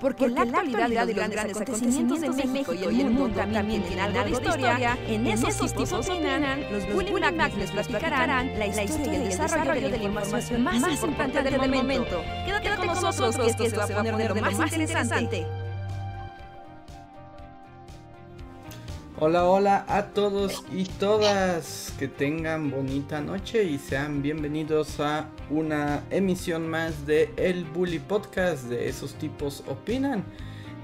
Porque, la actualidad de los grandes acontecimientos de México y el mundo también tienen algo de historia, en esos tipos opinan, los Bully Magnets les platicarán la historia y el desarrollo de la información más importante del momento. Quédate con nosotros que esto se va a poner de lo más interesante. Hola, hola a todos y todas. Que tengan bonita noche y sean bienvenidos a una emisión más de El Bully Podcast de esos tipos opinan.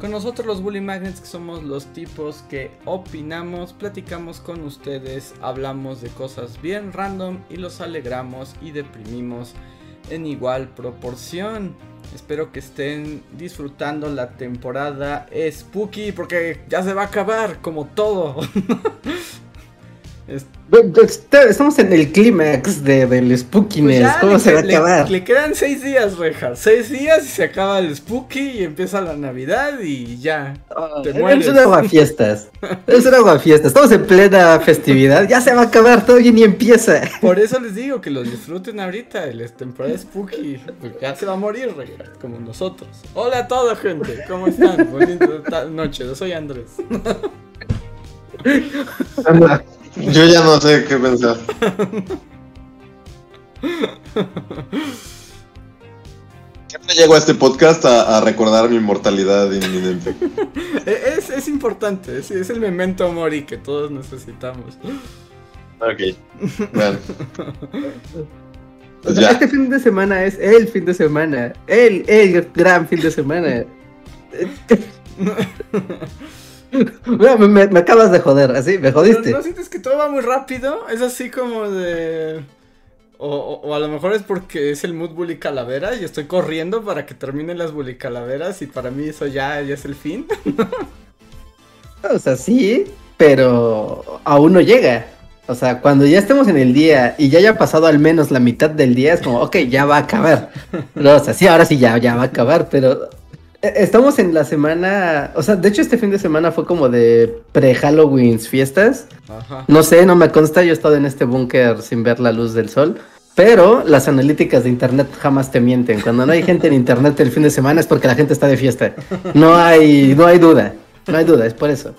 Con nosotros los Bully Magnets que somos los tipos que opinamos, platicamos con ustedes, hablamos de cosas bien random y los alegramos y deprimimos en igual proporción. Espero que estén disfrutando la temporada Spooky porque ya se va a acabar como todo. Estamos en el clímax de, del spookiness. Pues ¿Cómo se va a acabar? Le, quedan seis días, Reja. Seis días y se acaba el spooky y empieza la Navidad y ya. Oh, es una fiestas. es una fiestas. Estamos en plena festividad. Ya se va a acabar todo y ni empieza. Por eso les digo que lo disfruten ahorita. La temporada spooky. Porque ya se va a morir, Reja. Como nosotros. Hola a toda gente. ¿Cómo están? Buenas noches. Yo soy Andrés. Yo ya no sé qué pensar. Siempre llego a este podcast a, recordar mi mortalidad inminente. es, es importante, es, es, el memento mori que todos necesitamos. Ok, bueno. Este fin de semana es el fin de semana, el, el gran fin de semana. me, me, acabas de joder, así, me jodiste. ¿No, sientes que todo va muy rápido? Es así como de... O, o, a lo mejor es porque es el mood bully calavera y estoy corriendo para que terminen las bully calaveras y para mí eso ya, ya es el fin. o sea, sí, pero aún no llega. O sea, cuando ya estemos en el día y ya haya pasado al menos la mitad del día, es como, ok, ya va a acabar. o sea, sí, ahora sí ya, ya va a acabar, pero estamos en la semana, o sea, de hecho este fin de semana fue como de pre-Halloween fiestas. Ajá. No sé, no me consta, yo he estado en este búnker sin ver la luz del sol. Pero las analíticas de internet jamás te mienten. Cuando no hay gente en internet el fin de semana es porque la gente está de fiesta. No hay, no hay duda. No hay duda, es por eso.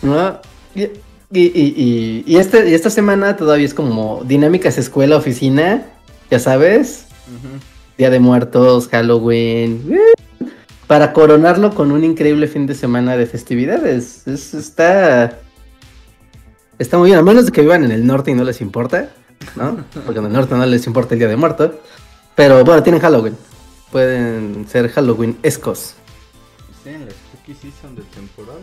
¿No? Y, y, y, este, y esta semana todavía es como dinámicas escuela, oficina, ya sabes. Día de Muertos, Halloween para coronarlo con un increíble fin de semana de festividades. está. Está muy bien, a menos de que vivan en el norte y no les importa, ¿no? Porque en el norte no les importa el día de muertos. Pero bueno, tienen Halloween. Pueden ser Halloween escos. Sí, las cookies sí son de temporada.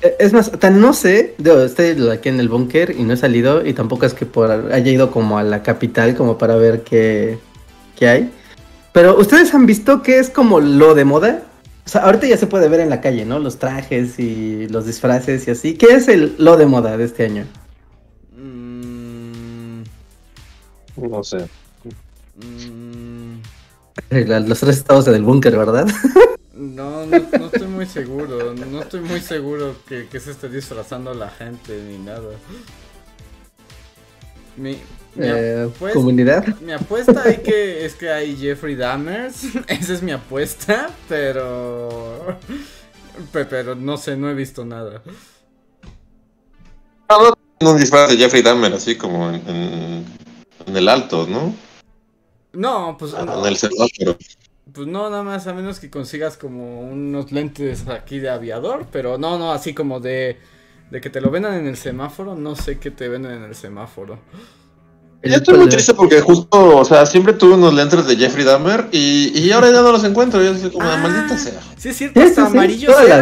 E, es más, tan no sé, estoy aquí en el búnker y no he salido y tampoco es que por haya ido como a la capital como para ver qué, qué hay. Pero ustedes han visto que es como lo de moda. O sea, ahorita ya se puede ver en la calle, ¿no? Los trajes y los disfraces y así. ¿Qué es el lo de moda de este año? Mm. No sé. Mm. Los tres estados del búnker, ¿verdad? No, no, estoy muy seguro. No estoy muy seguro que, que se esté disfrazando la gente ni nada. Mi, eh, comunidad. Mi apuesta hay que, es que hay Jeffrey Dahmers. Esa es mi apuesta, pero. Pero no sé, no he visto nada. No, un disfraz de Jeffrey Dahmer así como en, en, el alto, ¿no? No, pues. Ah, en el semáforo. Pues no, nada más, a menos que consigas como unos lentes aquí de aviador, pero no, no, así como de, de que te lo vendan en el semáforo, no sé qué te venden en el semáforo. Yo estoy muy triste porque justo, o sea, siempre tuve unos lentes de Jeffrey Dahmer y, y ahora ya no los encuentro. Yo soy como, ah, maldita sea. Sí, es cierto, hasta la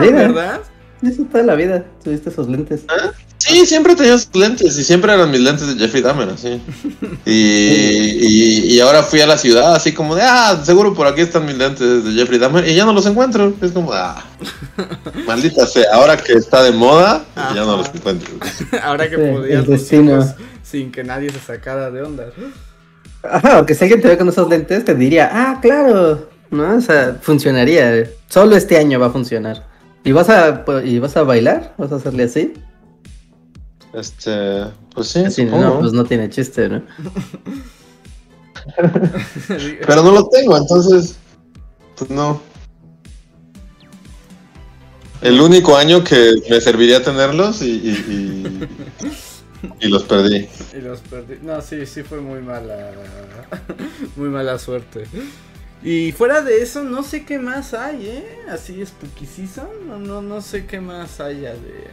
vida. ¿verdad? Eso toda la vida, tuviste esos lentes. ¿Ah? Sí, siempre tenía esos lentes y siempre eran mis lentes de Jeffrey Dahmer, así. Y, y, y, ahora fui a la ciudad así como de, ah, seguro por aquí están mis lentes de Jeffrey Dahmer y ya no los encuentro. Es como, ah, maldita sea, ahora que está de moda, ya no los encuentro. ahora que podías destino sin que nadie se sacara de onda. Ajá, aunque si alguien te ve con esos lentes, te diría, ah, claro, ¿no? O sea, funcionaría. Solo este año va a funcionar. ¿Y vas a, y vas a bailar? ¿Vas a hacerle así? Este, pues sí. no, pues no tiene chiste, ¿no? Pero no lo tengo, entonces, pues no. El único año que me serviría tenerlos y, y, y, los perdí. Y los perdí. No, sí, sí fue muy mala. muy mala suerte. Y fuera de eso, no sé qué más hay, ¿eh? Así Spooky Season. No, no, no sé qué más haya de.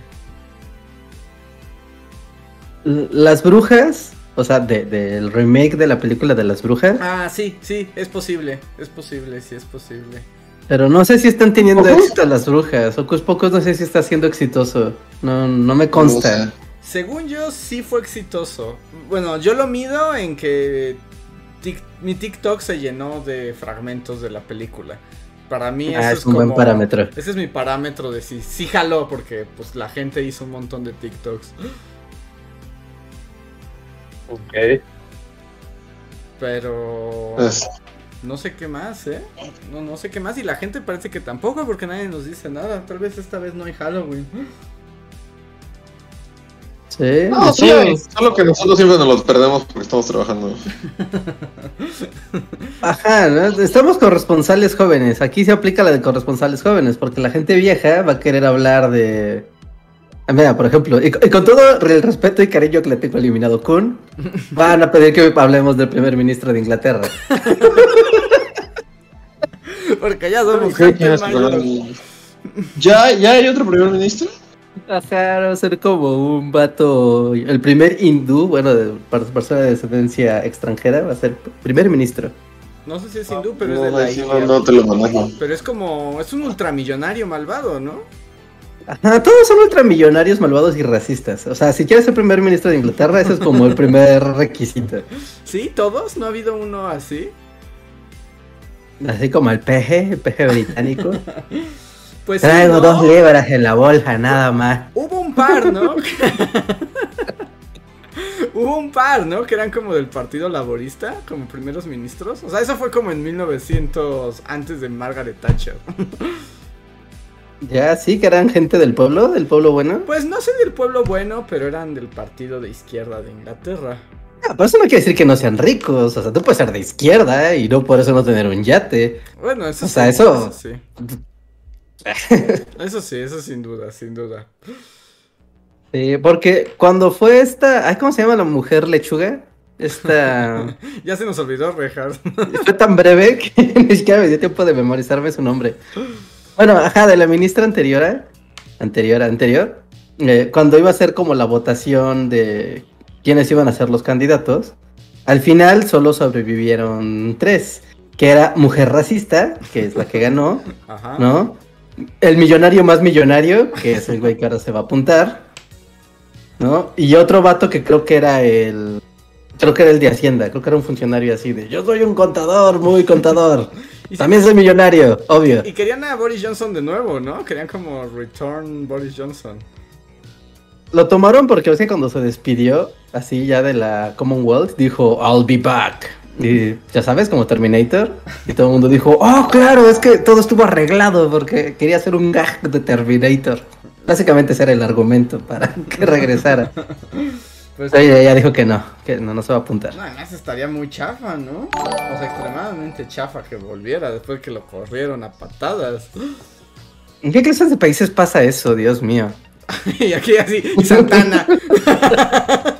Las brujas, o sea, del de, remake de la película de las brujas. Ah, sí, sí, es posible. Es posible, sí, es posible. Pero no sé si están teniendo éxito las brujas. Ocus Pocos no sé si está siendo exitoso. No, no me consta. Según yo, sí fue exitoso. Bueno, yo lo mido en que mi TikTok se llenó de fragmentos de la película. Para mí ah, es un buen parámetro. Ese es mi parámetro de si sí jaló porque pues la gente hizo un montón de TikToks. Ok. Pero no sé qué más, ¿eh? No, no sé qué más y la gente parece que tampoco porque nadie nos dice nada. Tal vez esta vez no hay Halloween. Sí, no, sí, solo que nosotros siempre nos los perdemos porque estamos trabajando. Ajá, estamos corresponsales jóvenes. Aquí se aplica la de corresponsales jóvenes porque la gente vieja va a querer hablar de. Ah, mira, por ejemplo, y, con todo el respeto y cariño que le tengo eliminado Kun, van a pedir que hablemos del primer ministro de Inglaterra. porque ya somos ¿Ya, ¿Ya hay otro primer ministro? Ajá, va a ser como un vato, el primer hindú, bueno, de persona de descendencia extranjera, va a ser primer ministro. No sé si es hindú, pero es de la India. No, te lo manejo. Pero es como, es un ultramillonario malvado, ¿no? Ajá, todos son ultramillonarios malvados y racistas. O sea, si quieres ser primer ministro de Inglaterra, ese es como el primer requisito. ¿Sí? ¿Todos? ¿No ha habido uno así? Así como el peje, el peje británico. Pues Traigo dos libras en la bolsa, nada más. Hubo un par, ¿no? Hubo un par, ¿no? Que eran como del Partido Laborista, como primeros ministros. O sea, eso fue como en 1900, antes de Margaret Thatcher. Ya, sí, que eran gente del pueblo, del pueblo bueno. Pues no sé del pueblo bueno, pero eran del partido de izquierda de Inglaterra. Ah, pero eso no quiere decir que no sean ricos. O sea, tú puedes ser de izquierda y no por eso no tener un yate. Bueno, eso o sea, eso, sí. Eso sí, eso sin duda, sin duda. Sí, porque cuando fue esta. ¿Cómo se llama la mujer lechuga? Esta. ya se nos olvidó, Rejar. fue tan breve que ni siquiera me dio tiempo de memorizarme su nombre. Bueno, ajá, de la ministra anterior. ¿eh? Anterior, anterior. Eh, cuando iba a ser como la votación de quiénes iban a ser los candidatos, al final solo sobrevivieron tres. Que era mujer racista, que es la que ganó, Ajá. ¿no? El millonario más millonario, que es el güey que ahora se va a apuntar, ¿no? Y otro vato que creo que era el. Creo que era el de Hacienda, creo que era un funcionario así de. Yo soy un contador, muy contador. y También soy millonario, obvio. Y querían a Boris Johnson de nuevo, ¿no? Querían como Return Boris Johnson. Lo tomaron porque, o cuando se despidió, así ya de la Commonwealth, dijo, I'll be back. Y ya sabes, como Terminator. Y todo el mundo dijo, oh, claro, es que todo estuvo arreglado porque quería hacer un gag de Terminator. Básicamente ese era el argumento para que regresara. Pues, ella, dijo que no, que no, no se va a apuntar. No, además estaría muy chafa, ¿no? O sea, extremadamente chafa que volviera después que lo corrieron a patadas. ¿En qué clases de países pasa eso, Dios mío? y aquí así, Santana.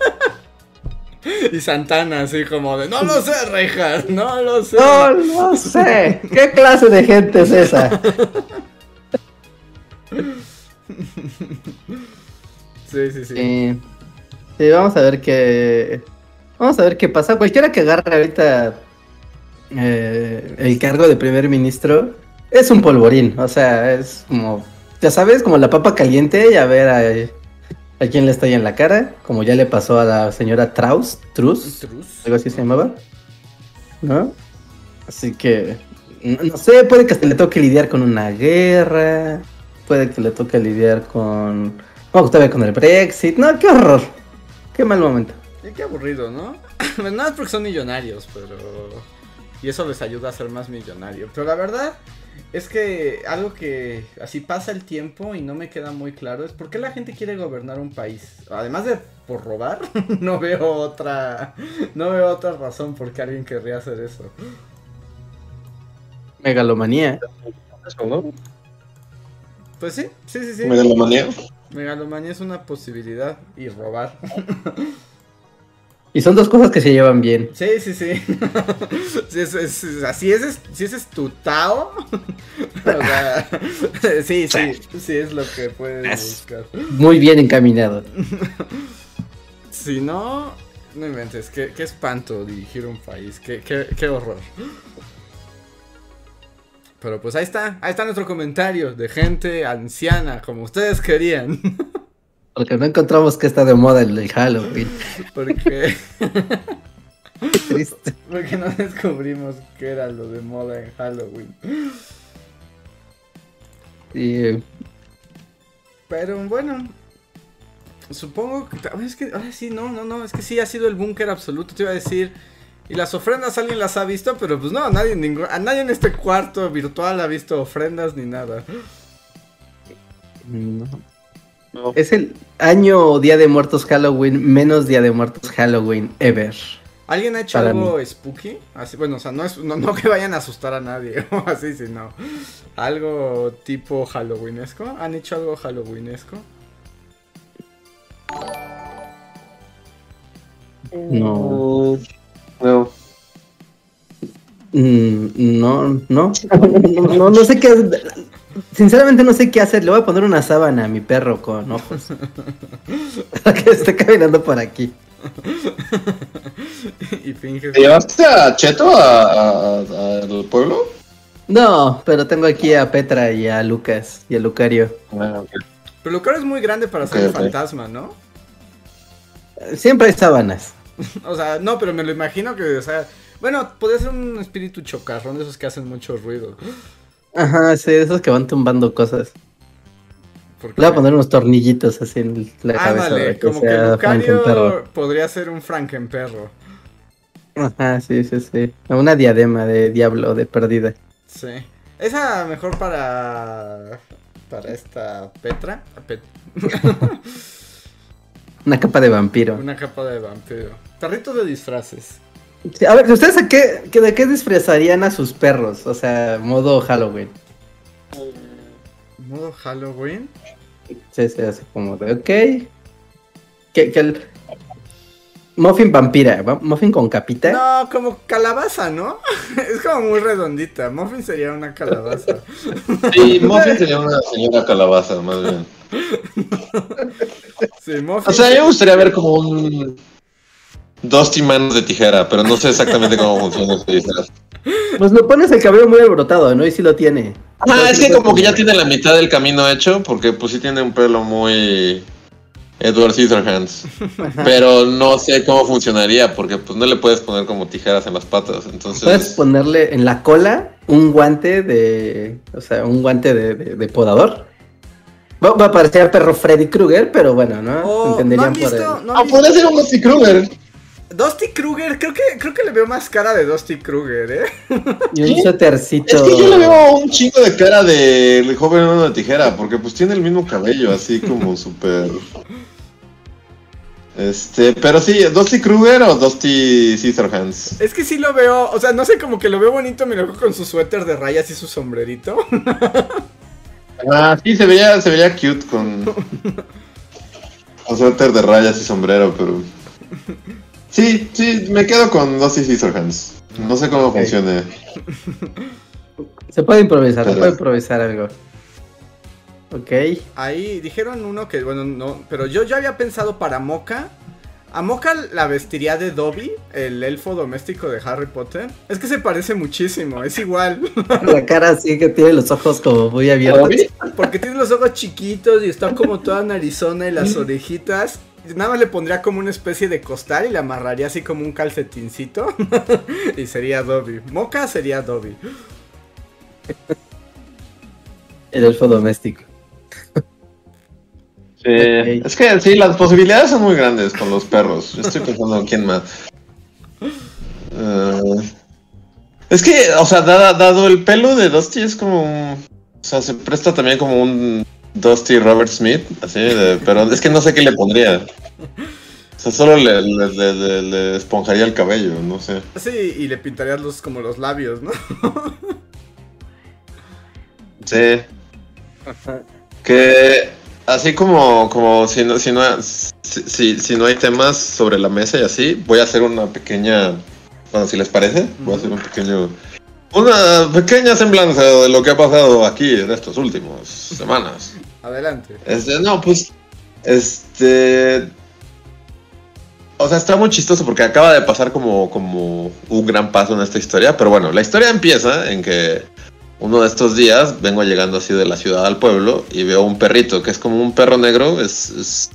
Y Santana así como de, no lo sé, Reinhardt, no lo sé. No lo sé. ¿Qué clase de gente es esa? Sí, sí, sí. sí, vamos a ver qué... Vamos a ver qué pasa. Cualquiera que agarre ahorita eh, el cargo de primer ministro es un polvorín. O sea, es como, ya sabes, como la papa caliente y a ver, a quién le está ahí en la cara, como ya le pasó a la señora Traus, Trus, algo así se llamaba, ¿no? Así que, no, sé, puede que se le toque lidiar con una guerra, puede que le toque lidiar con, vamos todavía con el Brexit, no, qué horror, qué mal momento. Y qué aburrido, ¿no? Nada, es porque son millonarios, pero... Y eso les ayuda a ser más millonarios. Pero la verdad, es que algo que así pasa el tiempo y no me queda muy claro es por qué la gente quiere gobernar un país. Además de por robar, no veo otra no veo otra razón por qué alguien querría hacer eso. Megalomanía. Pues sí, sí, sí, sí. Megalomanía. Megalomanía es una posibilidad y robar. Y son dos cosas que se llevan bien. Sí, sí, sí. sí es, es, es- así es, si ese es tu Tao. o sea, sí, sí, sí es lo que puedes Es- buscar. Muy bien encaminado. Si no, no inventes, qué, qué espanto dirigir un país, qué, qué, qué horror. Pero pues ahí está, ahí está nuestro comentario de gente anciana, como ustedes querían. Porque no encontramos que está de moda el el Halloween. Porque, Qué triste. porque no descubrimos qué era lo de moda en Halloween. Sí, Pero bueno, supongo que. Es que ahora sí, no, no, no. Es que sí ha sido el búnker absoluto. Te iba a decir. Y las ofrendas alguien las ha visto, pero pues no, nadie, ningún, a nadie en este cuarto virtual ha visto ofrendas ni nada. no. No. Es el año Día de Muertos Halloween menos Día de Muertos Halloween ever. ¿Alguien ha hecho Para algo spooky? Así, bueno, o sea, no, es, no, no que vayan a asustar a nadie o así, sino algo tipo Halloweenesco. ¿Han hecho algo Halloweenesco? No. No. Mm, no, no. No, no sé qué. Sinceramente no sé qué hacer. Le voy a poner una sábana a mi perro con ojos. Para que esté caminando por aquí. y finges. ¿Te llevaste a Cheto al pueblo? No, pero tengo aquí a Petra y a Lucas y a Lucario. Ah. Pero lo es muy grande para ser Ok, un ok. fantasma, ¿no? Siempre hay sábanas. O sea, no, pero me lo imagino que, o sea, bueno, podría ser un espíritu chocarrón de esos que hacen mucho ruido. Ajá, sí, esos que van tumbando cosas. Le voy a poner unos tornillitos así en la cabeza. Para que como que. Lucario podría ser un Frankenperro. Ajá, sí, sí, sí. Una diadema de diablo de perdida. Sí. Esa mejor para. Para esta Petra. Pet- Una capa de vampiro. Una capa de vampiro. Tarrito de disfraces. Sí, a ver, ¿ustedes a qué, qué- de qué disfrazarían a sus perros? O sea, modo Halloween. Modo Halloween. Sí, sí, así como de, ok. Que, que el... Muffin vampira, ¿va? Muffin con capita. No, como calabaza, ¿no? es como muy redondita. Muffin sería una calabaza. Sí, Muffin sería una señora calabaza, más bien. Sí, Muffin. O sea, a mí me gustaría ver como un Dusty manos de tijera, pero no sé exactamente cómo funciona ese disfraz. Pues lo pones el cabello muy alborotado, ¿no? Y sí lo tiene. Ah, es que como que ya tiene la mitad del camino hecho, porque pues sí tiene un pelo muy Edward Scissorhands. Pero no sé cómo funcionaría, porque pues no le puedes poner como tijeras en las patas, Puedes entonces... ponerle en la cola un guante de. O sea, un guante de, de- de podador. Va, a parecer perro Freddy Krueger, pero bueno, ¿no? Oh, ¿no han por el- ¿no han Ah, visto? podría ser un Dusty Kruger. Dusty Kruger, creo que, creo que le veo más cara de Dusty Kruger, ¿eh? Y un ¿Sí? suétercito. Es que yo le veo un chingo de cara del joven mano de tijera, porque pues tiene el mismo cabello, así como súper... Este, pero sí, ¿Dusty Kruger o Dusty Scissorhands? Es que sí lo veo, o sea, no sé, como que lo veo bonito, me lo veo con su suéter de rayas y su sombrerito. Ah, sí, se veía, se veía cute con... con suéter de rayas y sombrero, pero... Sí, sí, me quedo con Dusty Scissorhands. No sé cómo Ok. funcione. Se puede improvisar, se puede improvisar algo. Ok. Ahí dijeron uno que, bueno, no, pero yo ya había pensado para Mocha. A Mocha la vestiría de Dobby, el elfo doméstico de Harry Potter. Es que se parece muchísimo, es igual. La cara así que tiene los ojos como muy abiertos. ¿Dobby? Porque tiene los ojos chiquitos y está como toda narizona y las orejitas. Nada más le pondría como una especie de costal y le amarraría así como un calcetincito. y sería Dobby. Mocha sería Dobby. El elfo doméstico. Sí. Es que sí, las posibilidades son muy grandes con los perros. Estoy pensando en quién más. Eh, es que, o sea, dado el pelo de Dusty es como un... O sea, se presta también como un Dusty Robert Smith, así, de- pero es que no sé qué le pondría. O sea, solo le, le- le- le- le esponjaría el cabello, no sé. Sí, y le pintarías los, como los labios, ¿no? Sí. Que así como, como si no, si no, si, si, no hay temas sobre la mesa y así, voy a hacer una pequeña, bueno, si les parece, voy a hacer un pequeño, una pequeña semblanza de lo que ha pasado aquí en estas últimas semanas. Adelante. Este, no, pues, este, o sea, está muy chistoso porque acaba de pasar como, como un gran paso en esta historia, pero bueno, la historia empieza en que uno de estos días vengo llegando así de la ciudad al pueblo y veo un perrito que es como un perro negro, es,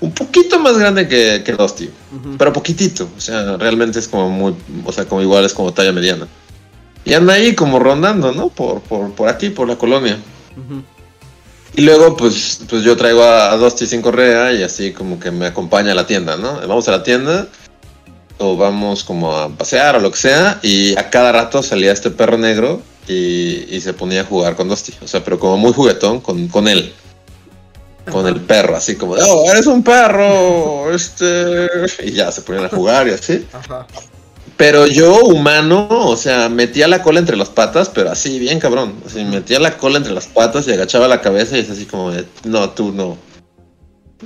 un poquito más grande que, que Dusty, pero poquitito, o sea, realmente es como muy, o sea, como igual es como talla mediana. Y anda ahí como rondando, ¿no? Por, por, por aquí, por la colonia. Y luego, pues, pues yo traigo a, a Dusty sin correa y así como que me acompaña a la tienda, ¿no? Vamos a la tienda o vamos como a pasear o lo que sea y a cada rato salía este perro negro y, se ponía a jugar con Dusty. O sea, pero como muy juguetón con, con él. Con el perro, así como, oh, eres un perro, este... Y ya se ponían a jugar y así. Pero yo, humano, o sea, metía la cola entre las patas, pero así, bien cabrón. Así, metía la cola entre las patas y agachaba la cabeza y es así como, no, tú no.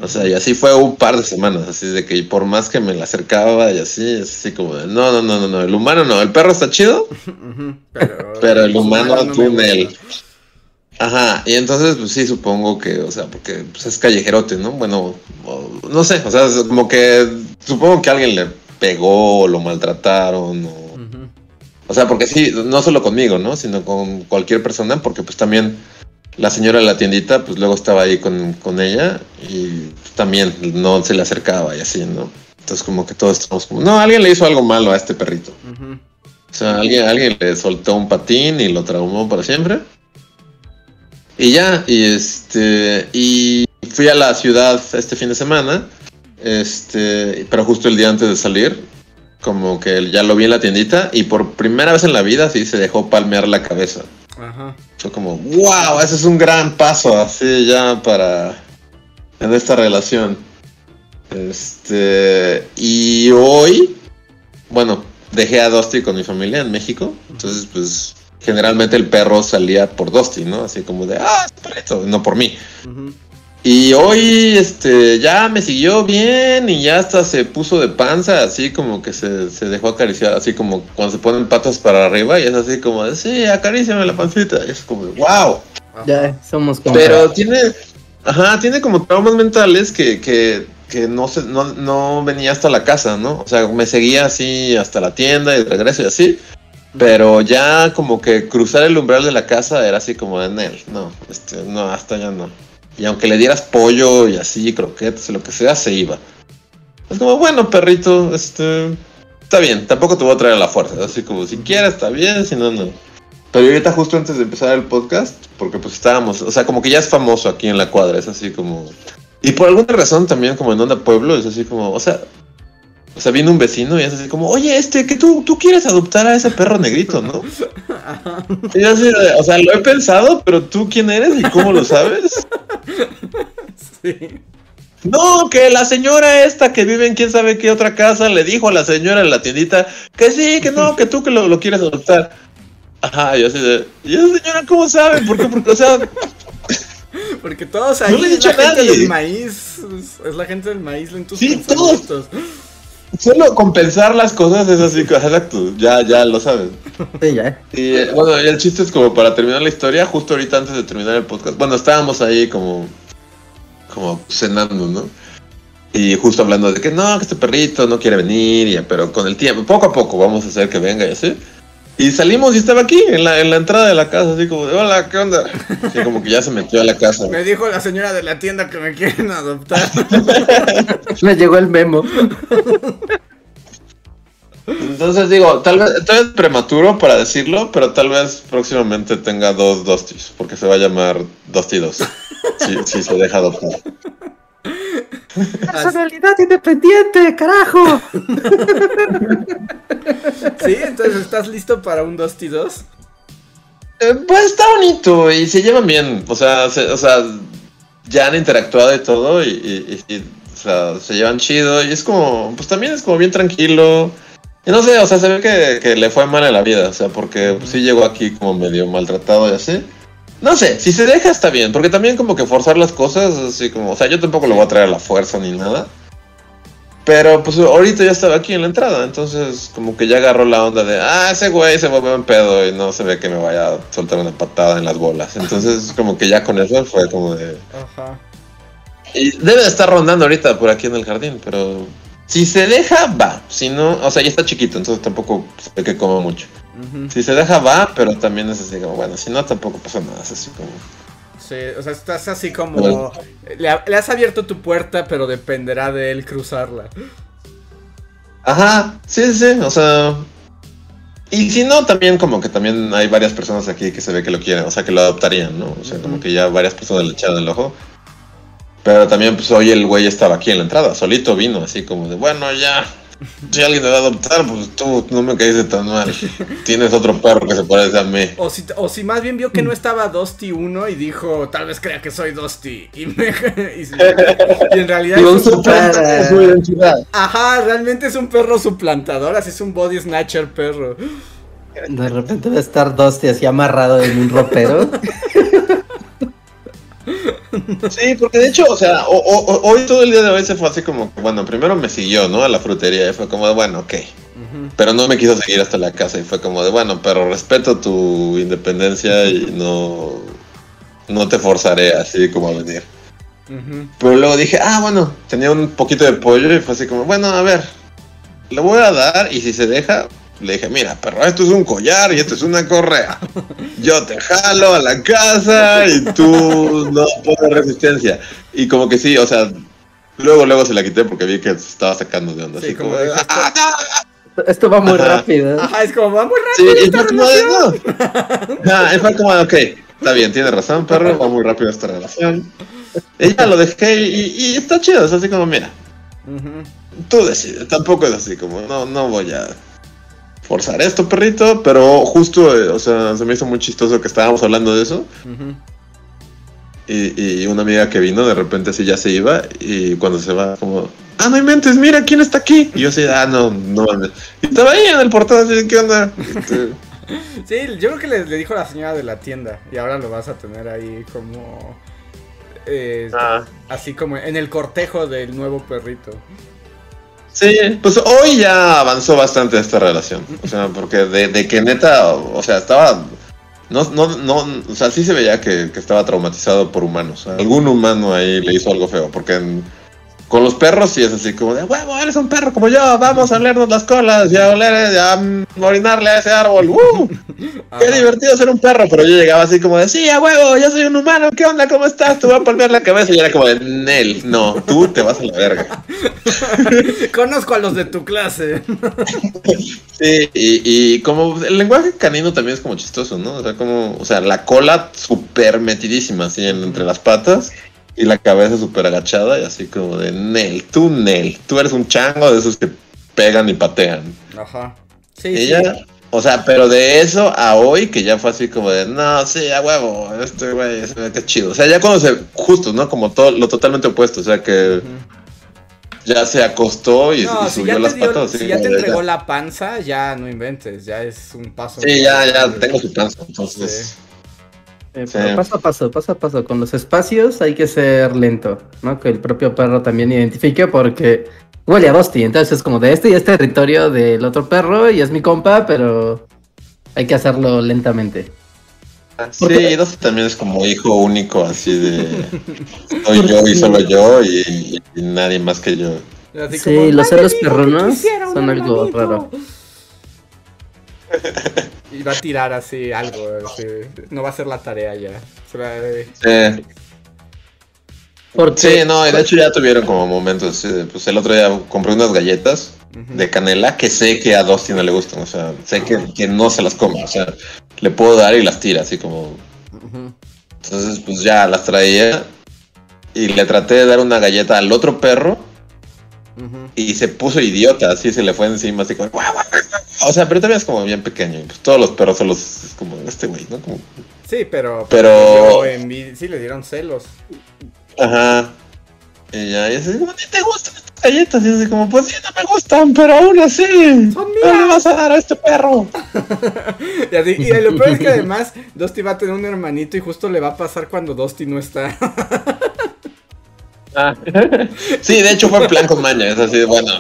O sea, y así fue un par de semanas, así de que por más que me la acercaba y así, es así como de, no, no, no, no, no, el humano no, el perro está chido, pero, el humano, tú él. Ajá, y entonces, pues sí, supongo que, o sea, porque pues, es callejerote, ¿no? Bueno, no sé, o sea, como que supongo que alguien le pegó o lo maltrataron o... O sea, porque sí, no solo conmigo, ¿no? Sino con cualquier persona, porque pues también la señora de la tiendita, pues luego estaba ahí con, ella y también no se le acercaba y así, ¿no? Entonces como que todos estamos como, no, alguien le hizo algo malo a este perrito. O sea, alguien, alguien le soltó un patín y lo traumó para siempre. Y ya, y este, y fui a la ciudad este fin de semana, este, pero justo el día antes de salir, como que ya lo vi en la tiendita y por primera vez en la vida sí se dejó palmear la cabeza. Ajá. Fue como, wow, ese es un gran paso así ya para en esta relación. Este, y hoy, bueno, dejé a Dusty con mi familia en México, entonces pues generalmente el perro salía por Dusty, ¿no? Así como de, ah, perrito, no por mí. Y hoy, este, ya me siguió bien y ya hasta se puso de panza, así como que se, dejó acariciar, así como cuando se ponen patas para arriba y es así como de, sí, acaríciame la pancita. Y es como de, wow. Ya, somos como. Pero tiene, ajá, tiene como traumas mentales que, que, que no, se, no, no venía hasta la casa, ¿no? O sea, me seguía así hasta la tienda y de regreso y así. Pero ya como que cruzar el umbral de la casa era así como él, no, este, no, hasta ya no. Y aunque le dieras pollo y así, croquetes, lo que sea, se iba. Es como, bueno, perrito, este. Está bien, tampoco te voy a traer a la fuerza. Así como, si quieres, está bien, si no, no. Pero ahorita, justo antes de empezar el podcast, porque pues estábamos, o sea, como que ya es famoso aquí en la cuadra, es así como. Y por alguna razón también, como en Onda Pueblo, es así como, o sea, o sea, viene un vecino y es así como, oye, este, que tú, tú quieres adoptar a ese perro negrito, ¿no? Y así, o sea, lo he pensado, pero tú quién eres y cómo lo sabes. Sí. No, que la señora esta que vive en quién sabe qué otra casa le dijo a la señora en la tiendita que sí, que no, que tú que lo, quieres adoptar. Ajá, y así de, ¿y esa señora cómo sabe? ¿Por qué? Porque, o sea, porque todos ahí no le he dicho es la gente del maíz. Es la gente del maíz Sí, todos. Solo compensar las cosas es así, exacto, ya, ya lo sabes. Sí, ya. Y eh, bueno, y el chiste es como para terminar la historia, justo ahorita antes de terminar el podcast, bueno, estábamos ahí como, como cenando, ¿no? Y justo hablando de que no, que este perrito no quiere venir, pero con el tiempo, poco a poco vamos a hacer que venga y así. Y salimos y estaba aquí, en la, en la entrada de la casa, así como de, hola, ¿qué onda? Así como que ya se metió a la casa. Me dijo la señora de la tienda que me quieren adoptar. me llegó el memo. Entonces digo, tal vez, es prematuro para decirlo, pero tal vez próximamente tenga dos Dostis, porque se va a llamar Dosti 2, si, si se deja adoptar. Personalidad independiente, carajo. sí, entonces estás listo para un Dusty 2. Eh, pues está bonito y se llevan bien. O sea, o sea ya han interactuado y todo y, o sea, se llevan chido y es como, pues también es como bien tranquilo. Y no sé, o sea, se ve que, le fue mal en la vida, o sea, porque pues, sí llegó aquí como medio maltratado y así. No sé, si se deja está bien, porque también como que forzar las cosas, así como, o sea, yo tampoco lo voy a traer a la fuerza ni nada. Pero pues ahorita ya estaba aquí en la entrada, entonces como que ya agarró la onda de, ah, ese güey se volvió en pedo y no se ve que me vaya a soltar una patada en las bolas. Entonces como que ya con eso fue como de... Ajá. Y debe de estar rondando ahorita por aquí en el jardín, pero si se deja, va. Si no, o sea, ya está chiquito, entonces tampoco se ve que coma mucho. Si se deja, va, pero también es así como, bueno, si no, tampoco pasa nada. Es así como. Sí, o sea, estás así como... Le, ha- le has abierto tu puerta, pero dependerá de él cruzarla. Ajá, sí, sí, sí, o sea. Y si no, también como que también hay varias personas aquí que se ve que lo quieren, o sea, que lo adoptarían, ¿no? O sea, como que ya varias personas le echaron el ojo. Pero también, pues hoy el güey estaba aquí en la entrada, solito vino, así como de, bueno, ya. Si alguien me va a adoptar, pues tú no me caíste tan mal. Tienes otro perro que se parece a mí. O si, o si más bien vio que no estaba Dusty 1 y dijo, tal vez crea que soy Dusty. Y, me- y, y en realidad... Y es un identidad. Ajá, realmente es un perro suplantador, así es un body snatcher perro. De repente va a estar Dusty así amarrado en un ropero. Sí, porque de hecho, o sea, o- o- o- hoy todo el día de hoy se fue así como, bueno, primero me siguió, ¿no? A la frutería y fue como de, bueno, ok. Pero no me quiso seguir hasta la casa y fue como de, bueno, pero respeto tu independencia y no, no te forzaré así como a venir. Pero luego dije, ah, bueno, tenía un poquito de pollo y fue así como, bueno, a ver, le voy a dar y si se deja, le dije, mira, perro, esto es un collar y esto es una correa. Yo te jalo a la casa y tú no pones resistencia. Y como que sí, o sea, luego, luego se la quité porque vi que se estaba sacando de onda. Sí, así como como, de, "Ah, no". Esto va muy Ajá. rápido. Ajá, es como, va muy Sí, rápido y esta fue como de, relación". no. Ah, como ok, está bien, tiene razón, perro, va muy rápido esta relación. Y ya lo dejé y, y está chido, es así como, mira, tú decides, tampoco es así como, no, no voy a forzar esto, perrito, pero justo, eh, o sea, se me hizo muy chistoso que estábamos hablando de eso y, y una amiga que vino de repente así ya se iba y cuando se va como, ah, no inventes, mira, ¿quién está aquí? Y yo así, ah, no, no mames. Y estaba ahí en el portal así, ¿qué onda? Este, Sí, yo creo que le, le dijo la señora de la tienda y ahora lo vas a tener ahí como... eh, ah. Así como en el cortejo del nuevo perrito. Sí, pues hoy ya avanzó bastante esta relación. O sea, porque de, de que neta, o sea, estaba. No, no, no, o sea, sí se veía que, que estaba traumatizado por humanos. Algún humano ahí le hizo algo feo. Porque en- con los perros sí es así como de huevo, eres un perro como yo, vamos a olernos las colas y a oler, a orinarle a ese árbol. ¡Uh! Qué divertido ser un perro, pero yo llegaba así como de, sí, a huevo, yo soy un humano, ¿qué onda? ¿Cómo estás? Te voy a palmear la cabeza y era como de, Nel, no, tú te vas a la verga. Conozco a los de tu clase. Sí, y, y como el lenguaje canino también es como chistoso, ¿no? O sea, como, o sea, la cola súper metidísima así en- entre las patas y la cabeza súper agachada y así como de Nel, tú Nel, tú eres un chango de esos que pegan y patean. Ajá. Sí, Y sí. o sea, pero de eso a hoy que ya fue así como de, no, sí, a huevo, este güey, se ve que chido. O sea, ya cuando se, justo, ¿no? Como todo, lo totalmente opuesto, o sea, que ya se acostó y, No, y si subió las dio- patas. si ya te entregó la panza, ya no inventes, ya es un paso. Sí, ya, ya tengo su panza, entonces... Eh, Sí. paso a paso, paso a paso. Con los espacios hay que ser lento, ¿no? Que el propio perro también identifique porque huele a Dusty. Entonces es como de este y es territorio del otro perro y es mi compa, pero hay que hacerlo lentamente. Sí, Dusty también es como hijo único, así de soy yo y solo yo y, y nadie más que yo. Así Sí, como, los "Ay, celos un son algo hermanito". raro. Y va a tirar así algo, así, no va a hacer la tarea ya. Se va a- Sí, Porque sí, no, y de hecho ya tuvieron como momentos, sí, pues el otro día compré unas galletas de canela que sé que a Dusty no le gustan, o sea, sé que, que no se las come, o sea, le puedo dar y las tira, así como... Entonces, pues ya las traía y le traté de dar una galleta al otro perro Y se puso idiota, así se le fue encima, así como... "Guau, guau, guau". O sea, pero todavía es como bien pequeño, y pues todos los perros son los... es como este güey, ¿no? Como, Sí, pero. Pero- dio envi- Sí, le dieron celos. ajá. Y ya, y así como, "Ni te gustan estos galletas. Y así como, pues sí, no me gustan, pero aún así. Son ¿Qué le vas a dar a este perro? Y, así- y lo peor es que además Dusty va a tener un hermanito y justo le va a pasar cuando Dusty no está. Ah. Sí, de hecho fue en plan con maña. Es así, bueno,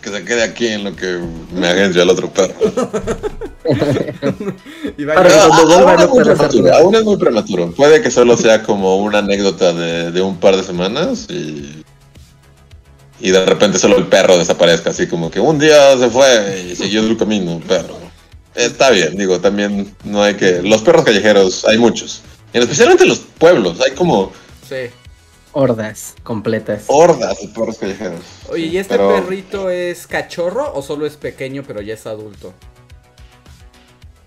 que se quede aquí en lo que me agencio al otro perro. y va a aún es muy prematuro, nada. aún es muy prematuro. Puede que solo sea como una anécdota de, de un par de semanas y, y de repente solo el perro desaparezca. Así como que un día se fue y siguió su camino, el perro. Está bien, digo, también no hay que... Los perros callejeros hay muchos. Y especialmente en los pueblos, hay como Sí. Hordas completas. hordas de perros callejeros. Oye, ¿y este Pero- perrito es cachorro o solo es pequeño pero ya es adulto?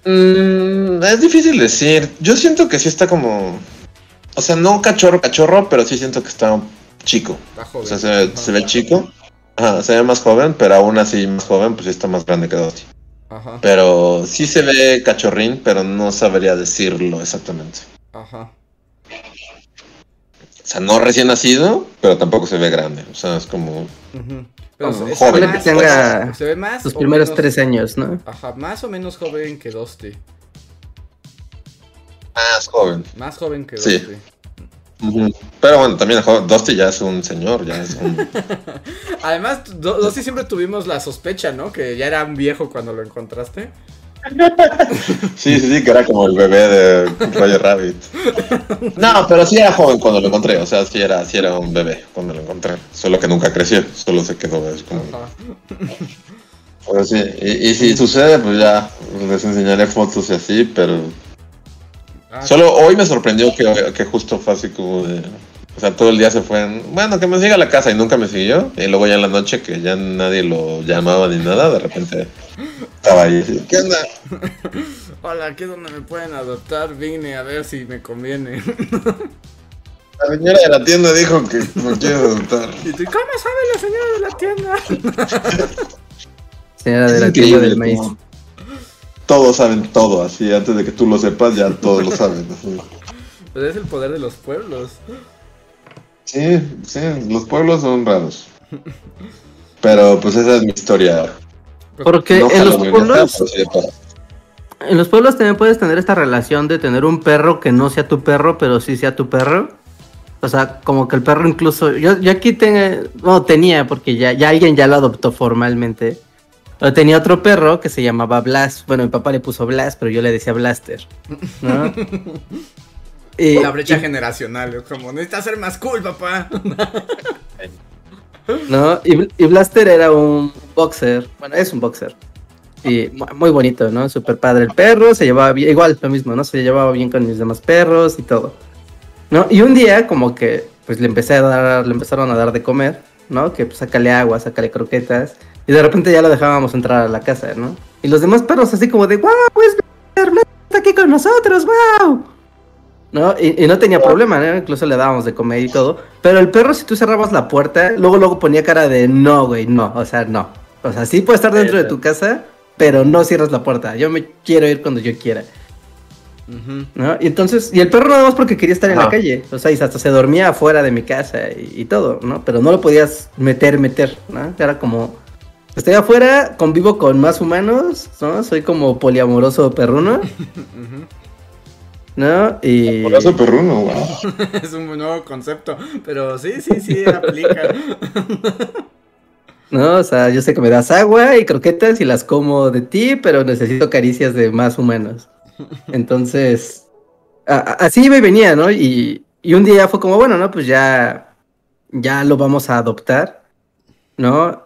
Mm, es difícil decir. Yo siento que sí está como. O sea, no cachorro, cachorro, pero sí siento que está chico. Está joven. O sea, se, se ve chico. Ajá, se ve más joven, pero aún así más joven, pues sí está más grande que Dusty. Ajá, Pero sí se ve cachorrín, pero no sabría decirlo exactamente. ajá. O sea, no recién nacido, pero tampoco se ve grande. O sea, es como. Pero Como se- joven. Que más- tenga se ve más Sus o primeros menos- tres años, ¿no? Ajá, más o menos joven que Dusty. Más joven. Más joven que Sí. Dusty. Ujú. Pero bueno, también Dusty ya es un señor, ya es un. Además, Dusty siempre tuvimos la sospecha, ¿no? Que ya era un viejo cuando lo encontraste. Sí, sí, sí, que era como el bebé de Roger Rabbit. No, pero sí era joven cuando lo encontré, o sea, sí era, sí era un bebé cuando lo encontré. Solo que nunca creció, solo se quedó. Es como... Pero sí, y, y si sucede, pues ya les enseñaré fotos y así, pero Ah, solo hoy me sorprendió que, que justo fue así como de... O sea, todo el día se fue en, bueno, que me siga a la casa y nunca me siguió. Y luego ya en la noche que ya nadie lo llamaba ni nada, de repente estaba ahí. ¿Qué onda? Hola, aquí es donde me pueden adoptar. Vine a ver si me conviene. La señora de la tienda dijo que me quiere adoptar. ¿Y tú, cómo sabe la señora de la tienda? Señora de la tienda del maíz. Todos saben todo, así, antes de que tú lo sepas, ya todos lo saben. así. Pues es el poder de los pueblos. Sí, sí, los pueblos son raros. Pero pues esa es mi historia. Porque No en los pueblos, en los pueblos también puedes tener esta relación de tener un perro que no sea tu perro, pero sí sea tu perro. O sea, como que el perro incluso, yo, yo aquí tengo, no tenía, porque ya, ya alguien ya lo adoptó formalmente. Pero tenía otro perro que se llamaba Blas. Bueno, mi papá le puso Blas, pero yo le decía Blaster. ¿no? Y- La brecha generacional. Es como, necesitas ser más cool, papá. ¿no? Y, y Blaster era un boxer, bueno, es un boxer. Y mu- muy bonito, ¿no? Súper padre el perro, se llevaba bien, igual lo mismo, ¿no? Se llevaba bien con mis demás perros y todo. ¿No? Y un día como que pues le empecé a dar, le empezaron a dar de comer, ¿no? Que pues sácale agua, sácale croquetas. Y de repente ya lo dejábamos entrar a la casa, ¿no? Y los demás perros así como de, wow, es Blaster, Blaster está aquí con nosotros, wow. ¿No? Y, y no tenía problema, ¿no? Incluso le dábamos de comer y todo. Pero el perro, si tú cerrabas la puerta, luego luego ponía cara de no, güey, no, o sea, no. O sea, sí puede estar dentro de tu casa, pero no cierras la puerta. Yo me quiero ir cuando yo quiera. ¿no? Y entonces, y el perro nada más porque quería estar en la calle, o sea, y hasta se dormía afuera de mi casa y, y todo, ¿no? Pero no lo podías meter, meter, ¿no? Era como, estoy afuera, convivo con más humanos, ¿no? Soy como poliamoroso perruno, Ujú. ¿No? Y... Por eso perruno, wow. Es un nuevo concepto. Pero sí, sí, sí, aplica. No, o sea, yo sé que me das agua y croquetas y las como de ti, pero necesito caricias de más humanos. Entonces, a- a- así iba y venía, ¿no? Y, y un día fue como, bueno, ¿no? Pues ya, ya lo vamos a adoptar, ¿no?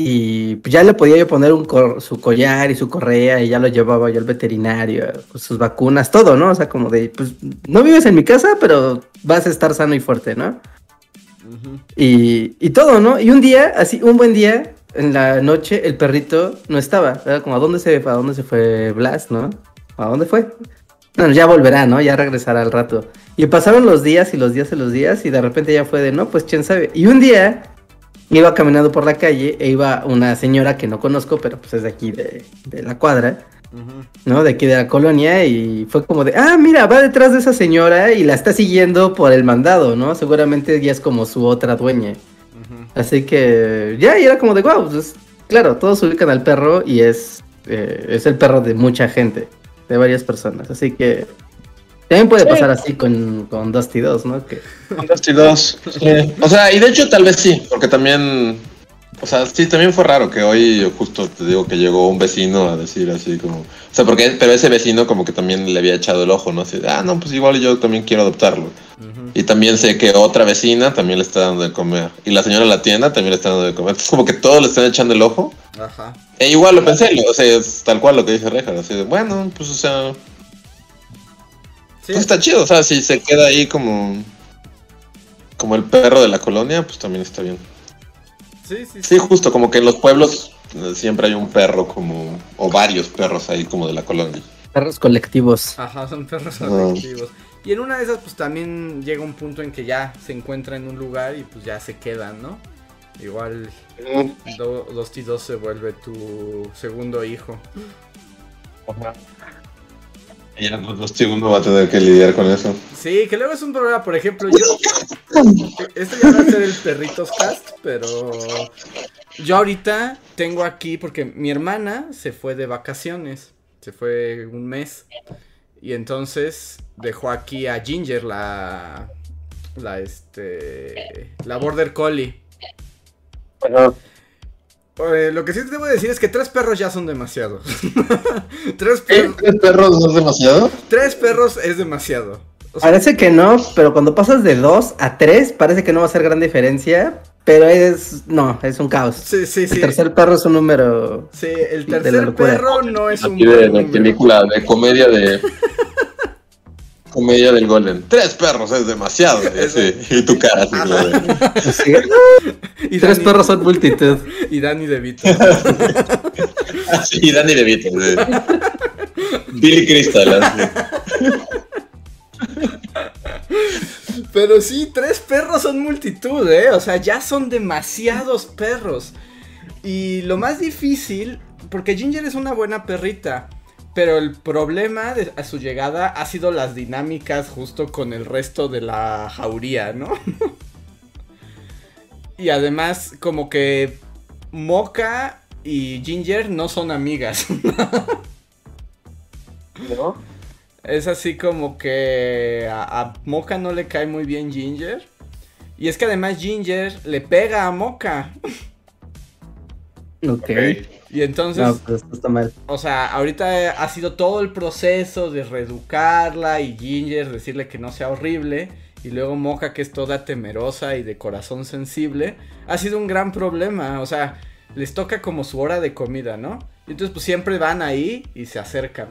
Y pues ya le podía yo poner un su collar y su correa y ya lo llevaba yo al veterinario, pues, sus vacunas, todo, ¿no? O sea, como de, pues no vives en mi casa, pero vas a estar sano y fuerte, ¿no? Y, y todo, ¿no? Y un día, así, un buen día, en la noche, el perrito no estaba. Era como, ¿a dónde se, a dónde se fue Blas, no? ¿A dónde fue? Bueno, ya volverá, ¿no? Ya regresará al rato. Y pasaron los días y los días y los días y de repente ya fue de, no, pues quién sabe. Y un día iba caminando por la calle e iba una señora que no conozco, pero pues es de aquí, de, de la cuadra. ¿no? De aquí de la colonia y fue como de, ah, mira, va detrás de esa señora y la está siguiendo por el mandado, ¿no? Seguramente ya es como su otra dueña. Así que ya, y era como de wow, pues, claro, todos ubican al perro y es, eh, es el perro de mucha gente, de varias personas. Así que también puede pasar así con, con Dusty 2, ¿no? Que... Con Dusty 2. sí. O sea, y de hecho tal vez sí, porque también, o sea, sí, también fue raro que hoy justo te digo que llegó un vecino a decir así como, o sea, porque, pero ese vecino como que también le había echado el ojo, ¿no? Así, ah, no, pues igual yo también quiero adoptarlo. Y también sé que otra vecina también le está dando de comer. Y la señora de la tienda también le está dando de comer. Entonces como que todos le están echando el ojo. Ajá. E igual lo pensé, o sea, es tal cual lo que dice Reja, así de, bueno, pues o sea, Sí, pues está chido, o sea, si se queda ahí como como el perro de la colonia, pues también está bien. sí, sí, sí. Sí, justo, como que en los pueblos eh, siempre hay un perro como, o varios perros ahí como de la colonia. Perros colectivos. Ajá, son perros afectivos. Y en una de esas, pues también llega un punto en que ya se encuentra en un lugar y pues ya se quedan, ¿no? Igual Do- Dusty 2 se vuelve tu segundo hijo. Y ya los dos tíos uno va a tener que lidiar con eso. Sí, que luego es un problema, por ejemplo, yo... Este ya va a ser el perritos cast, pero... Yo ahorita tengo aquí, porque mi hermana se fue de vacaciones, se fue un mes, y entonces dejó aquí a Ginger, la... La, este... La Border Collie. Eh, lo que sí te debo decir es que tres perros ya son demasiado. tres, ¿Qué? per- ¿Tres perros no es demasiado? tres perros es demasiado. O sea, Parece que no, pero cuando pasas de 2 a 3, parece que no va a ser gran diferencia. Pero es. No, es un caos. sí, sí, sí. El tercer perro es un número. Sí, el tercer perro no es un Aquí de, película de comedia de. Comedia del Golden. Tres perros es demasiado. Sí, y tu cara así Sí. Y Tres perros son multitud. Y Danny DeVito. Sí, Danny DeVito. sí. Billy Crystal. así. Pero sí, tres perros son multitud, ¿eh? O sea, ya son demasiados perros. Y lo más difícil, porque Ginger es una buena perrita, pero el problema de, a su llegada ha sido las dinámicas justo con el resto de la jauría, ¿no? y además, como que Mocha y Ginger no son amigas. Es así como que a, a Mocha no le cae muy bien Ginger. Y es que además Ginger le pega a Mocha. Ok. Y entonces, No, pues está mal. o sea, ahorita ha sido todo el proceso de reeducarla y Ginger decirle que no sea horrible. Y luego Mocha, que es toda temerosa y de corazón sensible, ha sido un gran problema. O sea, les toca como su hora de comida, ¿no? Y entonces pues siempre van ahí y se acercan.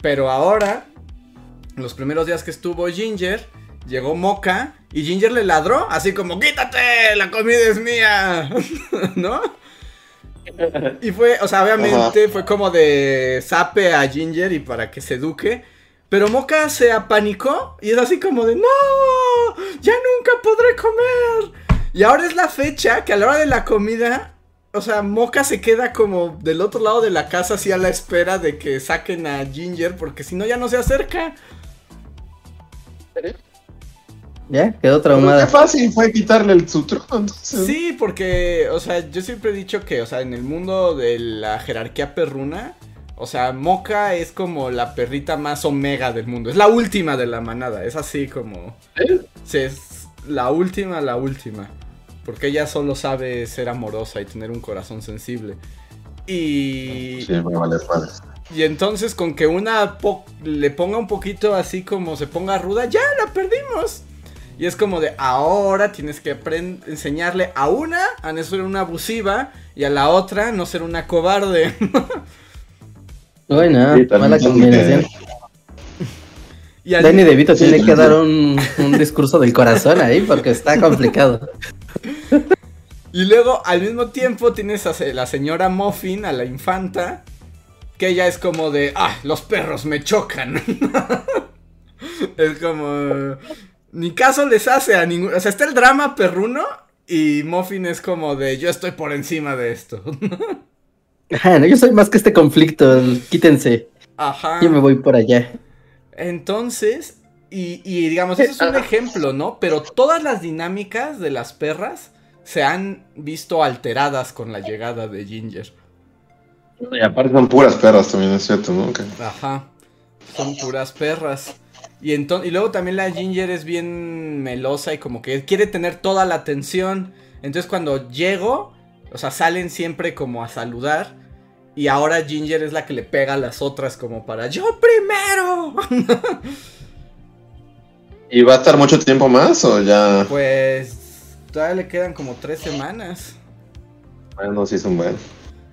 Pero ahora, los primeros días que estuvo Ginger, llegó Mocha y Ginger le ladró, así como, quítate, la comida es mía, ¿no? Y fue, o sea, obviamente fue como de sape a Ginger y para que se eduque. Pero Mocha se apanicó y es así como de, no, ya nunca podré comer. Y ahora es la fecha que a la hora de la comida, o sea, Mocha se queda como del otro lado de la casa así a la espera de que saquen a Ginger porque si no ya no se acerca. ¿Ya? Quedó Qué traumada. fácil fue quitarle el, su trono, entonces. Sí, porque, o sea, yo siempre he dicho que, o sea, en el mundo de la jerarquía perruna, o sea, Mocha es como la perrita más omega del mundo. Es la última de la manada. Es así como. ¿Eh? Sí, es la última, la última. Porque ella solo sabe ser amorosa y tener un corazón sensible. Y. Sí, me vale madre. Y entonces con que una po- le ponga un poquito así como se ponga ruda, ya la perdimos. Y es como de ahora tienes que enseñarle a una a no ser una abusiva y a la otra no ser una cobarde. Uy, no, Sí, también mala combinación. y al- Danny DeVito Sí, tiene que dar un, un discurso del corazón ahí porque está complicado. Y luego al mismo tiempo tienes a la señora Muffin, a la infanta, que ella es como de, ah, los perros me chocan. es como, ni caso les hace a ningún, o sea, está el drama perruno y Muffin es como de, yo estoy por encima de esto. Ajá, no, yo soy más que este conflicto, quítense. Ajá. Yo me voy por allá. Entonces, y, y digamos, eso es un ejemplo, ¿no? Pero todas las dinámicas de las perras se han visto alteradas con la llegada de Ginger. Y aparte son puras perras también, es cierto, ¿no? Ajá. Son puras perras. Y, y luego también la Ginger es bien melosa y como que quiere tener toda la atención. Entonces cuando llego, o sea, salen siempre como a saludar. Y ahora Ginger es la que le pega a las otras como para yo primero. ¿Y va a estar mucho tiempo más o ya? pues todavía le quedan como tres semanas. Bueno, sí son buenos.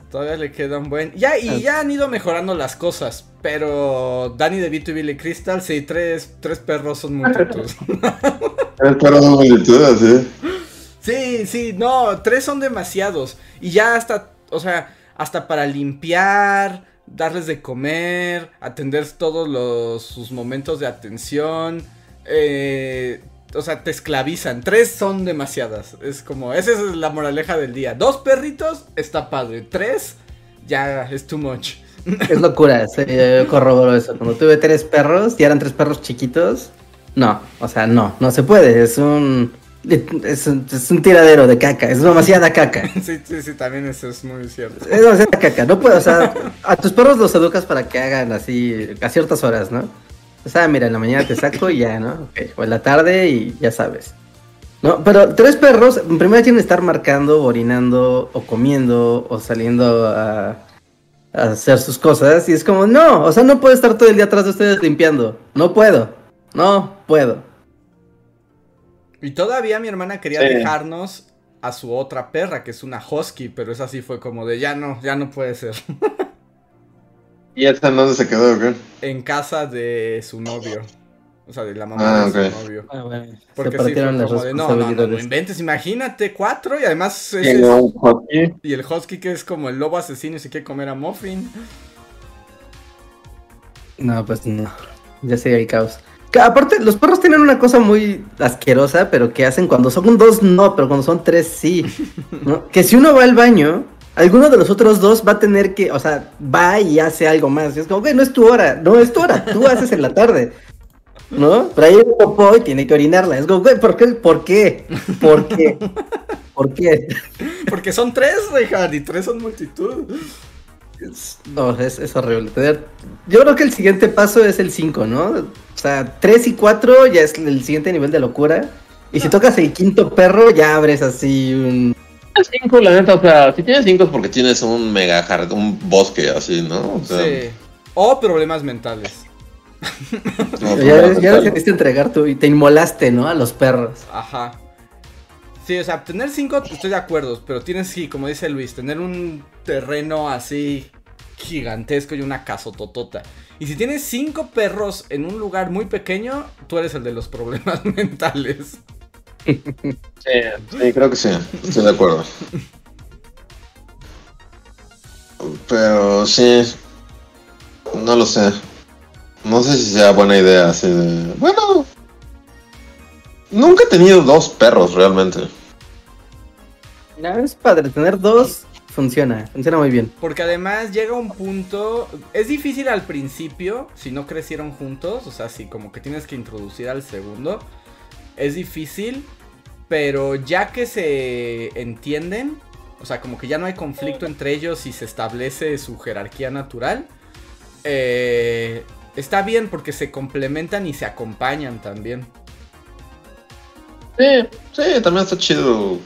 Todavía le quedan buen. Ya, y ya han ido mejorando las cosas. Pero Danny DeVito y Billy Crystal, sí, tres, tres perros son multitud. Tres perros son multitudes, sí. Sí, sí, no, tres son demasiados. Y ya hasta, o sea, hasta para limpiar, darles de comer, atender todos los, sus momentos de atención. eh, o sea, te esclavizan. Tres son demasiadas. Es como, esa es la moraleja del día. Dos perritos, está padre. Tres, ya es too much. Es locura, sí, yo corroboro eso. Cuando tuve tres perros y eran tres perros chiquitos, no, o sea, no, no se puede. Es un, es un, es un tiradero de caca, es demasiada caca. Sí, sí, sí, también eso es muy cierto. Es demasiada caca, no puedo, o sea, a tus perros los educas para que hagan así a ciertas horas, ¿no? O sea, mira, en la mañana te saco y ya, ¿no? O en la tarde y ya sabes. No, pero tres perros, primero tienen que estar marcando, orinando, o comiendo, o saliendo a, a hacer sus cosas. Y es como, no, o sea, no puedo estar todo el día atrás de ustedes limpiando. No puedo, no puedo. Y todavía mi hermana quería Sí. dejarnos a su otra perra, que es una husky, pero esa sí fue como de ya no, ya no puede ser. ¿Y esta en dónde se quedó en casa de su novio. O sea, de la mamá Ah, de su novio. se Porque sí fue como de, no, no, no, no inventes, imagínate, cuatro y además es- husky. y el husky que es como el lobo asesino y se quiere comer a Muffin. No, pues no. Ya sería el caos. Que aparte, los perros tienen una cosa muy asquerosa, pero que hacen cuando son dos no, pero cuando son tres sí. ¿no? Que si uno va al baño, alguno de los otros dos va a tener que, o sea, va y hace algo más. Y es como, güey, no es tu hora, no es tu hora, tú haces en la tarde. ¿No? Pero ahí hay un popó y tiene que orinarla. Es como, güey, ¿por qué? ¿Por qué? ¿Por qué? ¿Por qué? Porque son tres, Richard, y tres son multitud. Es- No, es, es horrible. Tener... Yo creo que el siguiente paso es el 5, ¿no? O sea, 3 y 4 ya es el siguiente nivel de locura. Y si tocas el quinto perro, ya abres así un... Cinco, la neta, o sea, si tienes cinco es porque tienes un mega jard- un bosque así, ¿no? O sea, Sí. O problemas mentales. no, ya no, ya decidiste entregar tú y te inmolaste, ¿no? A los perros. Ajá. Sí, o sea, tener cinco estoy de acuerdo, pero tienes, sí, como dice Luis, tener un terreno así gigantesco y una casototota. Y si tienes cinco perros en un lugar muy pequeño, tú eres el de los problemas mentales. Sí, sí, creo que sí, estoy de acuerdo. Pero sí, no lo sé. No sé si sea buena idea así de... Bueno, nunca he tenido dos perros realmente. Ya, es padre, tener dos funciona, funciona muy bien. Porque además llega un punto, es difícil al principio, si no crecieron juntos, o sea, si como que tienes que introducir al segundo, es difícil, pero ya que se entienden, o sea, como que ya no hay conflicto entre ellos y se establece su jerarquía natural, eh, está bien porque se complementan y se acompañan también. Sí, sí, también está chido.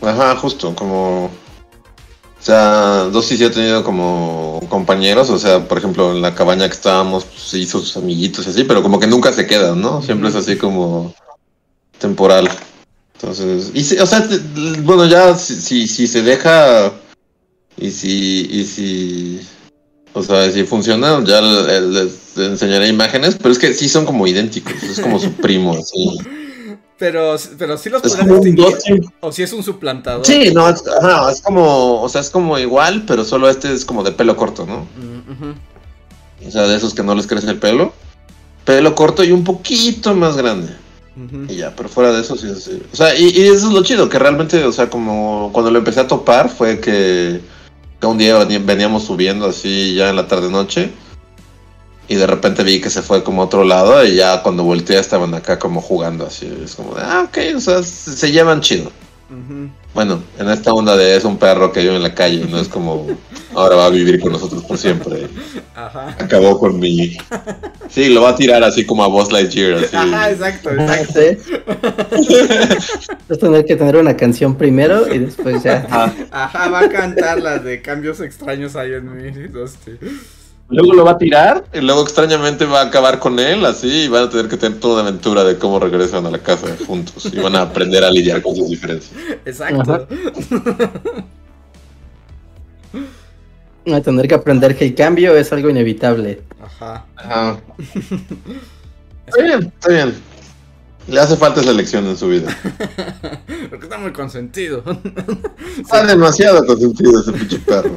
Ajá, justo, como... O sea, dos sí sí he tenido como compañeros, o sea, por ejemplo, en la cabaña que estábamos, pues, se hizo sus amiguitos y así, pero como que nunca se quedan, ¿no? Siempre es así como temporal. Entonces, y si- o sea, te- bueno, ya si, si, si se deja y si, y si, o sea, si funciona, ya le- les enseñaré imágenes, pero es que sí son como idénticos, es como su primo, así. Pero, pero sí los distinguir, dosing. o si es un suplantador. Sí, no, es, ajá, es como, o sea, es como igual, pero solo este es como de pelo corto, ¿no? Mm. O sea, de esos que no les crece el pelo. Pelo corto y un poquito más grande. Y ya, pero fuera de eso sí así. O sea, y, eso es lo chido, que realmente, o sea, como cuando lo empecé a topar fue que, que un día veníamos subiendo así ya en la tarde-noche. Y de repente vi que se fue como a otro lado y ya cuando volteé estaban acá como jugando así. Es como, de, ah, ok, o sea, se se llevan chido. Bueno, en esta onda de es un perro que vive en la calle, no es como ahora va a vivir con nosotros por siempre. Ajá. Acabó con mi. Sí, lo va a tirar así como a Boss Lightyear. Así. Ajá, exacto, Ah, exacto. sí. Vas a tener que tener una canción primero y después ya. Ajá. Ajá, va a cantar las de cambios extraños ahí en mí. Dusty. Luego lo va a tirar y luego extrañamente va a acabar con él así y van a tener que tener toda una aventura de cómo regresan a la casa juntos y van a aprender a lidiar con sus diferencias. Exacto. Va a tener que aprender que el cambio es algo inevitable. Ajá. Ajá. Está bien, está bien. Le hace falta esa lección en su vida. Porque está muy consentido. Está demasiado consentido ese pinche perro.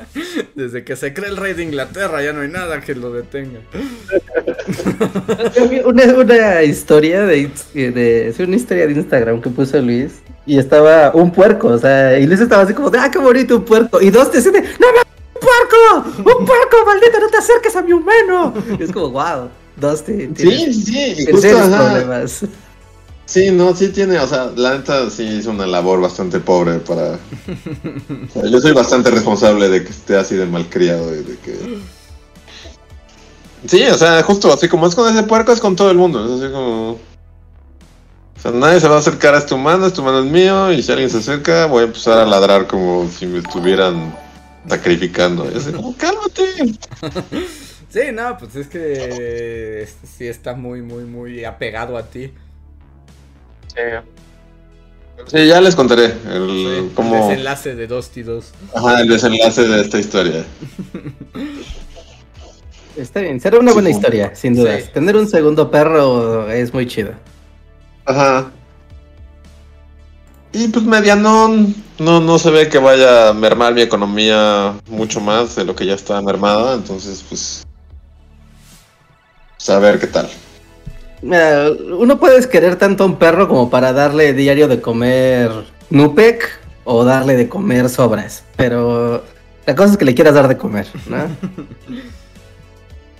Desde que se cree el rey de Inglaterra ya no hay nada que lo detenga. Una, una historia de, de es una historia de Instagram que puso Luis y estaba un puerco, o sea, y Luis estaba así como de ah qué bonito un puerco y dos te dice no no un puerco, un puerco maldito no te acerques a mi humano. Y es como wow, dos te Sí, sí, justo, problemas. Sí, no, sí tiene, o sea, la neta sí hizo una labor bastante pobre para... o sea, yo soy bastante responsable de que esté así de malcriado y de que... Sí, o sea, justo así como es con ese puerco, es con todo el mundo, es así como... O sea, nadie se va a acercar a este humano, este humano es mío, y si alguien se acerca, voy a empezar a ladrar como si me estuvieran sacrificando. Y así como, cálmate. Sí, no, pues es que este sí está muy, muy, muy apegado a ti. Sí, ya les contaré el, Sí, cómo... El desenlace de Dusty 2. Ajá, el desenlace de esta historia. Está bien, será una Sí, buena como- historia, sin dudas. Sí. Tener un segundo perro es muy chido. Ajá. Y pues medianón, no, no se ve que vaya a mermar mi economía mucho más de lo que ya está mermada, entonces pues... a ver qué tal. Uno puede querer tanto a un perro como para darle diario de comer Nupec o darle de comer sobras, pero la cosa es que le quieras dar de comer, ¿no?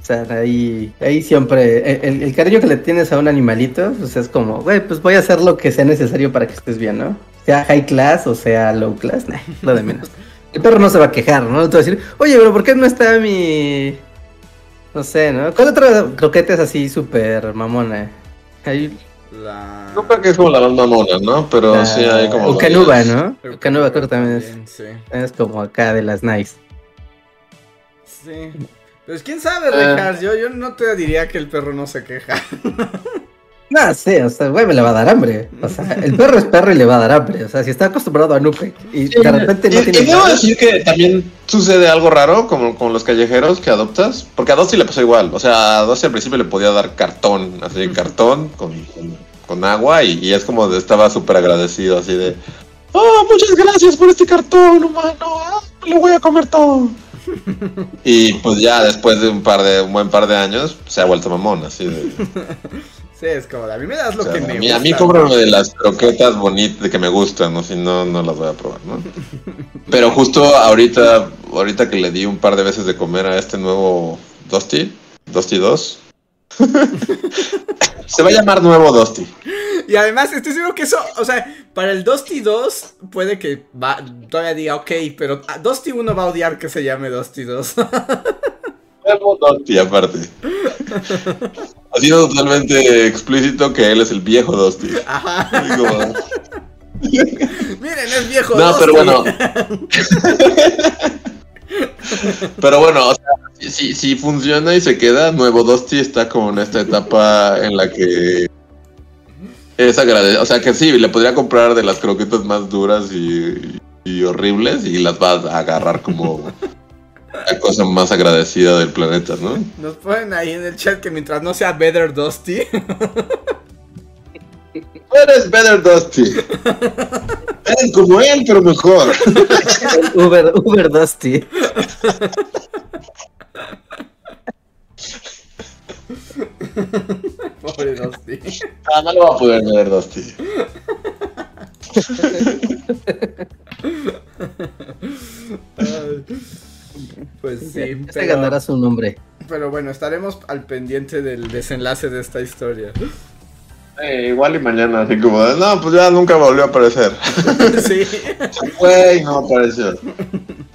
O sea, ahí, ahí siempre, el, el cariño que le tienes a un animalito, pues es como, güey, pues voy a hacer lo que sea necesario para que estés bien, ¿no? Sea high class o sea low class, nah, lo de menos. El perro no se va a quejar, ¿no? Te va a decir, oye, pero ¿por qué no está mi... No sé, ¿no? ¿Cuál otra croqueta es así súper mamona? Hay La... No creo que es como la más mamona, ¿no? Pero la sí hay como... Ucanuba. ¿no? Ucanuba creo que también es, Sí. es como acá de las nice. Sí. Pues quién sabe, Eh. Richard. Yo, yo no te diría que el perro no se queja. No sé, o sea, güey, me le va a dar hambre. O sea, el perro es perro y le va a dar hambre. O sea, si está acostumbrado a Nupec y Sí, de repente no y, tiene y debo nada, decir que también sucede algo raro como con los callejeros que adoptas, porque a Dusty le pasó igual, o sea, a Dusty al principio le podía dar cartón, así cartón con, con, con agua y, y es como de, estaba súper agradecido, así de, oh, muchas gracias por este cartón, humano, ah, le voy a comer todo. y pues ya después de un par de un buen par de años se ha vuelto mamón, así de, Sí, es como, a mí me das lo o sea, que me mí, gusta. a mí cómprame de las croquetas bonitas que me gustan, ¿no? Si no, no las voy a probar, ¿no? Pero justo ahorita, ahorita que le di un par de veces de comer a este nuevo Dusty, Dusty 2, se va a llamar nuevo Dusty. Y además, estoy seguro que eso, o sea, para el Dusty 2 puede que va, todavía diga ok, pero a Dusty 1 va a odiar que se llame Dusty 2. Nuevo Dusty, aparte. Ha sido totalmente explícito que él es el viejo Dusty. Ajá. Como- Miren, es viejo. No, pero bueno. Pero bueno, o sea, si, si- funciona y se queda, nuevo Dusty está como en esta etapa en la que es agradecido. O sea que sí, le podría comprar de las croquetas más duras y, y horribles y las va a agarrar como la cosa más agradecida del planeta, ¿no? Nos ponen ahí en el chat que mientras no sea Better Dusty. Tú eres Better Dusty. Eres como él, pero mejor. Uber, Uber Dusty. Pobre Dusty. Ah, no lo va a poder ver Dusty. Ay. Pues sí, Este pero, ganará su nombre. pero bueno, estaremos al pendiente del desenlace de esta historia. Eh, igual y mañana, así como, de, no, pues ya nunca volvió a aparecer. sí. Güey, no apareció.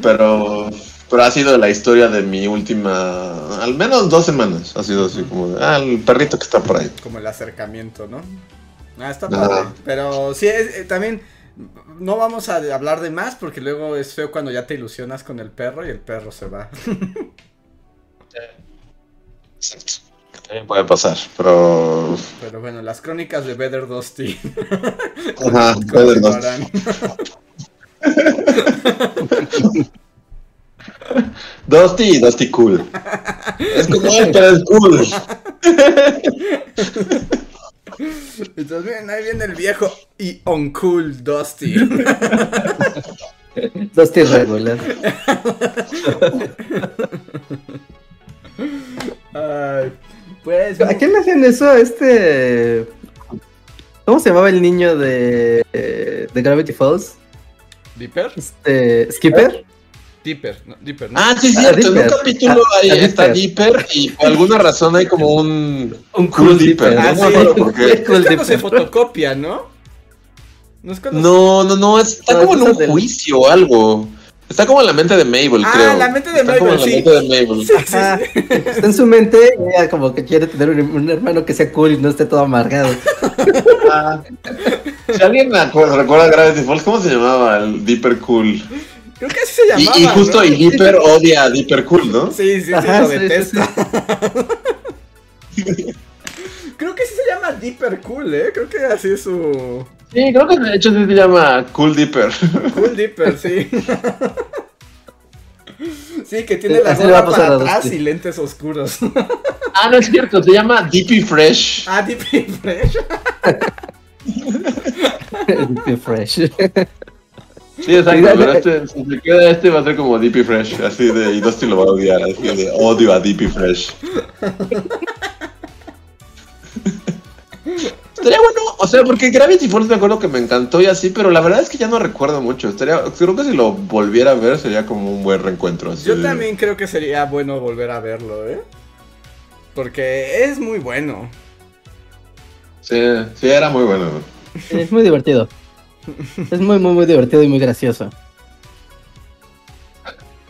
Pero, pero ha sido la historia de mi última, al menos dos semanas. Ha sido así como, de, ah, el perrito que está por ahí. Como el acercamiento, ¿no? Ah, está padre. Pero sí, es, eh, también no vamos a hablar de más porque luego es feo cuando ya te ilusionas con el perro y el perro se va. Exacto. También puede pasar, pero. Pero bueno, las crónicas de Better Dusty. Ajá, Better Dusty. Dusty y Dusty Cool. Es como él, pero es cool. Entonces, bien, ahí viene el viejo y uncool Dusty. Dusty regular. Ay, pues. ¿A quién le hacían eso? Este. ¿Cómo se llamaba el niño de, de Gravity Falls? ¿Dipper? Este, ¿Skipper? Dipper, no, Dipper, ¿no? Ah, sí, Ah, cierto. En un capítulo Ah, ahí ah, está Dipper. Dipper y por alguna razón hay como un. Un cool Dipper. Dipper. Ah, No sí. acuerdo por qué. Es cuando se fotocopia, ¿no? No es cuando... No, no, no. Está No, como en un del- juicio o algo. Está como en la mente de Mabel, Ah, creo. la mente de Está como en la sí. mente de Mabel. Sí, sí, sí. Está en su mente y ella como que quiere tener un, un hermano que sea cool y no esté todo amargado. Ah. Si alguien me acuerda, recuerda Gravity Falls, ¿cómo se llamaba? El Dipper Cool. Creo que así se llamaba. y justo ¿no? y Dipper odia a Dipper Cool, ¿no? Sí, sí, sí, Ajá, lo sí, sí, detesta. Creo que sí se llama Dipper Cool, ¿eh? Creo que así es su... Sí, creo que de hecho sí se llama Cool Dipper. Cool Dipper, sí. Sí, que tiene la gorra para atrás y lentes oscuros. Ah, no es cierto, se llama Dippy Fresh. Ah, Dippy Fresh. Dippy Fresh. Sí, exacto, pero este, si se queda este va a ser como Dippy Fresh, así de, y Dusty lo va a odiar, así de odio a Dippy Fresh. Estaría bueno, o sea, porque Gravity Falls me acuerdo que me encantó y así, pero la verdad es que ya no recuerdo mucho. Estaría, creo que si lo volviera a ver sería como un buen reencuentro. Así Yo de- también creo que sería bueno volver a verlo, ¿eh? Porque es muy bueno. Sí, sí, era muy bueno. Es muy divertido. Es muy, muy, muy divertido y muy gracioso.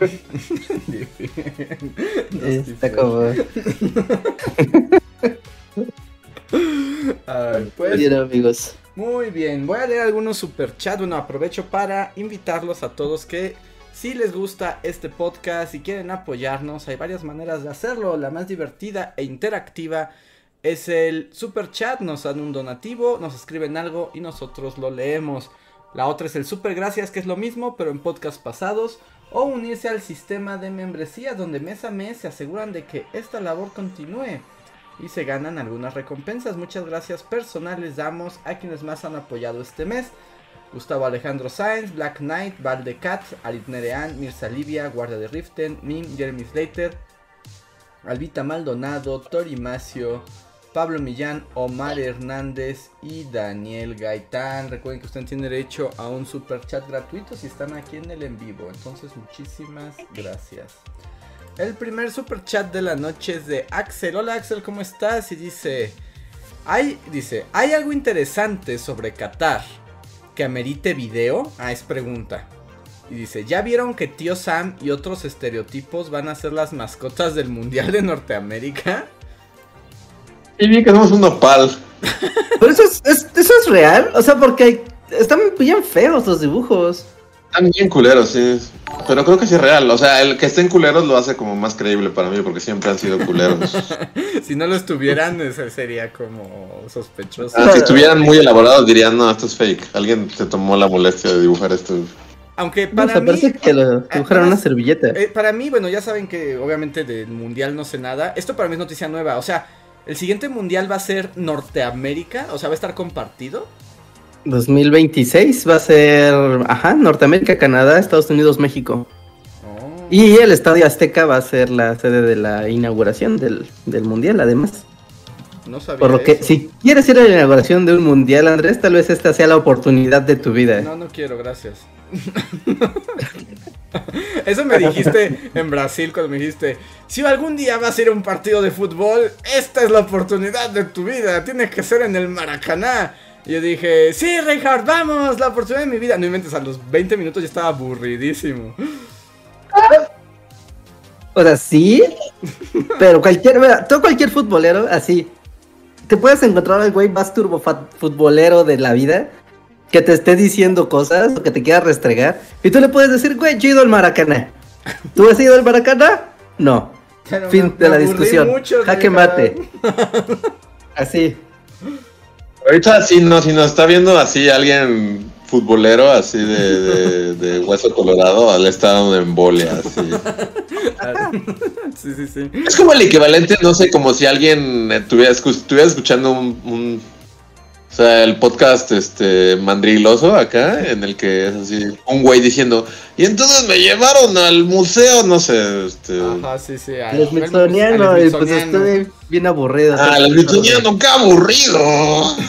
Está como. Pues, Bien, amigos. Muy bien, voy a leer algunos super chat. Bueno, aprovecho para invitarlos a todos que si les gusta este podcast y quieren apoyarnos, hay varias maneras de hacerlo. La más divertida e interactiva es el super chat. Nos dan un donativo, nos escriben algo y nosotros lo leemos. La otra es el super gracias, que es lo mismo, pero en podcasts pasados. O unirse al sistema de membresía, donde mes a mes se aseguran de que esta labor continúe y se ganan algunas recompensas. Muchas gracias personales damos a quienes más han apoyado este mes. Gustavo Alejandro Sáenz, Black Knight, Valdecat, Alit Nerean, Mirza Livia, Guardia de Riften, Mim, Jeremy Slater, Albita Maldonado, Tori Macio, Pablo Millán, Omar Hernández y Daniel Gaitán. Recuerden que usted tiene derecho a un super chat gratuito si están aquí en el en vivo. Entonces, muchísimas gracias. El primer super chat de la noche es de Axel. Hola Axel, ¿cómo estás? Y dice, hay, dice, ¿hay algo interesante sobre Qatar que amerite video? Ah, es pregunta. Y dice, ¿ya vieron que tío Sam y otros estereotipos van a ser las mascotas del Mundial de Norteamérica? Y vi que somos un nopal. Pero eso es, es- eso es real. O sea, porque hay- están bien feos los dibujos. Están bien culeros, sí. Pero creo que sí es real. O sea, el que estén culeros lo hace como más creíble para mí, porque siempre han sido culeros. si no lo estuvieran, ese sería como sospechoso. Ah, si estuvieran muy elaborados dirían, no, esto es fake. Alguien se tomó la molestia de dibujar esto. Aunque No, para o sea, mí... parece que lo dibujaron una servilleta. Eh, para mí, bueno, ya saben que obviamente del mundial no sé nada. Esto para mí es noticia nueva. O sea, el siguiente mundial va a ser Norteamérica. O sea, va a estar compartido. 2026 va a ser, ajá, Norteamérica, Canadá, Estados Unidos, México. Oh. Y el Estadio Azteca va a ser la sede de la inauguración del, del Mundial, además. no sabía Por lo que, si quieres ir a la inauguración de un Mundial, Andrés, tal vez esta sea la oportunidad de tu vida. No, no quiero, gracias. Eso me dijiste en Brasil cuando me dijiste, si algún día vas a ir a un partido de fútbol, esta es la oportunidad de tu vida, tiene que ser en el Maracaná. Y yo dije, sí, Reinhardt, vamos, la oportunidad de mi vida. No inventes, a los 20 minutos ya estaba aburridísimo. O sea, sí, pero cualquier, mira, todo cualquier futbolero, así, te puedes encontrar al güey más turbo futbolero de la vida que te esté diciendo cosas o que te quiera restregar. Y tú le puedes decir, güey, yo he ido al Maracaná. ¿Tú has ido al Maracaná? No. fin de la discusión. Jaque mate. así. Ahorita sí, no, si nos está viendo así alguien futbolero así de, de, hueso colorado, al estado de embolia, así. sí, sí, sí. Es como el equivalente, no sé, como si alguien estuviera, estuviera escuchando un o sea, el podcast este mandriloso acá, en el que es así, un güey diciendo, y entonces me llevaron al museo, no sé, este. Ajá, sí, sí. Al Smithsoniano, y pues estoy bien aburrido. Ah, el Smithsoniano, qué aburrido.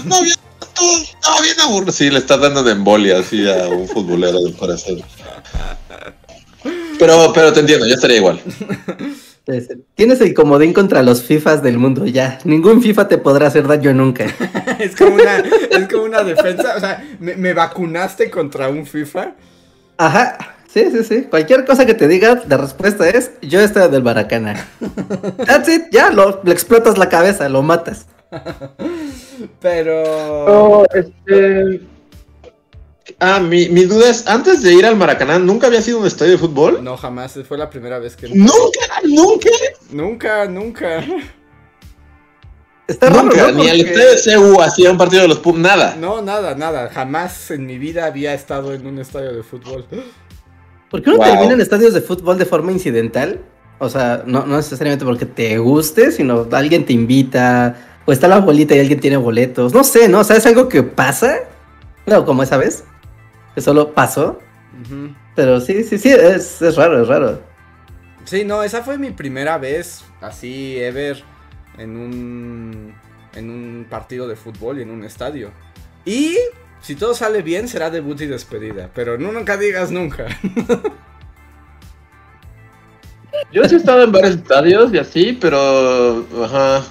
No, bien, no, bien aburrido. Sí, le está dando de embolia así a un futbolero del corazón. Pero, pero te entiendo, ya estaría igual. Tienes el comodín contra los FIFAs del mundo, ya. Ningún FIFA te podrá hacer daño nunca. es, como una, es como una defensa. O sea, ¿me, vacunaste contra un FIFA? Ajá. Sí, sí, sí. Cualquier cosa que te diga, la respuesta es: Yo estoy del Baracana. That's it, ya, lo, le explotas la cabeza, lo matas. Pero. este. Ah, mi, mi, duda es, antes de ir al Maracaná, ¿nunca había sido un estadio de fútbol? No, jamás, fue la primera vez que... ¿Nunca? ¿Nunca? Nunca, nunca. Está raro, Ni el TSU hacía un partido de los Pumas, nada. No, nada, nada. Jamás en mi vida había estado en un estadio de fútbol. ¿Por qué no terminan estadios de fútbol de forma incidental? O sea, no, no necesariamente porque te guste, sino alguien te invita, o está la bolita y alguien tiene boletos. No sé, ¿no? O sea, es algo que pasa. No, como esa vez que solo pasó. Pero sí, sí, sí, es, es raro, es raro. Sí, no, esa fue mi primera vez así, ever, en un, en un partido de fútbol y en un estadio. Y si todo sale bien, será debut y despedida. Pero no, nunca digas nunca. Yo sí he estado en varios estadios y así, pero. Ajá.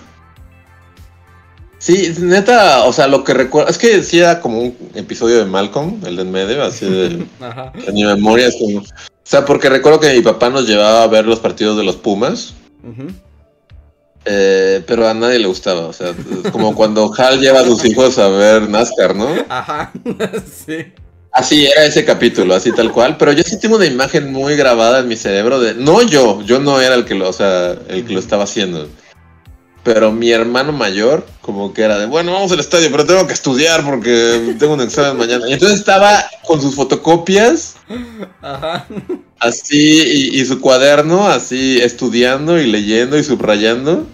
Sí, neta, o sea, lo que recuerdo, es que sí era como un episodio de Malcolm, el de en medio, así de, Ajá. en mi memoria es como, o sea, porque recuerdo que mi papá nos llevaba a ver los partidos de los Pumas, eh, pero a nadie le gustaba, o sea, es como cuando Hal lleva a sus hijos a ver NASCAR, ¿no? Ajá, sí. Así era ese capítulo, así tal cual, pero yo sí tengo una imagen muy grabada en mi cerebro de, no yo, yo no era el que lo, o sea, el que lo estaba haciendo. Pero mi hermano mayor, como que era de, bueno, vamos al estadio, pero tengo que estudiar porque tengo un examen mañana. Y entonces estaba con sus fotocopias, Ajá. así, y, su cuaderno, así, estudiando y leyendo y subrayando,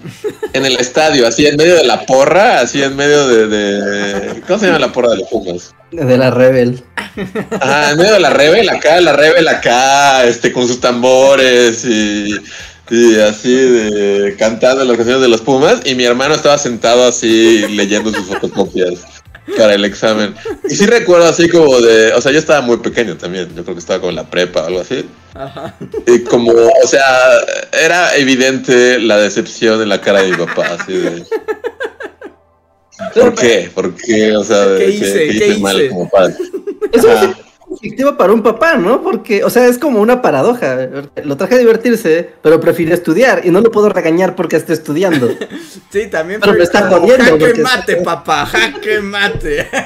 en el estadio, así en medio de la porra, así en medio de... de ¿Cómo se llama la porra de los Pumas? De la Rebel. Ajá, en medio de la Rebel acá, la Rebel acá, este, con sus tambores y Sí, así de cantando las canciones de los Pumas y mi hermano estaba sentado así leyendo sus fotocopias para el examen. Y sí recuerdo así como de, o sea, yo estaba muy pequeño también, yo creo que estaba con la prepa o algo así. Ajá. Y como, o sea, era evidente la decepción en la cara de mi papá, así de... ¿Por qué? ¿Por qué? O sea, ¿qué hice? ¿qué hice, mal como padre? Conflictiva para un papá, ¿no? Porque, o sea, es como una paradoja. Lo traje a divertirse, pero prefiere estudiar y no lo puedo regañar porque esté estudiando. sí, también. Pero me está jodiendo. Jaque mate, papá, jaque mate.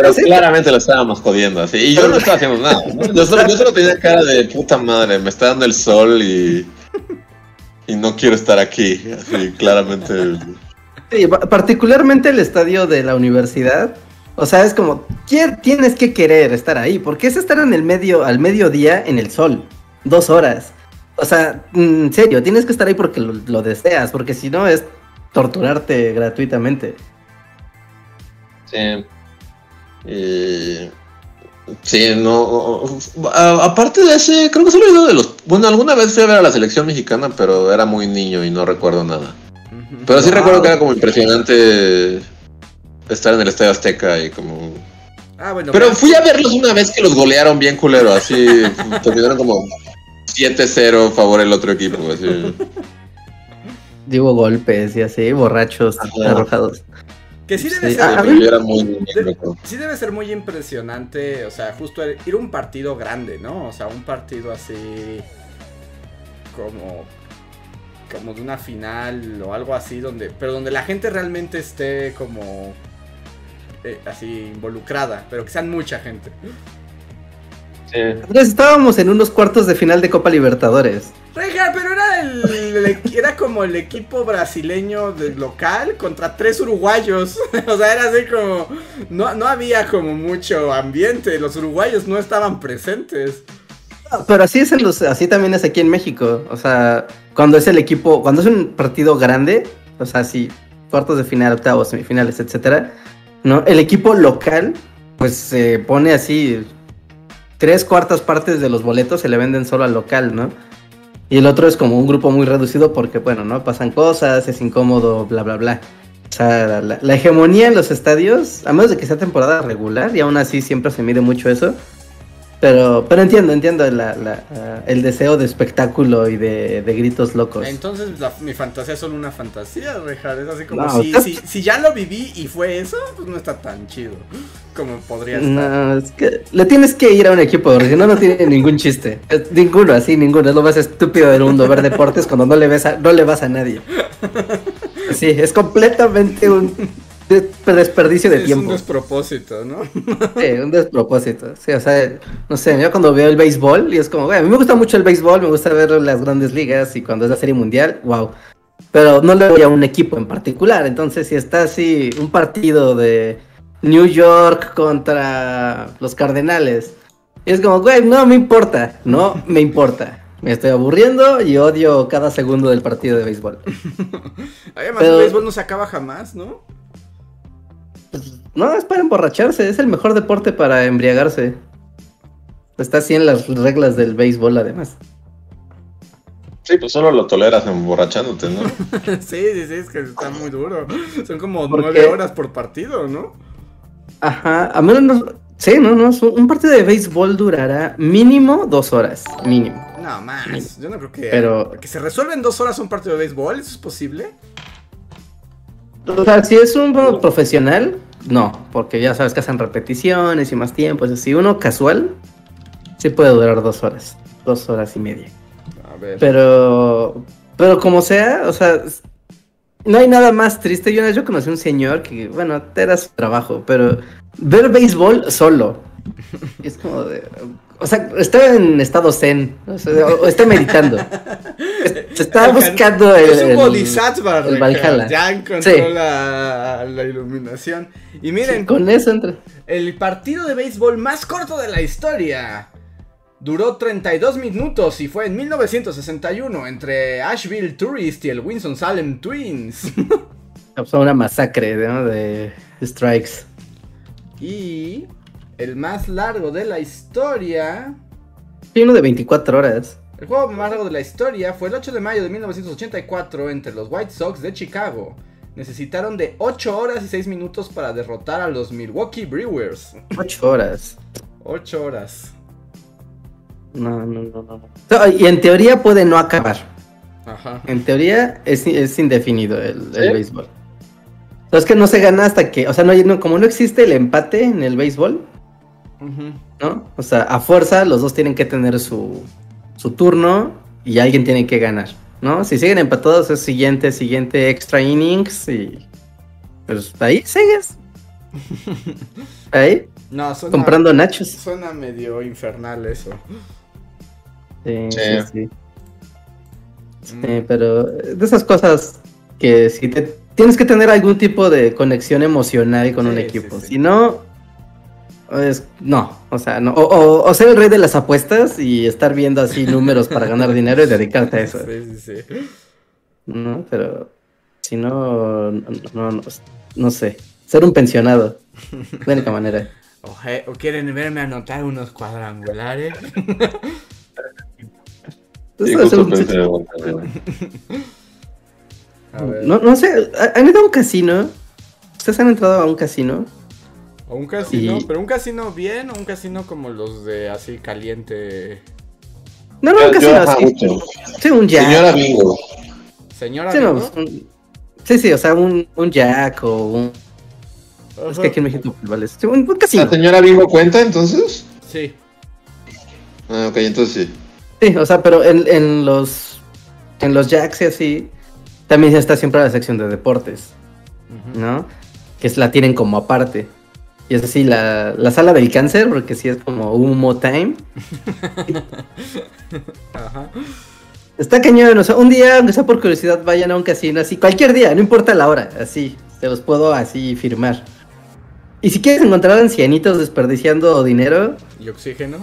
Pero claramente lo estábamos jodiendo así. Y yo no estaba haciendo nada. Yo, solo, yo solo tenía cara de puta madre, me está dando el sol y. Y no quiero estar aquí. Así, claramente. Sí, particularmente el estadio de la universidad o sea, es como, tienes que querer estar ahí, porque es estar en el medio, al mediodía en el sol, dos horas. O sea, en serio, tienes que estar ahí porque lo, deseas, porque si no es torturarte gratuitamente. Sí. sí, no. aparte de ese, creo que solo he ido de los. Bueno, alguna vez fui a ver a la selección mexicana, pero era muy niño y no recuerdo nada. Pero sí recuerdo que era como impresionante estar en el Estadio Azteca y como Ah, bueno. Pero fui a verlos una vez que los golearon bien culero, así terminaron como 7-0 favor el otro equipo, así. Digo golpes y así, borrachos arrojados. Que sí debe, Ser ah, muy, sí debe ser muy impresionante, o sea, justo ir a un partido grande, ¿no? O sea, un partido así como como de una final o algo así donde pero donde la gente realmente esté como eh, así involucrada, pero que sean mucha gente. estábamos en unos cuartos de final de Copa Libertadores. Reja, pero era el, era como el equipo brasileño del local contra tres uruguayos. o sea, era así como no, no había como mucho ambiente, los uruguayos no estaban presentes. Pero así es los, así también es aquí en México. O sea, cuando es el equipo, cuando es un partido grande, o sea, si cuartos de final, octavos, semifinales, etcétera, ¿no? El equipo local, pues se pone así, tres cuartas partes de los boletos se le venden solo al local, ¿no? Y el otro es como un grupo muy reducido porque, bueno, ¿no? Pasan cosas, es incómodo, bla, bla, bla. O sea, la, la hegemonía en los estadios, a menos de que sea temporada regular, y aún así siempre se mide mucho eso, pero, pero entiendo, entiendo la, la, el deseo de espectáculo y de, de gritos locos. Entonces mi fantasía es solo una fantasía, Rejar. Es así como si, si, si, ya lo viví y fue eso, pues no está tan chido como podría estar. No, es que le tienes que ir a un equipo, porque si no, no tiene ningún chiste. ninguno, así, ninguno. Es lo más estúpido del mundo ver deportes cuando no le, ves a, no le vas a nadie. Sí, es completamente un desperdicio de tiempo. Es un despropósito, ¿no? sí, un despropósito. Sí, o sea, no sé, yo cuando veo el béisbol y es como, güey, a mí me gusta mucho el béisbol, me gusta ver las grandes ligas y cuando es la serie mundial, wow. Pero no le voy a un equipo en particular, entonces si está así un partido de New York contra los Cardenales, es como, güey, no me importa, no me importa. Me estoy aburriendo y odio cada segundo del partido de béisbol. Además, el béisbol no se acaba jamás, ¿no? No, es para emborracharse, es el mejor deporte para embriagarse. Está así en las reglas del béisbol, además. Sí, pues solo lo toleras emborrachándote, ¿no? sí, sí, sí, es que está muy duro. Son como nueve horas por partido, ¿no? Ajá, a menos no. Sí, no, no. Un partido de béisbol durará mínimo dos horas. Mínimo. No, más. Yo no creo que. Pero. Que se resuelve en dos horas un partido de béisbol, ¿eso es posible? O sea, si es un profesional, no, porque ya sabes que hacen repeticiones y más tiempo. Si uno casual, sí puede durar dos horas, dos horas y media. A ver. Pero, pero como sea, o sea, no hay nada más triste. Yo, yo conocí a un señor que, bueno, era su trabajo, pero ver béisbol solo. Es como de, o sea, está en estado zen. O, está meditando. Se está buscando el. Es un bodhisattva. El Valhalla. Ya encontró la, la, iluminación. Y miren. con eso entra. El partido de béisbol más corto de la historia. Duró 32 minutos y fue en 1961 entre Asheville Tourist y el Winston-Salem Twins. Fue una masacre ¿no? de strikes. Y el más largo de la historia. Sí, uno de 24 horas. El juego más largo de la historia fue el 8 de mayo de 1984 entre los White Sox de Chicago. Necesitaron de 8 horas y 6 minutos para derrotar a los Milwaukee Brewers. 8 horas. 8 horas. No, no, no, no. Y en teoría puede no acabar. Ajá. En teoría es, es indefinido el, el béisbol. Es que no se gana hasta que, o sea, no, como no existe el empate en el béisbol, ¿no? O sea, a fuerza los dos tienen que tener su, su turno y alguien tiene que ganar, ¿no? Si siguen empatados es siguiente, siguiente extra innings y pues ahí sigues. ahí. No, suena, comprando nachos. Suena medio infernal eso. Sí, sí, sí. Mm. pero de esas cosas que si te tienes que tener algún tipo de conexión emocional con un equipo. Si no, es, no, o sea, no. O, ser el rey de las apuestas y estar viendo así números para ganar dinero y dedicarte a eso. Sí, sí, sí. No, pero si no, no, no, sé. Ser un pensionado. De la única manera. O, quieren verme anotar unos cuadrangulares. no, no sé, ¿han ido a un casino? ¿Ustedes han entrado a un casino? O un casino, pero un casino bien o un casino como los de así caliente. No, no, un casino así. Sí, un jack. Señora Bingo. Señora sí, Bingo. sí, sí, o sea, un, un jack o un. Es que aquí en México vale. Un, un casino. ¿La señora Bingo cuenta entonces? Sí. Ah, ok, entonces sí. Sí, o sea, pero en, en los. En los jacks y así. También está siempre la sección de deportes. ¿No? Que es, la tienen como aparte. Y es así, la, la sala del cáncer, porque sí es como humo time. Ajá. Está cañón, o sea, un día, aunque sea por curiosidad, vayan a un casino así, cualquier día, no importa la hora, así, se los puedo así firmar. Y si quieres encontrar ancianitos desperdiciando dinero, ¿Y oxígeno?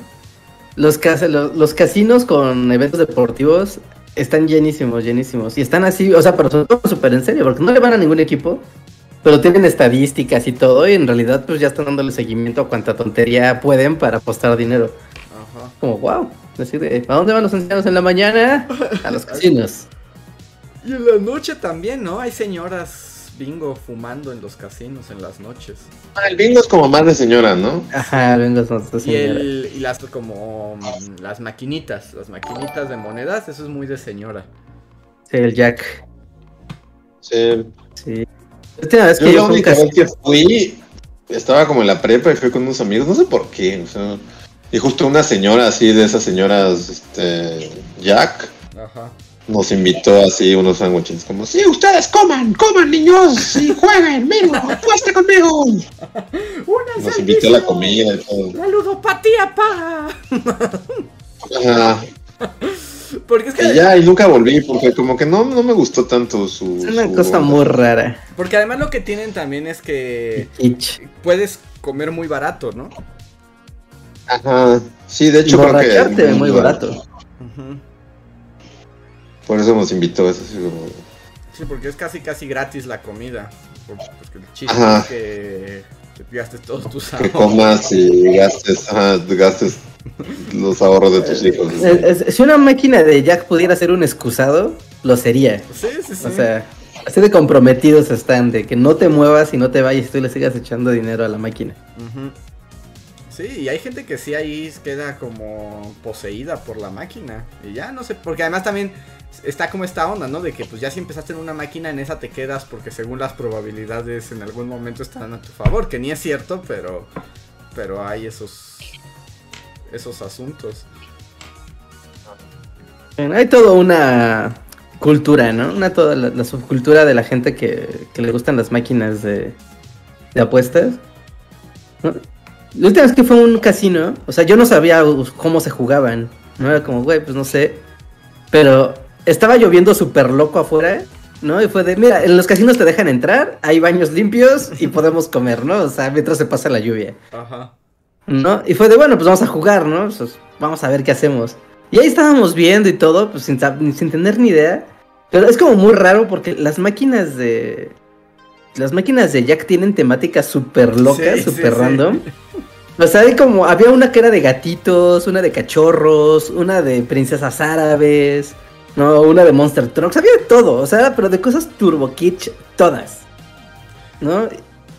los, cas- los, los casinos con eventos deportivos están llenísimos, llenísimos. Y están así, o sea, pero son súper en serio, porque no le van a ningún equipo, pero tienen estadísticas y todo, y en realidad pues ya están dándole seguimiento a cuanta tontería pueden para apostar dinero. Ajá. Como, wow, decir, de, ¿a dónde van los ancianos en la mañana? A los casinos. Y en la noche también, ¿no? Hay señoras bingo fumando en los casinos en las noches. Ah, el bingo es como más de señora, ¿no? Ajá, venga, nosotros, Y, señora. el, y las como mm, las maquinitas, las maquinitas de monedas, eso es muy de señora. Sí, el Jack. Sí. Sí. La última vez que Yo yo la única casino. vez que fui, estaba como en la prepa y fui con unos amigos, no sé por qué, o sea, y justo una señora así de esas señoras, este, Jack, Ajá. Nos invitó así unos sándwiches, como, sí, ustedes coman, coman niños, y jueguen, miren, apuesta conmigo. Nos invitó a la comida y todo. La ludopatía paga. Ajá. Porque es que Y ya, y nunca volví, porque como que no, no me gustó tanto su... Es una su cosa onda. muy rara. porque además lo que tienen también es que puedes comer muy barato, ¿no? Ajá, sí, de hecho creo que... borracharte muy barato. Ujú. Por eso nos invitó, eso sí, como... Sí, porque es casi casi gratis la comida. Porque el chiste Ajá. es que te gastes todos tus que ahorros. comas y gastes, ajá, gastes los ahorros de tus hijos. Es- es- si una máquina de Jack pudiera ser un excusado, lo sería. Sí, sí, sí. O sea, así de comprometidos están, de que no te muevas y no te vayas y tú le sigas echando dinero a la máquina. Sí, y hay gente que sí ahí queda como poseída por la máquina. Y ya no sé, porque además también está como esta onda, ¿no? De que pues ya si empezaste en una máquina, en esa te quedas porque según las probabilidades en algún momento estarán a tu favor, que ni es cierto, pero pero hay esos esos asuntos. Hay toda una cultura, ¿no? Una toda la, subcultura de la gente que, que le gustan las máquinas de, de apuestas. ¿no? La última vez que fue un casino, o sea, yo no sabía cómo se jugaban. No era como, güey, pues no sé. Pero estaba lloviendo súper loco afuera, ¿no? Y fue de, mira, en los casinos te dejan entrar, hay baños limpios y podemos comer, ¿no? O sea, mientras se pasa la lluvia. Ajá. ¿no? Y fue de, bueno, pues vamos a jugar, ¿no? Pues, vamos a ver qué hacemos. Y ahí estábamos viendo y todo, pues sin, sin tener ni idea. Pero es como muy raro porque las máquinas de... Las máquinas de Jack tienen temáticas súper locas, Sí, sí, súper sí. random. O sea, hay como, había una que era de gatitos, una de cachorros, una de princesas árabes, no, una de Monster Trucks, había de todo, o sea, pero de cosas turbo kitsch, todas. ¿No?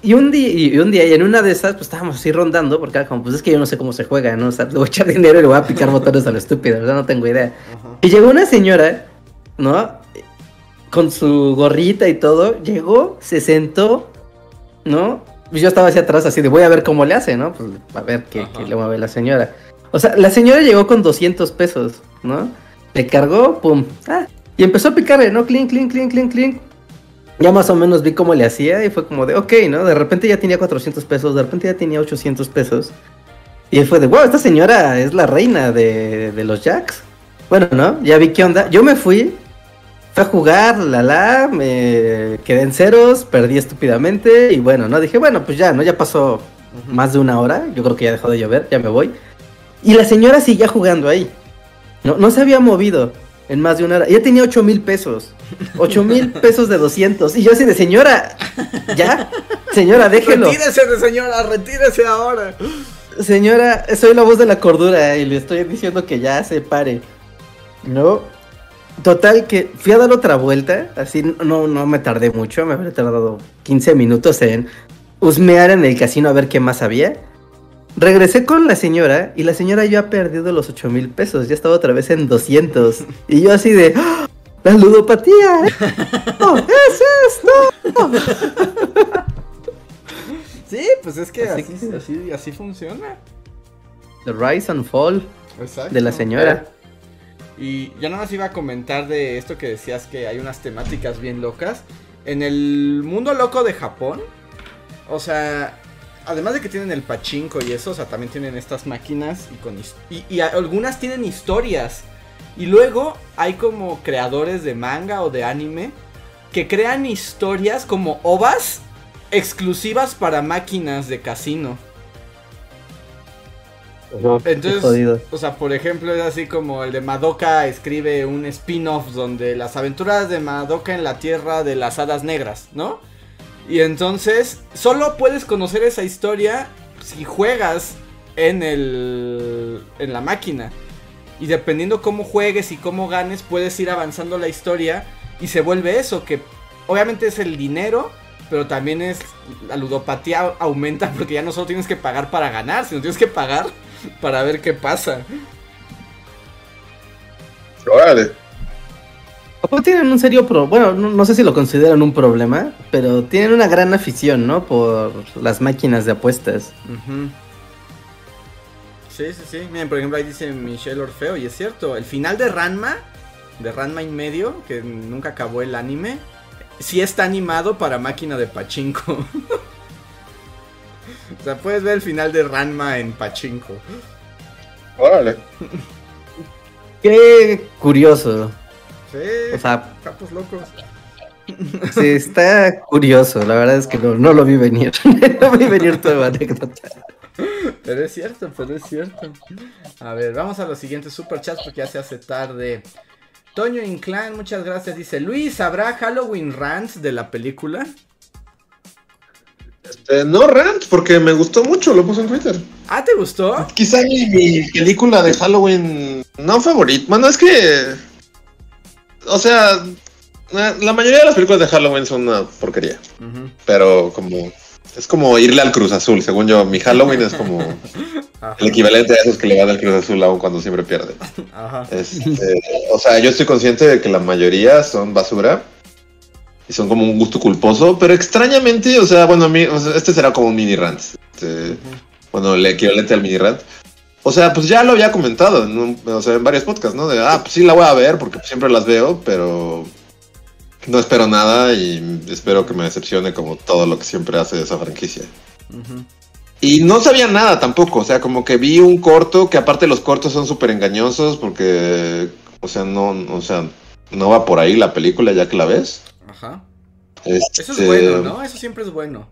Y un día, y un día, y en una de esas, pues estábamos así rondando, porque era como, pues es que yo no sé cómo se juega, ¿no? O sea, le voy a echar dinero y le voy a picar botones a lo estúpido, ¿verdad? No tengo idea. Ajá. Y llegó una señora, ¿no? Con su gorrita y todo, llegó, se sentó, ¿no? Y yo estaba hacia atrás así de voy a ver cómo le hace, ¿no? Pues a ver qué, qué le mueve la señora. O sea, la señora llegó con 200 pesos, ¿no? Le cargó, pum, ah, y empezó a picarle, ¿no? Clink, clink, clink, clink, clink. Ya más o menos vi cómo le hacía y fue como de, ok, ¿no? De repente ya tenía 400 pesos, de repente ya tenía 800 pesos. Y fue de, wow, esta señora es la reina de, de los jacks. Bueno, ¿no? Ya vi qué onda. Yo me fui, fui a jugar, la la, me quedé en ceros, perdí estúpidamente y bueno, ¿no? Dije, bueno, pues ya, ¿no? Ya pasó más de una hora, yo creo que ya dejó de llover, ya me voy. Y la señora seguía jugando ahí. No, no se había movido en más de una hora. Ella tenía 8 mil pesos. 8 mil pesos de 200. Y yo así de, señora, ya, señora, déjelo. Retírese de señora, retírese ahora. Señora, soy la voz de la cordura y le estoy diciendo que ya se pare. No. Total que fui a dar otra vuelta, así no, no me tardé mucho, me habré tardado 15 minutos en husmear en el casino a ver qué más había. Regresé con la señora y la señora ya ha perdido los 8 mil pesos, ya estaba otra vez en 200. Y yo así de, ¡Ah! la ludopatía, ¿eh? ¡Oh, es esto! Sí, pues es que Así así, que- así, así funciona. The Rise and Fall Exacto. de la señora. Y ya nada más iba a comentar de esto que decías que hay unas temáticas bien locas. En el mundo loco de Japón, o sea, además de que tienen el pachinko y eso, o sea, también tienen estas máquinas y, con y, y algunas tienen historias. Y luego hay como creadores de manga o de anime que crean historias como ovas exclusivas para máquinas de casino. Entonces, o sea, por ejemplo, es así como el de Madoka escribe un spin-off donde las aventuras de Madoka en la tierra de las hadas negras, ¿no? Y entonces, solo puedes conocer esa historia si juegas en el en la máquina. Y dependiendo cómo juegues y cómo ganes, puedes ir avanzando la historia y se vuelve eso que obviamente es el dinero, pero también es la ludopatía aumenta porque ya no solo tienes que pagar para ganar, sino tienes que pagar para ver qué pasa. Órale. Tienen un serio pro, bueno, no, no sé si lo consideran un problema, pero tienen una gran afición, ¿no? Por las máquinas de apuestas. Ujú. Sí, sí, sí. Miren, por ejemplo, ahí dice Michelle Orfeo, y es cierto, el final de Ranma, de Ranma y medio, que nunca acabó el anime, sí está animado para máquina de pachinko. o sea, puedes ver el final de Ranma en pachinko. Órale. Qué curioso. Sí, O sea, capos locos. sí, está curioso. La verdad es que no, no lo vi venir. no vi venir toda la anécdota. Pero es cierto, pero es cierto. A ver, vamos a los siguientes superchats porque ya se hace tarde. Toño Inclán, muchas gracias. Dice, Luis, ¿habrá Halloween Rants de la película? Este, no rant, porque me gustó mucho, lo puse en Twitter. Ah, ¿te gustó? Quizá mi, mi película de Halloween no favorita. Bueno, es que. O sea, la mayoría de las películas de Halloween son una porquería. Pero como. Es como irle al Cruz Azul, según yo. Mi Halloween es como Ajá. el equivalente a esos que le van al Cruz Azul aun cuando siempre pierde. Ajá. Este, o sea, yo estoy consciente de que la mayoría son basura y son como un gusto culposo, pero extrañamente, o sea, bueno, a mí, o sea, este será como un mini rant. Este, Bueno, el equivalente al mini rant. O sea, pues ya lo había comentado en, un- o sea, en varios podcasts, ¿no? De, ah, pues sí la voy a ver porque siempre las veo, pero no espero nada y espero que me decepcione como todo lo que siempre hace esa franquicia. Ujú. Y no sabía nada tampoco, o sea, como que vi un corto, que aparte los cortos son súper engañosos porque, o sea, no, o sea, no va por ahí la película ya que la ves. Ajá. Este, Eso es bueno, ¿no? Eso siempre es bueno.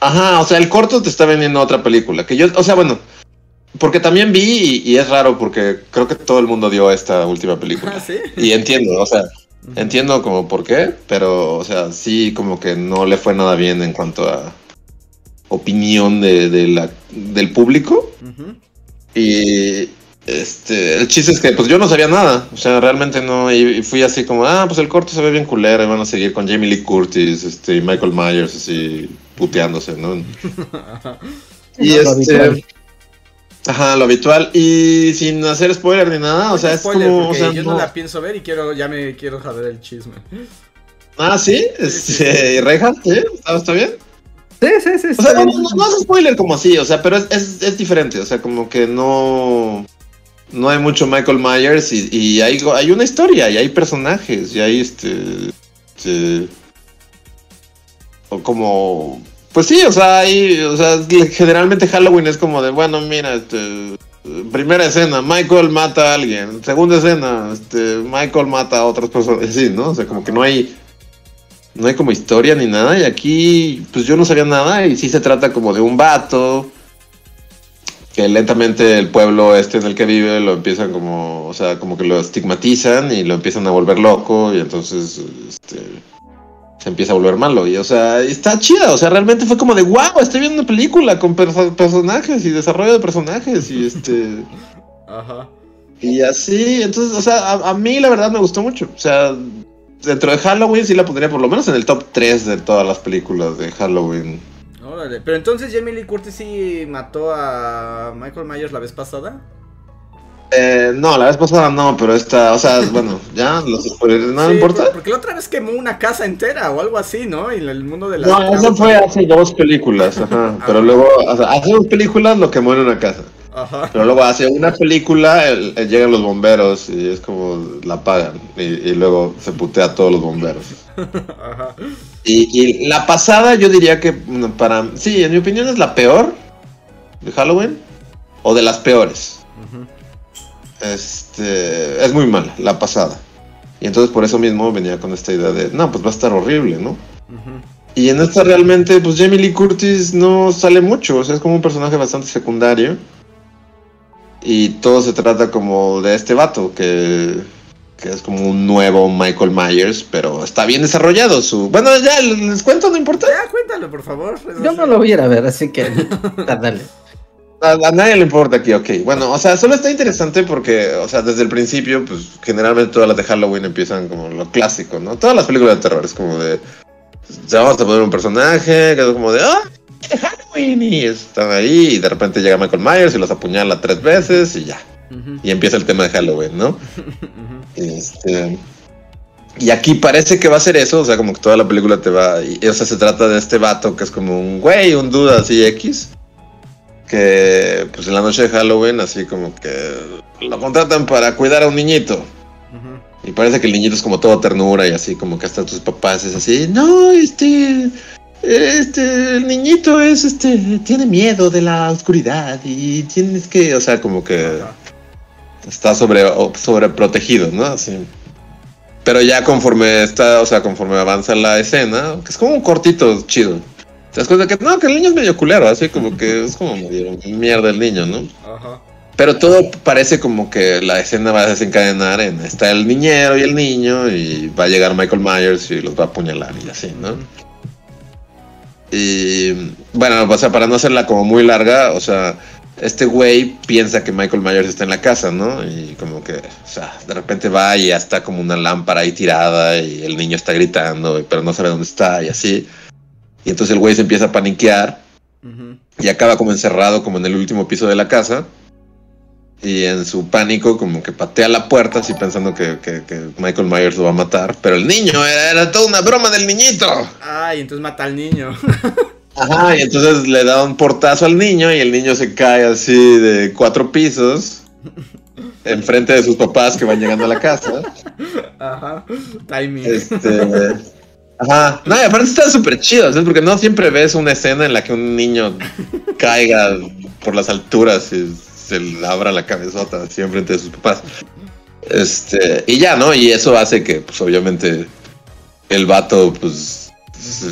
Ajá, o sea, el corto te está vendiendo otra película, que yo, o sea, bueno, porque también vi y, y es raro porque creo que todo el mundo dio esta última Ah, película. sí. Y entiendo, o sea, entiendo como por qué, pero, o sea, sí como que no le fue nada bien en cuanto a opinión de, de la, del público. Y este, el chiste es que pues yo no sabía nada, o sea, realmente no, y, y fui así como, ah, pues el corto se ve bien culero, y van a seguir con Jamie Lee Curtis, este, y Michael Myers así puteándose, ¿no? Y este. Ajá, lo habitual, y sin hacer spoiler ni nada, o sea, es Spoiler, como, o sea, yo no... no- la pienso ver y quiero, ya me quiero saber el chisme. ah, sí, Sí, sí, este, y Reinhardt, ¿sí? ¿Está, está bien? Sí, sí, sí. O sea, no, no, no es spoiler como así, o sea, pero es, es, es diferente, o sea, como que no, no hay mucho Michael Myers y, y hay, hay una historia y hay personajes y hay este, este, o como, pues sí, o sea, hay, o sea, generalmente Halloween es como de, bueno, mira, este, primera escena, Michael mata a alguien, segunda escena, este, Michael mata a otras personas, sí, ¿no? O sea, como que no hay, no hay como historia ni nada. Y aquí, pues yo no sabía nada. Y sí se trata como de un vato. Que lentamente el pueblo este en el que vive lo empiezan como, o sea, como que lo estigmatizan y lo empiezan a volver loco. Y entonces, este, se empieza a volver malo. Y, o sea, está chida. O sea, realmente fue como de, wow, estoy viendo una película con perso- personajes y desarrollo de personajes. Y este. Ajá. Y así, entonces, o sea, a, a mí la verdad me gustó mucho. O sea, dentro de Halloween sí la pondría por lo menos en el top 3 de todas las películas de Halloween Órale, pero entonces Jamie Lee Curtis sí mató a Michael Myers la vez pasada. Eh, no, la vez pasada no, pero esta, o sea, bueno, ya los spoilers, no importa. Porque la otra vez quemó una casa entera o algo así, ¿no? Y el mundo de la. No, eso fue hace dos películas, ajá. Pero luego, o sea, hace dos películas lo quemó en una casa. Ajá. Pero luego hace una película, llegan los bomberos y es como la pagan. Y, luego se putea a todos los bomberos. Ajá. Y, la pasada yo diría que para... Sí, en mi opinión es la peor de Halloween. O de las peores. Este... Es muy mala, la pasada. Y entonces por eso mismo venía con esta idea de, no, pues va a estar horrible, ¿no? Y en esta realmente, pues Jamie Lee Curtis no sale mucho, o sea, es como un personaje bastante secundario. Y todo se trata como de este vato que, que es como un nuevo Michael Myers, pero está bien desarrollado su... Bueno, ya les cuento, no importa. Ya, cuéntalo, por favor. Yo no lo voy a ir a ver, así que... dale. A, nadie le importa aquí, ok. Bueno, o sea, solo está interesante porque, o sea, desde el principio, pues generalmente todas las de Halloween empiezan como lo clásico, ¿no? Todas las películas de terror es como de. Se vamos a poner un personaje, que es como de. ¡Ah! Halloween y están ahí y de repente llega Michael Myers y los apuñala tres veces y ya. Y empieza el tema de Halloween, ¿no? este, y aquí parece que va a ser eso, o sea, como que toda la película te va... Y, o sea, se trata de este vato que es como un güey, un duda así X. Que pues en la noche de Halloween así como que lo contratan para cuidar a un niñito. Y parece que el niñito es como todo ternura y así como que hasta tus papás es así, no, este, este, el niñito es, este, tiene miedo de la oscuridad y tienes que, o sea, como que está sobre, sobre protegido, ¿no? Así. Pero ya conforme está, o sea, conforme avanza la escena, que es como un cortito chido. Te das cuenta que no, que el niño es medio culero, así como que es como medio mierda el niño, ¿no? Ajá. Pero todo parece como que la escena va a desencadenar en está el niñero y el niño y va a llegar Michael Myers y los va a apuñalar y así, ¿no? Y bueno, o sea, para no hacerla como muy larga, o sea, este güey piensa que Michael Myers está en la casa, ¿no? Y como que, o sea, de repente va y ya está como una lámpara ahí tirada y el niño está gritando, pero no sabe dónde está y así. Y entonces el güey se empieza a paniquear y acaba como encerrado como en el último piso de la casa. Y en su pánico como que patea la puerta así pensando que, Michael Myers lo va a matar. Pero el niño, era, era toda una broma del niñito. Ay, entonces mata al niño. Ajá, y entonces le da un portazo al niño y el niño se cae así de cuatro pisos enfrente de sus papás que van llegando a la casa. Ajá, timing. Este, ajá, no, y aparte está súper chido, ¿sabes? porque no siempre ves una escena en la que un niño caiga por las alturas y se le abra la cabezota así enfrente de sus papás. Este, y ya, ¿no? Y eso hace que, pues obviamente, el vato, pues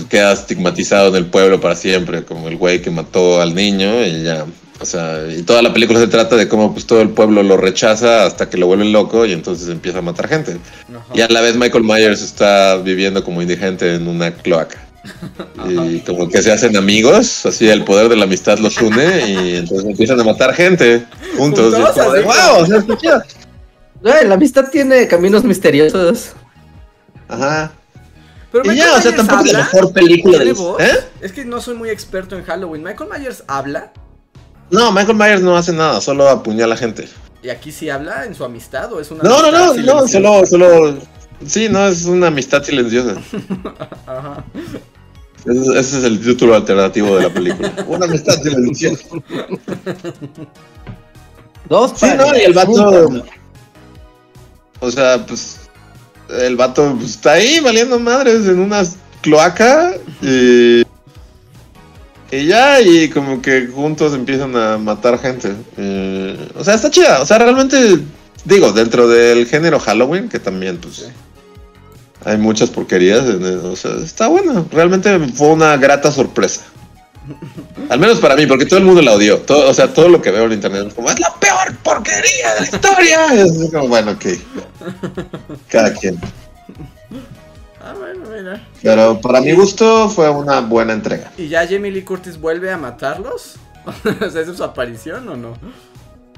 queda estigmatizado en el pueblo para siempre, como el güey que mató al niño y ya. O sea, y toda la película se trata de cómo pues todo el pueblo lo rechaza hasta que lo vuelven loco y entonces empieza a matar gente. Y a la vez Michael Myers está viviendo como indigente en una cloaca. Y como que se hacen amigos, así el poder de la amistad los une y entonces empiezan a matar gente juntos. wow, la amistad tiene caminos misteriosos. Ajá. Pero y ya, o sea, tampoco es la mejor película de ¿Eh? Es que no soy muy experto en Halloween. ¿Michael Myers habla? No, Michael Myers no hace nada, solo apuñala a la gente. ¿Y aquí sí habla en su amistad o es una No, no, no, no, solo, solo. Sí, no, es una amistad silenciosa. Ajá. Ese, es el título alternativo de la película. una amistad silenciosa. Dos Sí, no, y el vato. O sea, pues el vato pues, está ahí valiendo madres en una cloaca y, y ya, y como que juntos empiezan a matar gente. o sea, está chida. O sea, realmente, digo, dentro del género Halloween, que también, pues, hay muchas porquerías. O sea, está bueno. Realmente fue una grata sorpresa. Al menos para mí, porque todo el mundo la odió. Todo, o sea, todo lo que veo en internet es como, es la peor porquería de la historia. es como, bueno, ok. Cada quien. Ah, bueno, mira. Pero para mi gusto fue una buena entrega. ¿Y ya Jamie Lee Curtis vuelve a matarlos? o sea, ¿es su aparición o no?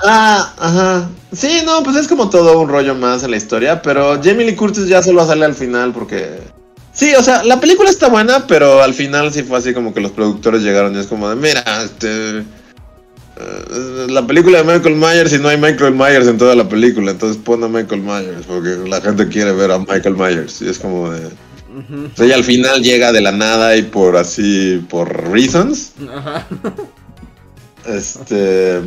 Ah, ajá. Sí, no, pues es como todo un rollo más en la historia, pero Jamie Lee Curtis ya solo sale al final porque Sí, o sea, la película está buena, pero al final sí fue así como que los productores llegaron y es como de, mira, este... eh, la película de Michael Myers y no hay Michael Myers en toda la película, entonces pon a Michael Myers porque la gente quiere ver a Michael Myers y es como de... O sea, y al final llega de la nada y por así, por reasons. Ajá. Este.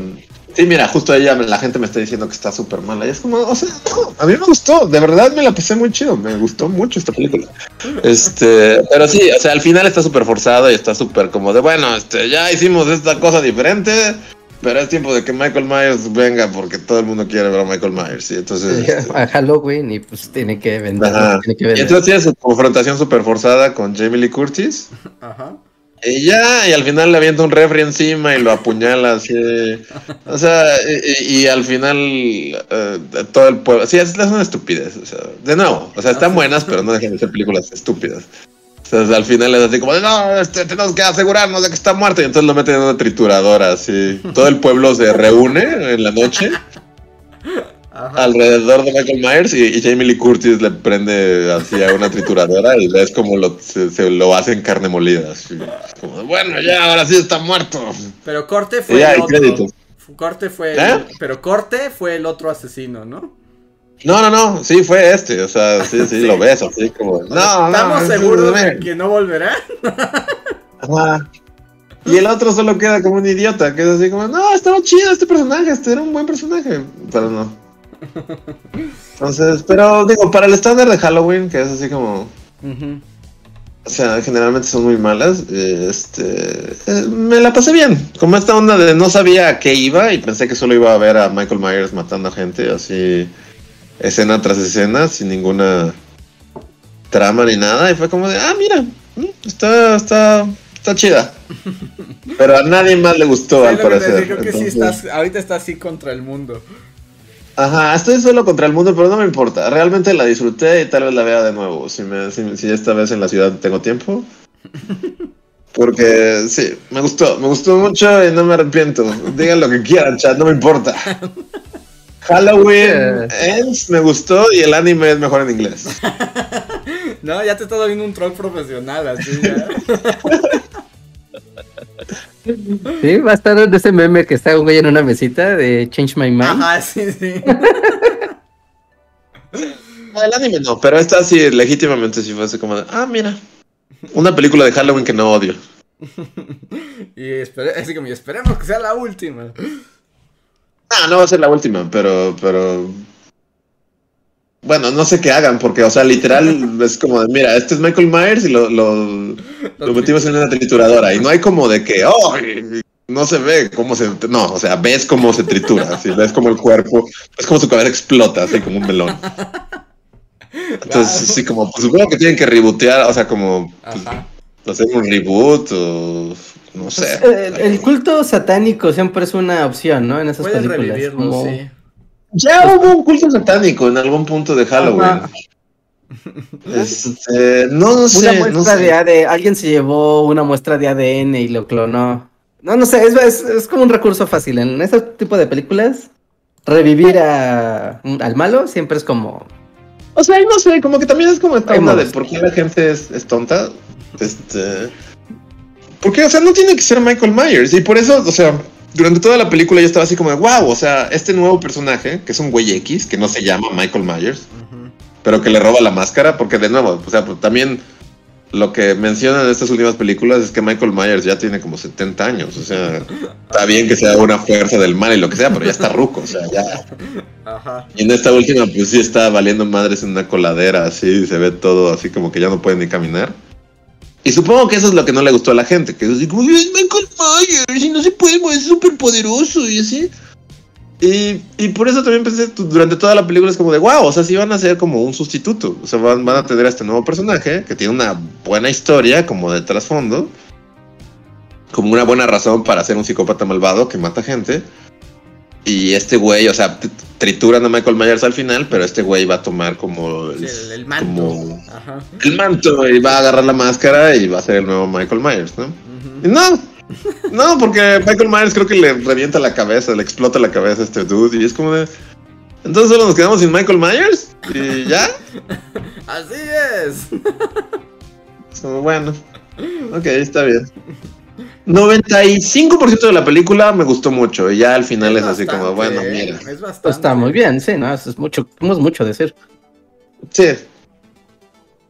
Sí, mira, justo ella, la gente me está diciendo que está súper mala. Y es como, o sea, no, a mí me gustó, de verdad me la pasé muy chido, me gustó mucho esta película. Este, pero sí, o sea, al final está súper forzado y está súper como de, bueno, este, ya hicimos esta cosa diferente, pero es tiempo de que Michael Myers venga porque todo el mundo quiere ver a Michael Myers. Y entonces. este, A Halloween y pues tiene que vender. ajá. Tiene que Y entonces tiene su confrontación súper forzada con Jamie Lee Curtis. Ajá. Y ya, y al final le avienta un refri encima y lo apuñala así. O sea, y, al final eh, todo el pueblo. Sí, es, es una estupidez. O sea, de nuevo, o sea, están buenas, pero no dejan de ser películas estúpidas. Sea, al final es así como, de, no, este, tenemos que asegurarnos de que está muerto. Y entonces lo meten en una trituradora, así. Todo el pueblo se reúne en la noche Ajá. alrededor de Michael Myers y, y Jamie Lee Curtis le prende así a una trituradora y ves como lo, se, se lo hacen carne molida. así. Como, bueno, ya, ahora sí está muerto. Pero Corte Y fue ya, el otro. Corte fue ¿Eh? Pero Corte fue el otro asesino, ¿no? No, no, no, sí fue este, o sea, sí, sí, lo ves así como... No, ¿Estamos no, seguros no, de que no volverá? Ajá. Y el otro solo queda como un idiota, que es así como, no, estaba chido este personaje, este era un buen personaje, pero no. Entonces, pero digo, para el estándar de Halloween, que es así como, Ujú. o sea, generalmente son muy malas, este, eh, me la pasé bien, como esta onda de no sabía a qué iba y pensé que solo iba a ver a Michael Myers matando a gente, así, escena tras escena, sin ninguna trama ni nada, y fue como de, ah, mira, mm, está, está, está chida. Pero a nadie más le gustó, Sí, al parecer. digo, creo que sí Entonces, estás, ahorita está así contra el mundo. Ajá, estoy solo contra el mundo, pero no me importa. Realmente la disfruté y tal vez la vea de nuevo. Si, me, si, si esta vez en la ciudad tengo tiempo. Porque sí, me gustó, me gustó mucho y no me arrepiento. Digan lo que quieran, chat, no me importa. Halloween Ends me gustó y el anime es mejor en inglés. No, ya te está dando un troll profesional, así ya. Sí, va a estar de ese meme que está un güey en una mesita de Change My Mind. Ajá, sí, sí. No, el anime no, pero esta sí, legítimamente sí fue así como de, ah, mira, una película de Halloween que no odio. Y espere- así como, y esperemos que sea la última. Ah, no va a ser la última, pero, pero. Bueno, no sé qué hagan, porque, o sea, literal es como de, mira, este es Michael Myers y lo, lo, lo metimos en una trituradora. Y no hay como de que, oh, no se ve cómo se. No, o sea, ves cómo se tritura, así, ves como el cuerpo, es como su cabeza explota, así como un melón. Entonces, sí, como, pues, supongo que tienen que rebootear, o sea, como pues, Ajá. Hacer un reboot o no sé. Pues, el, el culto satánico siempre es una opción, ¿no? En esas Puedes películas. revivirlo, como- sí. Ya hubo un culto satánico en algún punto de Halloween. Ajá. Este, no, no Una sé, muestra no sé. de ADN, alguien se llevó una muestra de ADN y lo clonó. No, no sé, es, es, es como un recurso fácil. En ese tipo de películas, revivir a, al malo siempre es como... O sea, no sé, como que también es como esta onda de por qué la gente es, es tonta. Este. Porque, o sea, no tiene que ser Michael Myers. Y por eso, o sea, durante toda la película yo estaba así como de wow, o sea, este nuevo personaje, que es un güey X, que no se llama Michael Myers, pero que le roba la máscara, porque de nuevo, o sea, pues también lo que mencionan en estas últimas películas es que Michael Myers ya tiene como 70 años, o sea, está bien que sea una fuerza del mal y lo que sea, pero ya está ruco, o sea, ya. Ajá. Y en esta última, pues sí está valiendo madres en una coladera, así, se ve todo así como que ya no puede ni caminar. Y supongo que eso es lo que no le gustó a la gente, que es así como, es Michael Myers y no se puede, es súper poderoso y así. Y, y por eso también pensé durante toda la película es como de wow, o sea, sí van a ser como un sustituto. O sea, van, van a tener a este nuevo personaje que tiene una buena historia como de trasfondo, como una buena razón para ser un psicópata malvado que mata gente. Y este güey, o sea, trituran a Michael Myers al final, pero este güey va a tomar como el, el, el manto. como Ajá. el manto y va a agarrar la máscara y va a ser el nuevo Michael Myers, ¿no? Y no, no, porque Michael Myers creo que le revienta la cabeza, le explota la cabeza a este dude y es como de... Entonces solo nos quedamos sin Michael Myers y ya. Así es. Bueno, ok, está bien. 95% de la película me gustó mucho y ya al final es, así como, bueno, mira. Es bastante. Está muy bien, sí, ¿no? Eso es mucho, es mucho decir. Sí.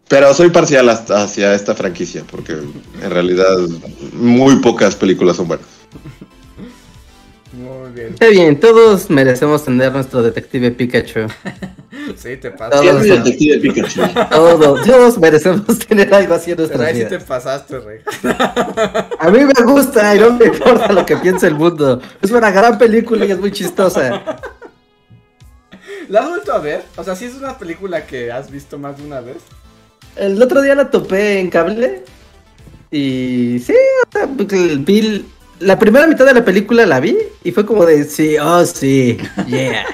Pero soy parcial hacia esta franquicia porque en realidad muy pocas películas son buenas. Bien. Está bien, todos merecemos tener nuestro detective Pikachu. sí, te pasa. Todos, detective Pikachu. Todos, todos merecemos tener algo así en nuestra vida. sí te pasaste, Rey. A mí me gusta y no me importa lo que piense el mundo. Es una gran película y es muy chistosa. ¿La has vuelto a ver? O sea, ¿sí es una película que has visto más de una vez? El otro día la topé en cable. Y sí, o sea, vi la primera mitad de la película la vi y fue como de sí, oh sí, yeah.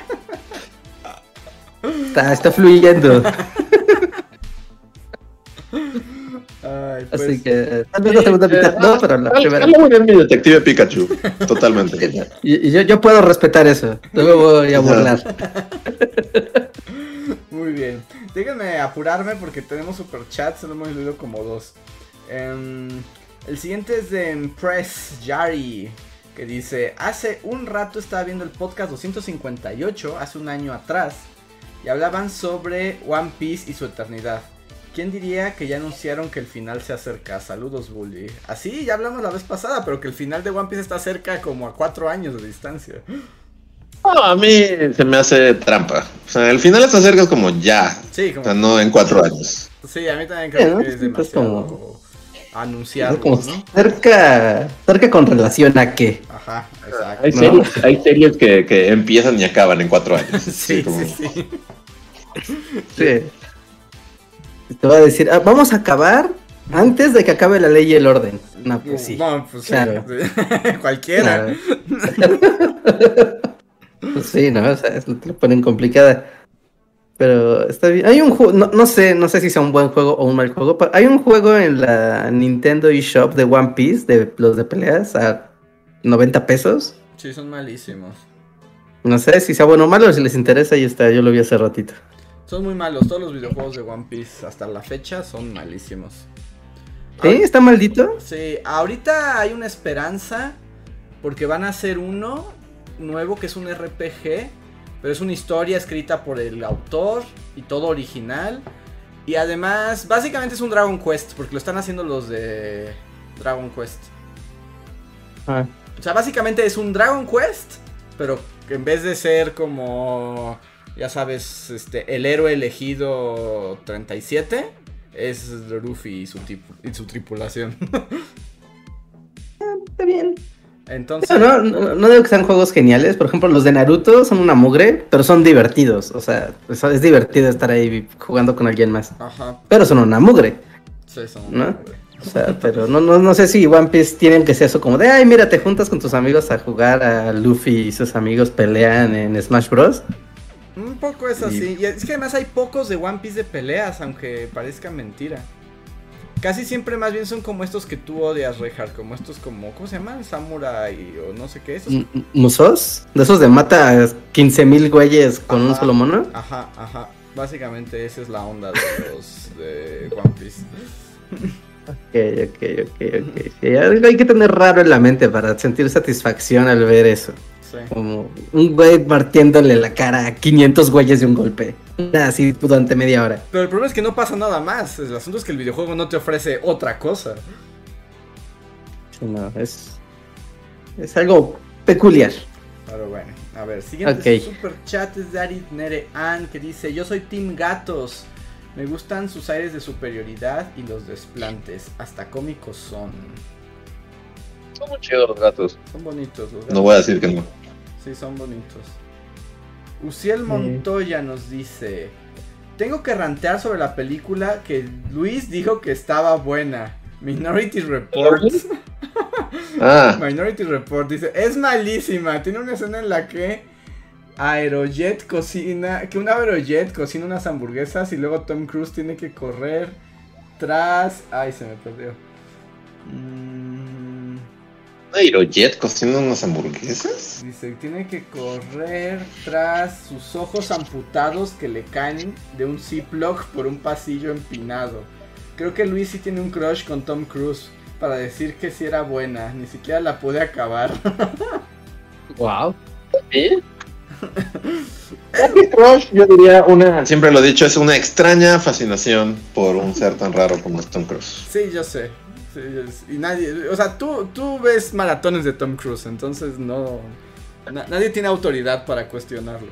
está, está fluyendo. Ay, pues... Así que tal vez la segunda mitad no, pero la primera. muy bien mi detective Pikachu, totalmente. Y, yo, yo puedo respetar eso, no me voy a burlar. Muy bien. Déjenme apurarme porque tenemos superchats, hemos leído como dos. Um, el siguiente es de Impress Yari, que dice, hace un rato estaba viendo el podcast 258, hace un año atrás, y hablaban sobre One Piece y su eternidad. ¿Quién diría que ya anunciaron que el final se acerca? Saludos, Bully. Así, ya hablamos la vez pasada, pero que el final de One Piece está cerca como a cuatro años de distancia. a mí se me hace trampa. O sea, el final está cerca como ya. Sí, como... O sea, no en cuatro años. Sí, a mí también creo que es demasiado anunciado. Como cerca, cerca con relación a qué. Ajá, exacto. Hay series, hay series que, que, empiezan y acaban en cuatro años. sí, sí, sí, sí. Te va a decir, ah, vamos a acabar antes de que acabe la ley y el orden. No, pues sí. No, pues claro. Cualquiera. pues sí, no, o sea, lo ponen complicada. Pero está bien. Hay un juego, no, sé, no sé si sea un buen juego o un mal juego, pero hay un juego en la Nintendo eShop de One Piece, de los de peleas, a 90 pesos. Sí, son malísimos. No sé si sea bueno o malo, si les interesa, ahí está, yo lo vi hace ratito. Son muy malos, todos los videojuegos de One Piece hasta la fecha son malísimos. ¿Sí? ¿Está maldito? Sí, ahorita hay una esperanza porque van a hacer uno nuevo que es un RPG pero es una historia escrita por el autor y todo original. Y además, básicamente es un Dragon Quest, porque lo están haciendo los de Dragon Quest. Ah. O sea, básicamente es un Dragon Quest, pero en vez de ser como, ya sabes, este, el héroe elegido 37, es Luffy y su, y su tripulación. Ah, está bien. Entonces... No, no, digo que sean juegos geniales. Por ejemplo, los de Naruto son una mugre, pero son divertidos. O sea, es divertido estar ahí jugando con alguien más. Ajá. Pero son una mugre. Sí, son una mugre. O sea, pero no, no, no sé si One Piece tienen que ser eso como de, ay, mira, te juntas con tus amigos a jugar a Luffy y sus amigos pelean en Smash Bros. Un poco es así. Y es que además hay pocos de One Piece de peleas, aunque parezca mentira. Casi siempre más bien son como estos que tú odias, Rejar, como estos como, ¿cómo se llaman? Samurai o no sé qué. Esos... ¿Musos? ¿De esos de mata a 15 mil güeyes con un solo mono? Ajá, ajá. Básicamente esa es la onda de los de One Piece. Ok, ok, ok, ok. Sí, hay que tener raro en la mente para sentir satisfacción al ver eso. Como un güey partiéndole la cara a 500 güeyes de un golpe. Así durante media hora. Pero el problema es que no pasa nada más. El asunto es que el videojuego no te ofrece otra cosa. No, es. Es algo peculiar. Pero bueno, a ver, siguiente super chat es de Arid Nere An que dice: Yo soy Team Gatos. Me gustan sus aires de superioridad y los desplantes. Hasta cómicos son. Son muy chidos los gatos. Son bonitos los gatos. No voy a decir que no. Sí, son bonitos. Uciel Montoya nos dice: Tengo que rantear sobre la película que Luis dijo que estaba buena. Minority Report. ah. Minority Report dice: Es malísima. Tiene una escena en la que Aerojet cocina. Que un Aerojet cocina unas hamburguesas y luego Tom Cruise tiene que correr tras. Ay, se me perdió. Mmm Aerojet cociendo unas hamburguesas? Dice, tiene que correr tras sus ojos amputados que le caen de un Ziploc por un pasillo empinado. Creo que Luis sí tiene un crush con Tom Cruise para decir que sí era buena. Ni siquiera la pude acabar. Wow. ¿Sí? Crush, yo diría una, siempre lo he dicho, es una extraña fascinación por un ser tan raro como es Tom Cruise. Sí, yo sé. Y nadie, o sea, tú, tú ves maratones de Tom Cruise, entonces no, na- nadie tiene autoridad para cuestionarlo.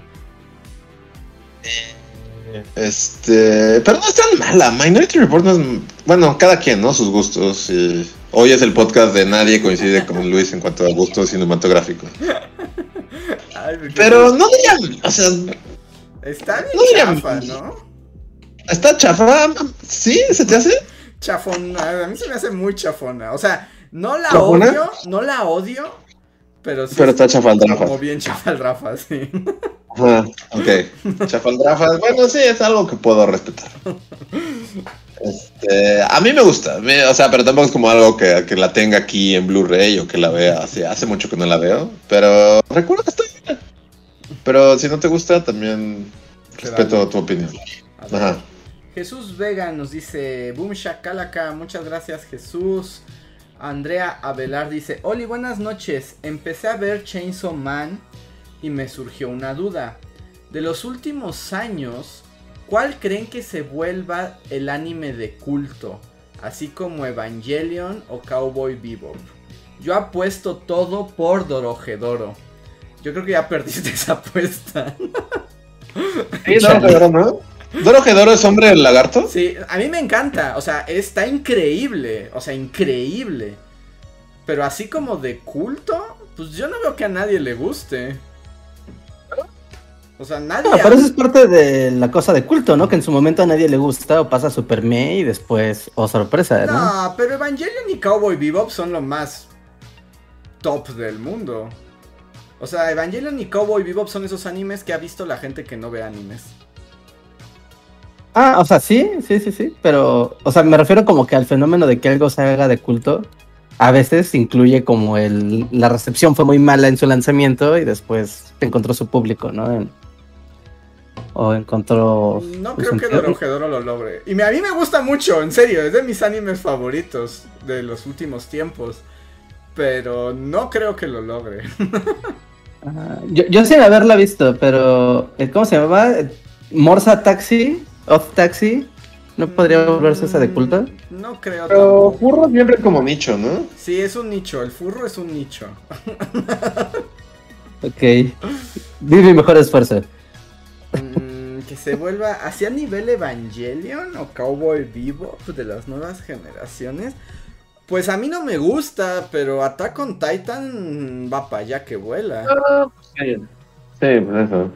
Este, pero no es tan mala. Minority Report no es, bueno, cada quien, ¿no? Sus gustos. y hoy es el podcast de nadie coincide con Luis en cuanto a gustos cinematográficos. Pero no diría, o sea, está bien no diría- chafa, ¿no? está chafa. ¿Sí? ¿Se te hace? Chafona, a mí se me hace muy chafona. O sea, no la ¿Chafona? odio, no la odio, pero sí Pero es está chafaldrafa. como bien chafaldrafa, sí. Ajá, ok. Chafaldrafa, bueno, sí, es algo que puedo respetar. Este, a mí me gusta, me- o sea, pero tampoco es como algo que, que la tenga aquí en Blu-ray o que la vea, así, hace mucho que no la veo, pero recuerdo que está bien. Pero si no te gusta, también respeto tu opinión. Ajá. Jesús Vega nos dice, Boom Shakalaka, muchas gracias Jesús. Andrea Avelar dice, Oli, buenas noches. Empecé a ver Chainsaw Man y me surgió una duda. De los últimos años, ¿cuál creen que se vuelva el anime de culto? Así como Evangelion o Cowboy Bebop. Yo apuesto todo por Dorohedoro. Yo creo que ya perdiste esa apuesta. ¿Doro Gedoro es hombre lagarto? Sí, a mí me encanta, o sea, está increíble, o sea, increíble. Pero así como de culto, pues yo no veo que a nadie le guste. O sea, nadie... Ah, pero eso es parte de la cosa de culto, ¿no? Que en su momento a nadie le gusta o pasa super me y después, o sorpresa, ¿no? No, pero Evangelion y Cowboy Bebop son lo más top del mundo. O sea, Evangelion y Cowboy Bebop son esos animes que ha visto la gente que no ve animes. Ah, o sea, sí, sí, sí, sí, pero, o sea, me refiero como que al fenómeno de que algo se haga de culto, a veces incluye como el, la recepción fue muy mala en su lanzamiento y después encontró su público, ¿no? En- o encontró... No creo que entierro. Dorohedoro lo logre. Y me- a mí me gusta mucho, en serio, es de mis animes favoritos de los últimos tiempos. Pero no creo que lo logre. Ah, yo, yo sin haberla visto, pero ¿cómo se llama? Morsa Taxi, Off Taxi, ¿no podría volverse esa de culto? No creo Pero tampoco. furro siempre como nicho, ¿no? Sí, es un nicho, el furro es un nicho. Ok. Di mi mejor esfuerzo. Mm, que se vuelva hacia nivel Evangelion o Cowboy Bebop de las nuevas generaciones. Pues a mí no me gusta, pero Attack on Titan va para allá que vuela. Sí, pues eso.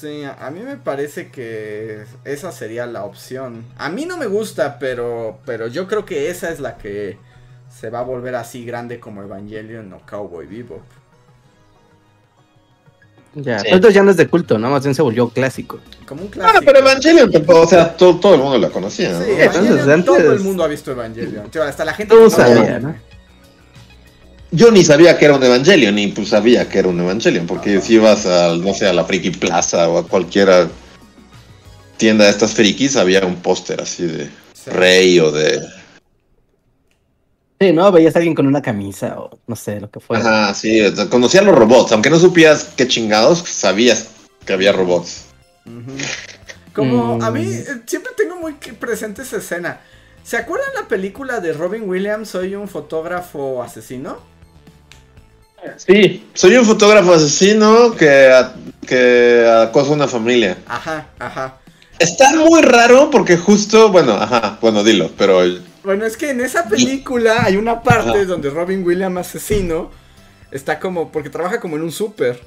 Sí, a mí me parece que esa sería la opción. A mí no me gusta, pero, pero yo creo que esa es la que se va a volver así grande como Evangelion o Cowboy Bebop. Ya, Sí. entonces ya no es de culto, ¿no? Más bien se volvió clásico. Como un Ah, clásico. pero Evangelion o sea, todo, todo el mundo la conocía, ¿no? Sí, entonces antes- todo el mundo ha visto Evangelion. Tío, hasta la gente que no ve ¿no? Yo ni sabía que era un Evangelion, ni pues sabía que era un Evangelion, porque si ibas a, no sé, a la Friki Plaza o a cualquier tienda de estas frikis, había un póster así de Sí. Rey o de... Sí, ¿no? Veías a alguien con una camisa o no sé, lo que fuera. Ajá, sí, conocía los robots, aunque no supías qué chingados, sabías que había robots. Como Mm. a mí eh, siempre tengo muy presente esa escena. ¿Se acuerdan la película de Robin Williams, Soy un fotógrafo asesino? Sí, soy un fotógrafo asesino que, a- que acosa a una familia. Ajá, ajá. Está muy raro porque justo, bueno, ajá, bueno, dilo, pero Bueno, es que en esa película hay una parte Ajá. donde Robin Williams asesino está como porque trabaja como en un súper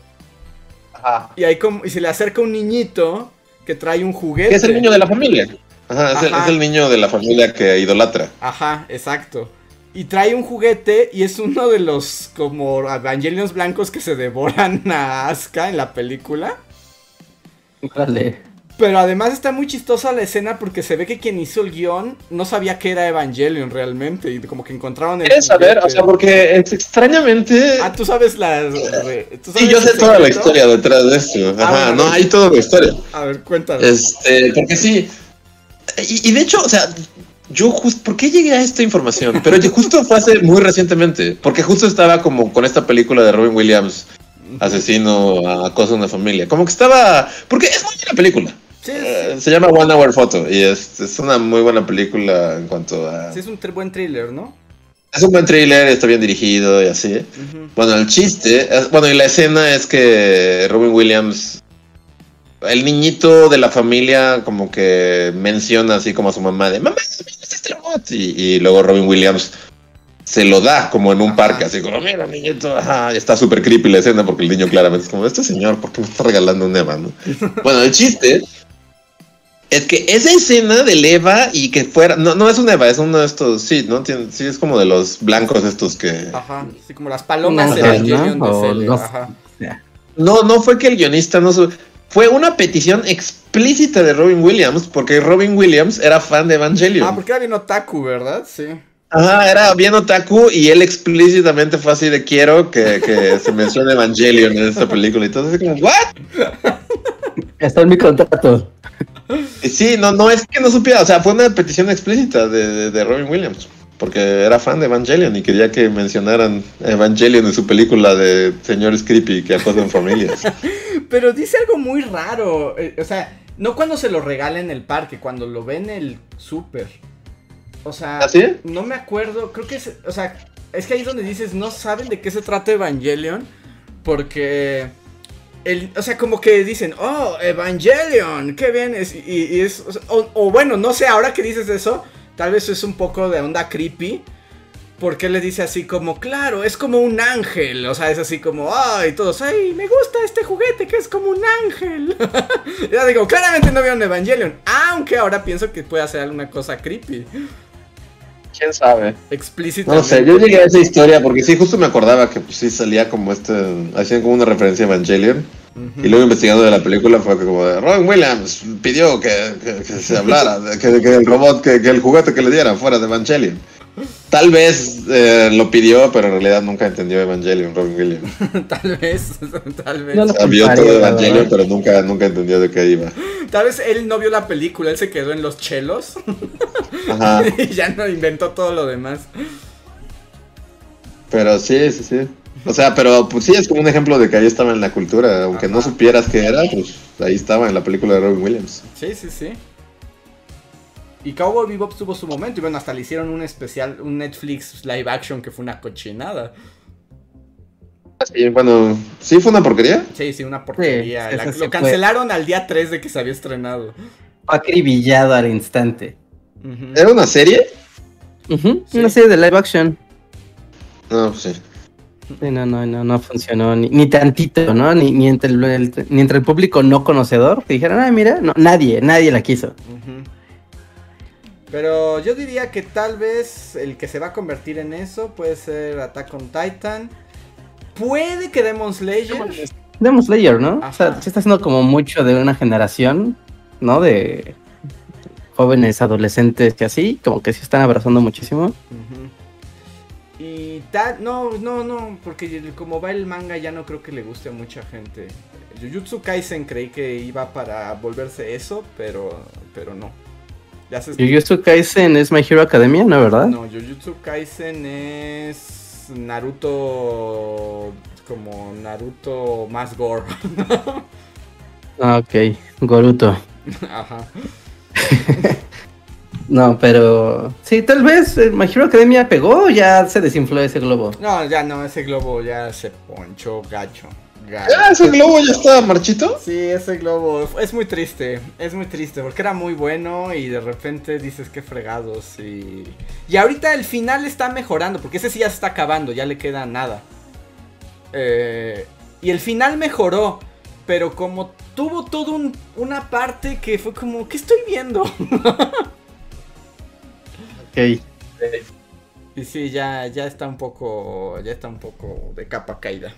y hay como y se le acerca un niñito que trae un juguete. que es el niño de la familia. Ajá, es, El, Ajá. es el niño de la familia que idolatra. Ajá, exacto. Y trae un juguete y es uno de los como Evangelions blancos que se devoran a Asuka en la película. Vale. Pero además está muy chistosa la escena porque se ve que quien hizo el guion no sabía que era Evangelion realmente y como que encontraron el ¿Quieres saber? O sea, porque es extrañamente... Ah, tú sabes la... ¿tú Sí, yo sé toda la historia detrás de esto. Ajá, Ah, bueno. no, hay toda la historia. A ver, cuéntame. Este, porque sí, Y, y de hecho, o sea, yo justo, ¿por qué llegué a esta información? Pero justo fue hace muy recientemente, porque justo estaba como con esta película de Robin Williams, asesino a cosa de una familia. Como que estaba, porque es muy buena película. Sí, Eh, se llama One Hour Photo y es, es una muy buena película en cuanto a... sí es un buen thriller, ¿no? Es un buen thriller, está bien dirigido y así. Bueno, el chiste, es- bueno, y la escena es que Robin Williams, el niñito de la familia, como que menciona así como a su mamá de mamá, mira este robot", Y, y luego Robin Williams se lo da como en un Ajá. parque, así como, mira, niñito, ajá, y está súper creepy la escena porque el niño claramente es como, este señor, ¿por qué me está regalando un Eva? no?" bueno, el chiste es que esa escena del Eva y que fuera, no, no es un Eva, es uno de estos, sí, ¿no? Tiene- sí, es como de los blancos estos que... Ajá, así como las palomas de ángel, Evangelion ¿no? de los- ajá. No, no fue que el guionista no su- fue una petición explícita de Robin Williams, porque Robin Williams era fan de Evangelion. Ah, porque era bien otaku, ¿verdad? Sí. Ajá, era bien otaku y él explícitamente fue así de quiero que, que se mencione Evangelion en esta película. Y todo así como, ¿what? Está en mi contrato. Sí, no, no es que no supiera, o sea, fue una petición explícita de, de- de Robin Williams, porque era fan de Evangelion y quería que mencionaran Evangelion en su película de señores creepy que acosan familias. Pero dice algo muy raro. eh, o sea, no cuando se lo regala en el parque, cuando lo ve en el súper. O sea, ¿Ah, no me acuerdo. Creo que es. O sea, es que ahí es donde dices, no saben de qué se trata Evangelion. Porque. El, o sea, como que dicen, oh, Evangelion, qué bien es. Y, y es. O- o bueno, no sé, ahora que dices eso, tal vez es un poco de onda creepy. Porque le dice así como, claro, es como un ángel. O sea, es así como, ay, todos, ay, me gusta este juguete que es como un ángel. ya digo, claramente no vieron Evangelion. Aunque ahora pienso que puede hacer alguna cosa creepy. ¿Quién sabe? Explícitamente. No sé, yo llegué a esa historia porque sí, justo me acordaba que pues, sí salía como este, hacían como una referencia a Evangelion. Y luego investigando de la película fue que como de Robin Williams pidió que, que- que se hablara, que, que el robot, que, que el juguete que le dieran fuera de Evangelion. Tal vez eh, lo pidió, pero en realidad nunca entendió Evangelion, Robin Williams. tal vez, tal vez. No O sea, vio todo Evangelion, pero nunca, nunca entendió de qué iba. Tal vez él no vio la película, él se quedó en los chelos Ajá. y ya no inventó todo lo demás. Pero sí, sí, sí. O sea, pero pues sí, es como un ejemplo de que ahí estaba en la cultura. Aunque no supieras qué era, pues ahí estaba en la película de Robin Williams. Sí, sí, sí. Y Cowboy Bebop tuvo su momento y bueno, hasta le hicieron un especial, un Netflix live action que fue una cochinada. Y bueno, sí fue una porquería. Sí, sí, una porquería. Sí, La- sí lo fue. cancelaron al día 3 de que se había estrenado. Fue acribillado al instante. ¿Era una serie? Sí. Una serie de live action. No, pues sí. Sí, no, no, no, no funcionó ni, ni tantito, ¿no? Ni, ni, entre el, el- ni entre el público no conocedor que dijeron, ah, mira, no, nadie, nadie la quiso. Pero yo diría que tal vez el que se va a convertir en eso puede ser Attack on Titan. Puede que Demon Slayer. Demon Slayer, ¿no? O sea, se está haciendo como mucho de una generación, ¿no? De jóvenes, adolescentes que así, como que se están abrazando muchísimo. Y tal, no, no, no, porque como va el manga ya no creo que le guste a mucha gente. Jujutsu Kaisen creí que iba para volverse eso, pero, pero no. Ya se Jujutsu Kaisen es My Hero Academia, ¿no? ¿Verdad? No, Jujutsu Kaisen es Naruto como Naruto más gore. Ah, ok, Goruto. Ajá. No, pero sí, tal vez My Hero Academia pegó o ya se desinfló ese globo. No, ya no, ese globo ya se ponchó gacho. gacho. Ah, ese globo ya estaba marchito. Sí, ese globo es muy triste, es muy triste porque era muy bueno y de repente dices que fregados y y ahorita el final está mejorando porque ese sí ya se está acabando, ya le queda nada. Eh, y el final mejoró, pero como tuvo todo un- una parte que fue como, ¿qué estoy viendo? Ok. Y sí, ya ya está un poco ya está un poco de capa caída.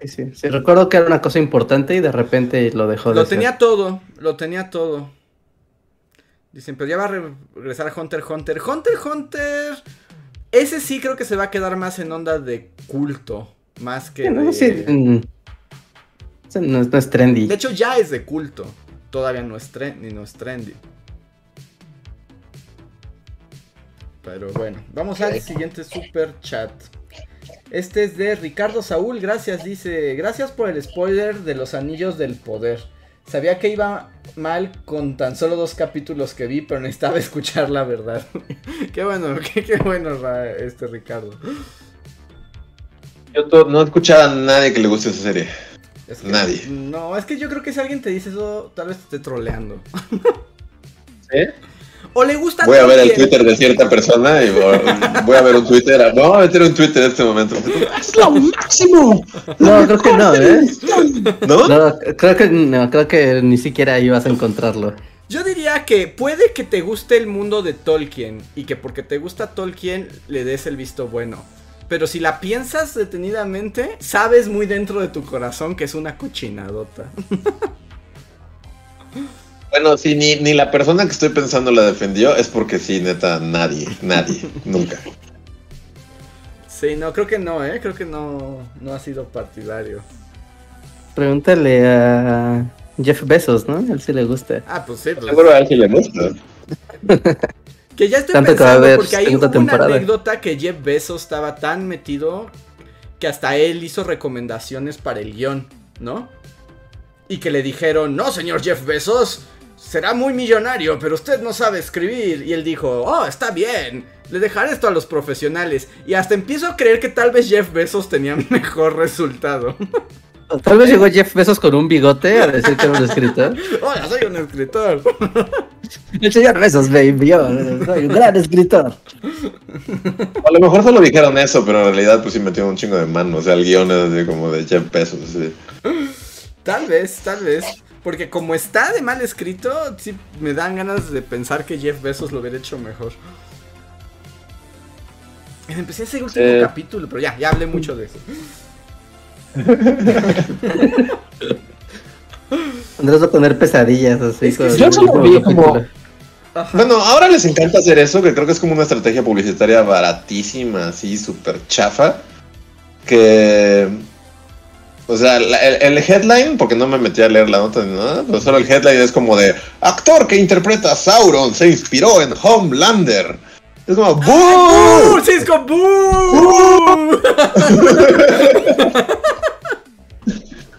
Sí, sí, sí, recuerdo que era una cosa importante y de repente lo dejó de Lo ser. tenía todo, lo tenía todo. Dicen, pero ya va a re- regresar Hunter Hunter. Hunter Hunter. Ese sí creo que se va a quedar más en onda de culto. Más que no, de... sí, no, es- no es trendy. De hecho, ya es de culto. Todavía no es, ni no es trendy. Pero bueno, vamos al siguiente super chat. Este es de Ricardo Saúl, gracias, dice, gracias por el spoiler de los anillos del poder. Sabía que iba mal con tan solo dos capítulos que vi, pero necesitaba escuchar la verdad. qué bueno, qué, bueno este Ricardo. Yo no he escuchado a nadie que le guste esa serie. nadie. No, es que yo creo que si alguien te dice eso, tal vez te esté troleando. ¿Sí? O le gusta Voy a ver el Twitter de cierta persona y voy a ver un Twitter. Vamos a meter un Twitter en este momento. ¡Es lo máximo! No, creo que no, ¿eh? ¿No? No, creo que no, creo que ni siquiera ibas a encontrarlo. Yo diría que puede que te guste el mundo de Tolkien y que porque te gusta Tolkien le des el visto bueno. Pero si la piensas detenidamente, sabes muy dentro de tu corazón que es una cochinadota. Bueno, si ni, ni la persona que estoy pensando la defendió, es porque sí, neta, nadie, nadie, nunca. Sí, no, creo que no, ¿eh? Creo que no, no ha sido partidario. Pregúntale a Jeff Bezos, ¿no? A él sí le gusta. Ah, pues sí. Pues. Seguro a él sí le gusta. que ya estoy pensando porque hay una anécdota que Jeff Bezos estaba tan metido que hasta él hizo recomendaciones para el guion, ¿no? Y que le dijeron, no, señor Jeff Bezos, será muy millonario, pero usted no sabe escribir. Y él dijo, oh, está bien, le dejaré esto a los profesionales. Y hasta empiezo a creer que tal vez Jeff Bezos tenía mejor resultado. Tal vez llegó Jeff Bezos con un bigote a decir que era un escritor. Hola, soy un escritor. El señor Bezos me envió, soy un gran escritor. A lo mejor solo dijeron eso, pero en realidad pues sí metió un chingo de mano. O sea, el guion es así como de Jeff Bezos. Tal vez, tal vez. Porque como está de mal escrito, sí me dan ganas de pensar que Jeff Bezos lo hubiera hecho mejor. Empecé ese último eh. capítulo, pero ya, ya hablé mucho de eso. Andrés va a poner pesadillas así. yo solo vi como... Bueno, ahora les encanta hacer eso, que creo que es como una estrategia publicitaria baratísima, así, súper chafa. Que o sea, el, headline, porque no me metí a leer la nota ni nada, pero solo el headline es como de actor que interpreta a Sauron se inspiró en Homelander. Es como ¡Boo! ¡Sí, es como ¡Boo!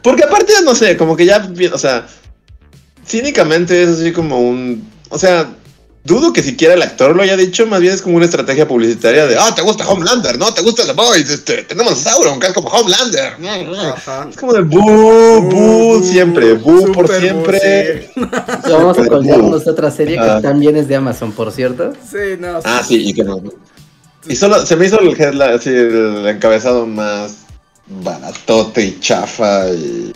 porque aparte, no sé, como que ya, o sea, cínicamente es así como un. O sea, dudo que siquiera el actor lo haya dicho, más bien es como una estrategia publicitaria de, ah, te gusta Homelander, ¿no? Te gusta The Boys, este, tenemos a Sauron, que es como Homelander. Es como de boo, boo, siempre, boo por siempre. Vamos a colgarnos otra serie que ah. también es de Amazon, por cierto. Sí, no. Ah, sí, y que no. Y solo se me hizo el, así, el encabezado más baratote y chafa y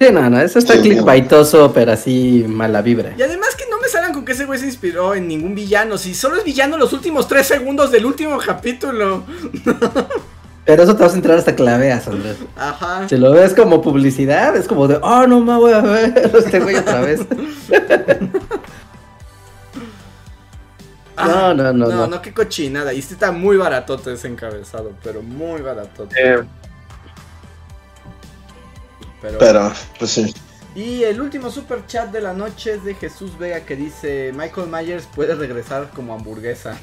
Sí, no, no, eso está sí, clickbaitoso, pero así mala vibra. Y además que no me salgan con que ese güey se inspiró en ningún villano, si solo es villano los últimos tres segundos del último capítulo. Pero eso te vas a entrar hasta que la veas, Andrés. Ajá. Si lo ves como publicidad, es como de, oh, no me voy a ver este güey otra vez. no, no, no, no, no. No, qué cochinada. Y este está muy baratote ese encabezado, pero muy baratote. Eh. Pero, pues sí. Y el último super chat de la noche es de Jesús Vega que dice Michael Myers puede regresar como hamburguesa.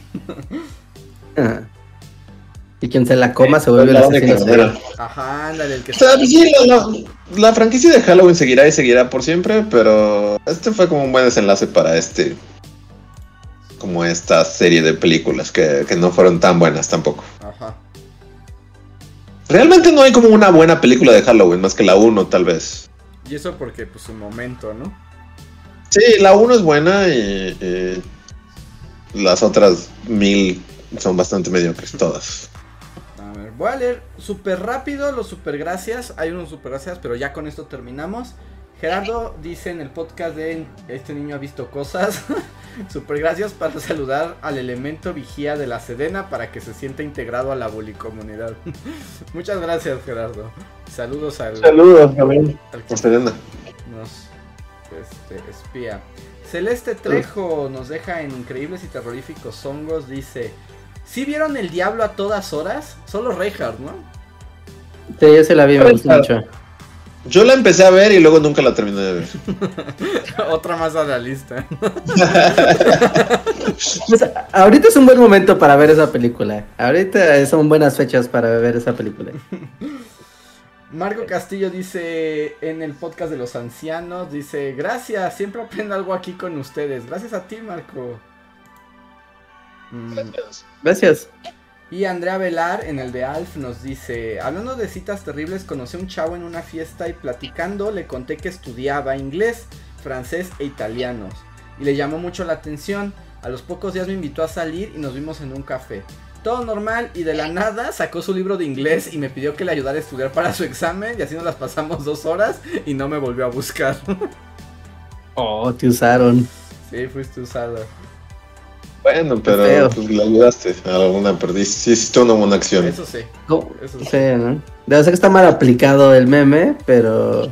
y quien se la coma se vuelve la asesino Ajá, ándale, el que... O sea, pues sí, la, franquicia de Halloween seguirá y seguirá por siempre, pero este fue como un buen desenlace para este... Como esta serie de películas que, que no fueron tan buenas tampoco. Ajá. Realmente no hay como una buena película de Halloween, más que la 1 tal vez. Y eso porque pues su momento, ¿no? Sí, la 1 es buena y, las otras mil son bastante mediocres todas. A ver, voy a leer súper rápido los super gracias. Hay unos super gracias, pero ya con esto terminamos. Gerardo dice en el podcast de Este niño ha visto cosas. Super gracias para saludar al elemento vigía de la Sedena para que se sienta integrado a la comunidad. Muchas gracias, Gerardo. Saludos al. Saludos, Gabriel. Al Sedena. Nos este, espía. Celeste Trejo nos deja en increíbles y terroríficos hongos. Dice: ¿Sí vieron el diablo a todas horas? Solo Reinhardt, ¿no? Sí, yo se la vi, me gustó mucho. Yo la empecé a ver y luego nunca la terminé de ver. Otra más a la lista. Pues, ahorita es un buen momento para ver esa película. Ahorita son buenas fechas para ver esa película. Marco Castillo dice en el podcast de los ancianos, dice, gracias, siempre aprendo algo aquí con ustedes. Gracias a ti, Marco. Mm. Gracias. Gracias. Y Andrea Velar en el de Alf nos dice, hablando de citas terribles, conocí a un chavo en una fiesta y platicando le conté que estudiaba inglés, francés e italianos. Y le llamó mucho la atención. A los pocos días me invitó a salir y nos vimos en un café. Todo normal y de la nada sacó su libro de inglés y me pidió que le ayudara a estudiar para su examen y así nos las pasamos dos horas y no me volvió a buscar. oh, te usaron. Sí, fuiste usado. Bueno, pero pues, le ayudaste a alguna perdiz. Sí, hiciste una buena acción. Eso sí. Eso sí. ¿no? Debe ser que está mal aplicado el meme, pero.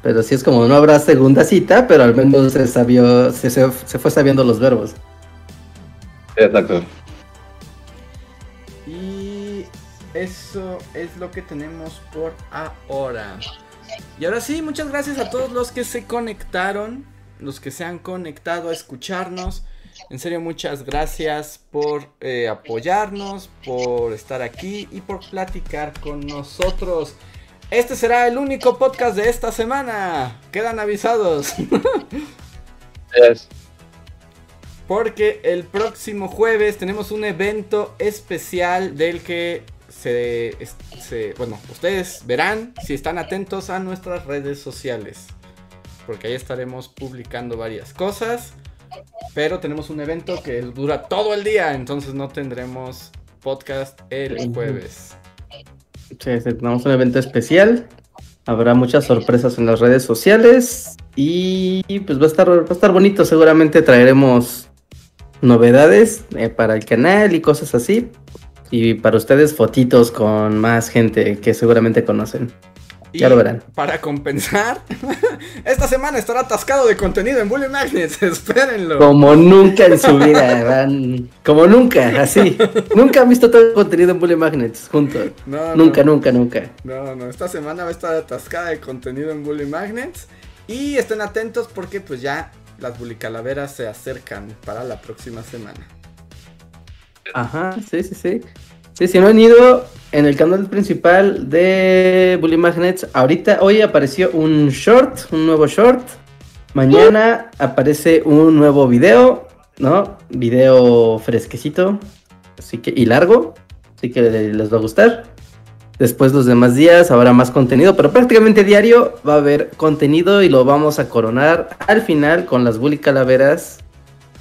Pero sí es como no habrá segunda cita, pero al menos se sabió, se, se, fue sabiendo los verbos. Exacto. Y eso es lo que tenemos por ahora. Y ahora sí, muchas gracias a todos los que se conectaron, los que se han conectado a escucharnos. En serio, muchas gracias por eh, apoyarnos, por estar aquí y por platicar con nosotros. Este será el único podcast de esta semana. Quedan avisados. Porque el próximo jueves tenemos un evento especial del que se, se, Bueno, ustedes verán si están atentos a nuestras redes sociales. Porque ahí estaremos publicando varias cosas. Pero tenemos un evento que dura todo el día, entonces no tendremos podcast el jueves. Sí, tenemos un evento especial. Habrá muchas sorpresas en las redes sociales. Y pues va a estar, va a estar bonito. Seguramente traeremos novedades eh, para el canal y cosas así. Y para ustedes fotitos con más gente que seguramente conocen ya lo verán. Para compensar, esta semana estará atascado de contenido en Bully Magnets, espérenlo. Como nunca en su vida, van. Como nunca, así. nunca han visto todo el contenido en Bully Magnets juntos. nunca, nunca, nunca. No, no, esta semana va a estar atascada de contenido en Bully Magnets. Y estén atentos porque pues ya las Bully Calaveras se acercan para la próxima semana. Ajá, sí, sí, sí. Sí, si no han ido en el canal principal de Bully Magnets, ahorita, hoy apareció un short, un nuevo short. Mañana aparece un nuevo video, ¿no? Video fresquecito, así que, y largo, así que les va a gustar. Después los demás días habrá más contenido, pero prácticamente diario va a haber contenido y lo vamos a coronar al final con las Bully Calaveras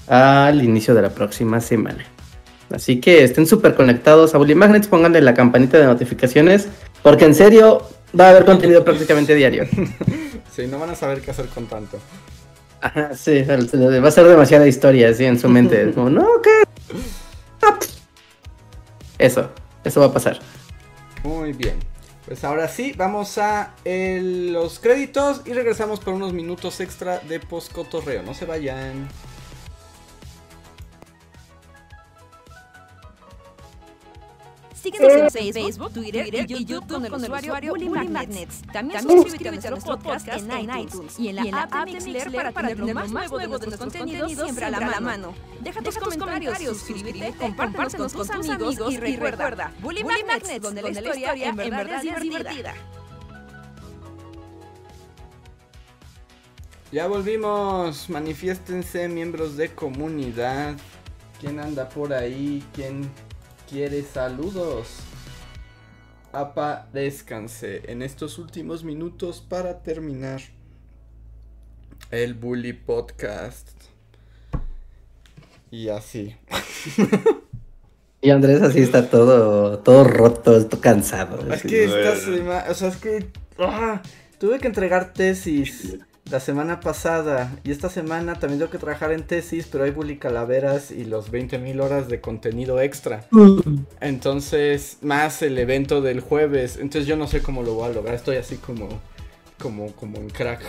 al inicio de la próxima semana. Así que estén súper conectados a Bully Magnets, pónganle la campanita de notificaciones, porque en serio va a haber contenido prácticamente diario. sí, no van a saber qué hacer con tanto. Ajá, sí, va a ser demasiada historia así en su mente. como, no, ¿qué? Eso, eso va a pasar. Muy bien. Pues ahora sí, vamos a los créditos y regresamos por unos minutos extra de post-cotorreo. No se vayan. Síguenos en Facebook, Twitter, y YouTube con el usuario Bully Magnets. También suscríbete a nuestro podcast en iTunes y en la app de Mixler para tener lo más nuevo de nuestros contenidos siempre a la mano. Deja tus comentarios, suscríbete, compártenos con tus amigos y recuerda, Bully Magnets, donde la historia en verdad es divertida. Ya volvimos, manifiéstense miembros de comunidad. ¿Quién anda por ahí? ¿Quién quiere saludos. Aparezcanse en estos últimos minutos para terminar el Bully Podcast. Y así. Y Andrés así está todo, todo roto, todo cansado. Es que esta o sea, es que ah, tuve que entregar tesis la semana pasada y esta semana también tengo que trabajar en tesis, pero hay bully calaveras y los 20.000 horas de contenido extra. Entonces, más el evento del jueves. Entonces yo no sé cómo lo voy a lograr. Estoy así como como como en crack.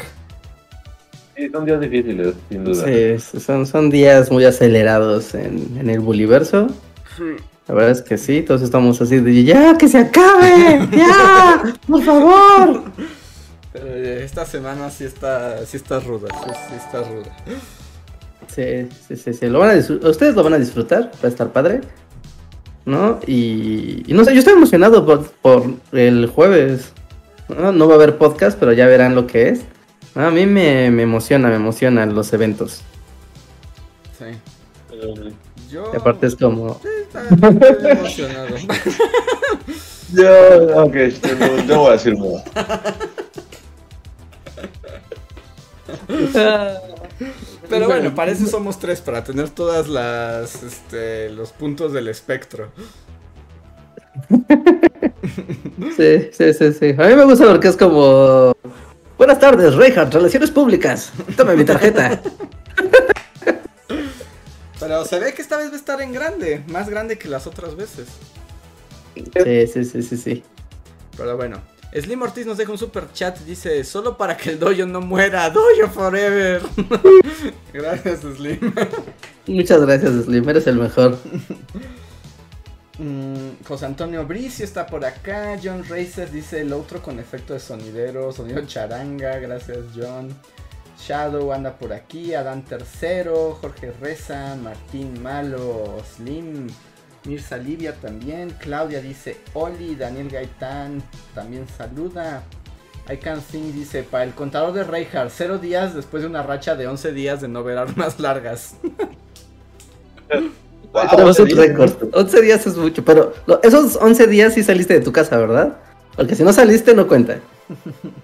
Sí, son días difíciles, sin duda. Sí, son, son días muy acelerados en, en el buliverso. La verdad es que sí, todos estamos así de ya, que se acabe, ya, por favor. Pero eh, esta semana sí está, sí está ruda, sí, sí está ruda. Sí, sí, sí, sí. Lo van a Ustedes lo van a disfrutar, va a estar padre. ¿No? Y, y no sé, yo estoy emocionado por, por el jueves. ¿no? No va a haber podcast, pero ya verán lo que es. A mí me, me emociona, me emocionan los eventos. Sí. Eh, Yo. Y aparte es como... Sí, está- estoy emocionado. Yo, ok, yo no, no voy a decir nada. Pero bueno, para eso somos tres, para tener todas las, este, los puntos del espectro. Sí, sí, sí, sí. A mí me gusta porque es como... Buenas tardes, Reinhardt, Relaciones Públicas. Tome mi tarjeta. Pero se ve que esta vez va a estar en grande, más grande que las otras veces. Sí, sí, sí, sí, sí. Pero bueno, Slim Ortiz nos deja un super chat. Dice: Solo para que el dojo no muera, dojo forever. Gracias, Slim. Muchas gracias, Slim, eres el mejor. Mm, José Antonio Bricio está por acá. John Racer dice: El otro con efecto de sonidero, sonido charanga. Gracias, John. Shadow anda por aquí. Adán Tercero, Jorge Reza, Martín Malo, Slim. Mirza Livia también. Claudia dice: Oli. Daniel Gaitán también saluda. I Can Sing dice: Para el contador de Reinhardt, cero días después de una racha de 11 días de no ver armas largas. Wow, Tenemos un sería- récord. 11 días es mucho, pero lo- esos 11 días sí saliste de tu casa, ¿verdad? Porque si no saliste, no cuenta.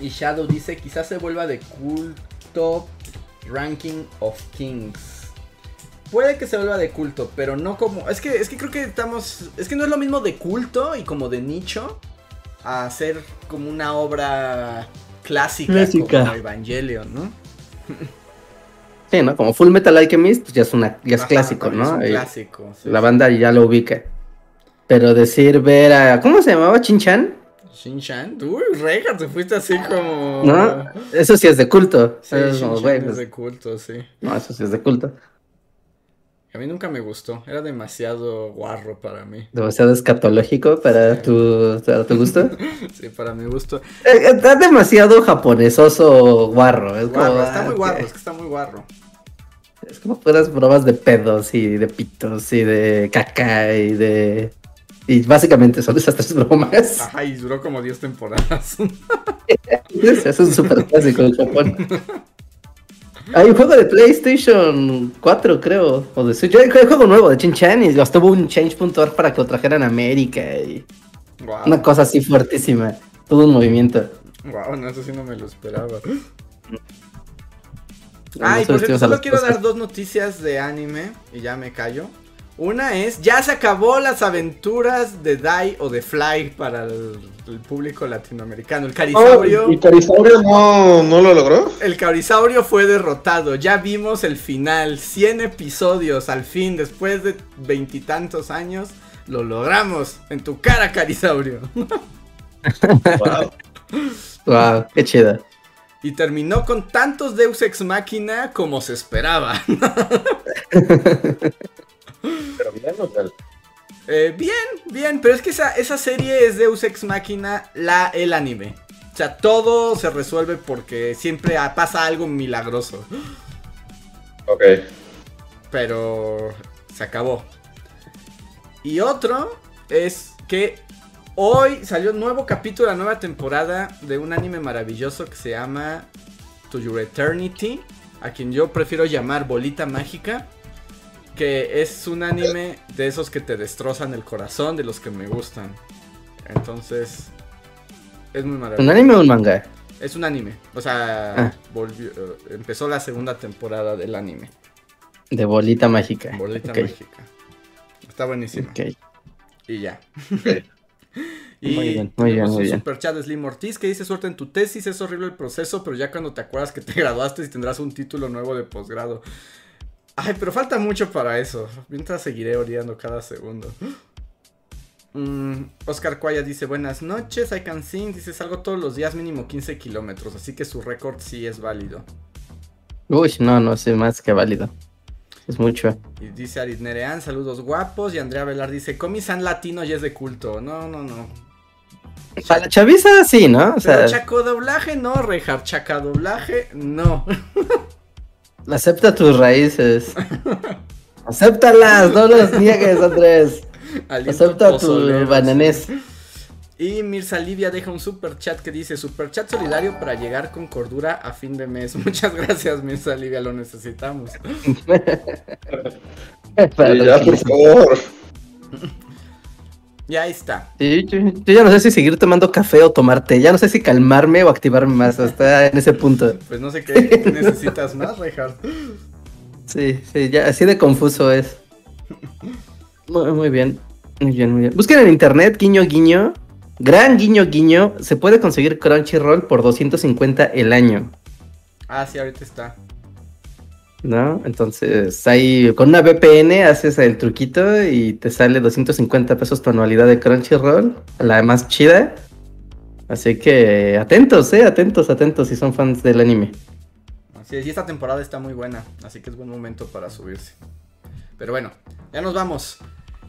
Y Shadow dice, quizás se vuelva de culto Ranking of Kings. Puede que se vuelva de culto, pero no como... Es que, es que creo que estamos... Es que no es lo mismo de culto y como de nicho a hacer como una obra clásica, Clásica. como Evangelion, ¿no? Sí, ¿no? Como Full Metal Alchemist, pues ya es, una, ya es Ajá, clásico, ¿no? Es un Y clásico. sí, la sí. banda ya lo ubica. Pero decir ver a. ¿Cómo se llamaba? ¿Chinchan? Shin-Chan. Uy, Reinhardt, te fuiste así como... ¿No? Eso sí es de culto. Sí, Es como, güey, es pues, de culto, sí. No, eso sí es de culto. A mí nunca me gustó, era demasiado guarro para mí. Demasiado escatológico para tu, para tu gusto. Sí, para mi gusto. Eh, Está demasiado japonesoso guarro. Es como, está ah, muy guarro, es que está muy guarro. Es como puras pruebas de pedos y de pitos y de caca y de... Y básicamente son esas tres bromas. Ajá, y duró como 10 temporadas. Es un super clásico en Japón. Hay un juego de PlayStation 4, creo. O de Switch. Hay un juego nuevo de Chin-Chan y hasta hubo un change.org para que lo trajeran a América. Y Wow. una cosa así fuertísima. Todo un movimiento. Wow, no, eso sí no me lo esperaba. Ay, por cierto, solo quiero cosas. dar dos noticias de anime y ya me callo. Una es, ya se acabó las aventuras de Dai o de Fly para el, el público latinoamericano. El Oh, carisaurio, ¿Y Carisaurio no, no lo logró? el carisaurio fue derrotado. Ya vimos el final, 100 episodios al fin, después de veintitantos años. Lo logramos en tu cara, carisaurio. Wow. Wow, qué chido. Y terminó con tantos Deus Ex Machina como se esperaba. Pero bien, ¿o tal? Eh, bien, bien, pero es que esa, esa serie es Deus Ex Machina, la, el anime. O sea, todo se resuelve porque siempre pasa algo milagroso. Ok. Pero se acabó. Y otro es que hoy salió un nuevo capítulo, la nueva temporada de un anime maravilloso que se llama To Your Eternity, a quien yo prefiero llamar Bolita Mágica, que es un anime de esos que te destrozan el corazón, de los que me gustan. Entonces, es muy ¿Un maravilloso. anime o un manga? Es un anime, o sea, Ah. volvió, eh, empezó la segunda temporada del anime. De bolita mágica. Bolita mágica. Está buenísimo. ok. Y ya. Y Muy bien, muy bien, muy un bien. super chat de Slim Ortiz que dice suerte en tu tesis, es horrible el proceso, pero ya cuando te acuerdas que te graduaste y tendrás un título nuevo de posgrado. Ay, pero falta mucho para eso. Mientras seguiré oreando cada segundo. Mm, Oscar Cuaya dice buenas noches, I can sing, dice salgo todos los días mínimo 15 kilómetros, así que su récord sí es válido. Uy, no, no sé más que válido. Es mucho. Y dice Arid Nerean, saludos guapos. Y Andrea Velar dice, Comi San Latino ya es de culto. No, no, no. Para la chaviza sí, ¿no? O Pero sea, chaco doblaje no, Rejar. Chaca doblaje no. acepta tus raíces. Acéptalas, no los niegues, Andrés. Aliento Acepta tu bananés. Y Mirza Livia deja un super chat que dice super chat solidario para llegar con cordura a fin de mes. Muchas gracias, Mirza Livia, lo necesitamos. Ya, por favor. Y ahí está. Sí, yo, yo ya no sé si seguir tomando café o tomar té. Ya no sé si calmarme o activarme más. Está en ese punto. Pues no sé qué necesitas más, Rejar. Sí, sí, ya así de confuso es. Muy, muy bien. Muy bien, muy bien. Busquen en internet, guiño, guiño. Gran guiño, guiño. Se puede conseguir Crunchyroll por 250 el año. Ah, sí, ahorita está. ¿No? Entonces, ahí con una VPN haces el truquito y te sale 250 pesos tu anualidad de Crunchyroll, la más chida. Así que atentos, eh, atentos, atentos si son fans del anime. Así es, y esta temporada está muy buena, así que es buen momento para subirse. Pero bueno, ya nos vamos.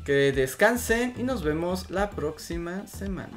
Que descansen y nos vemos la próxima semana.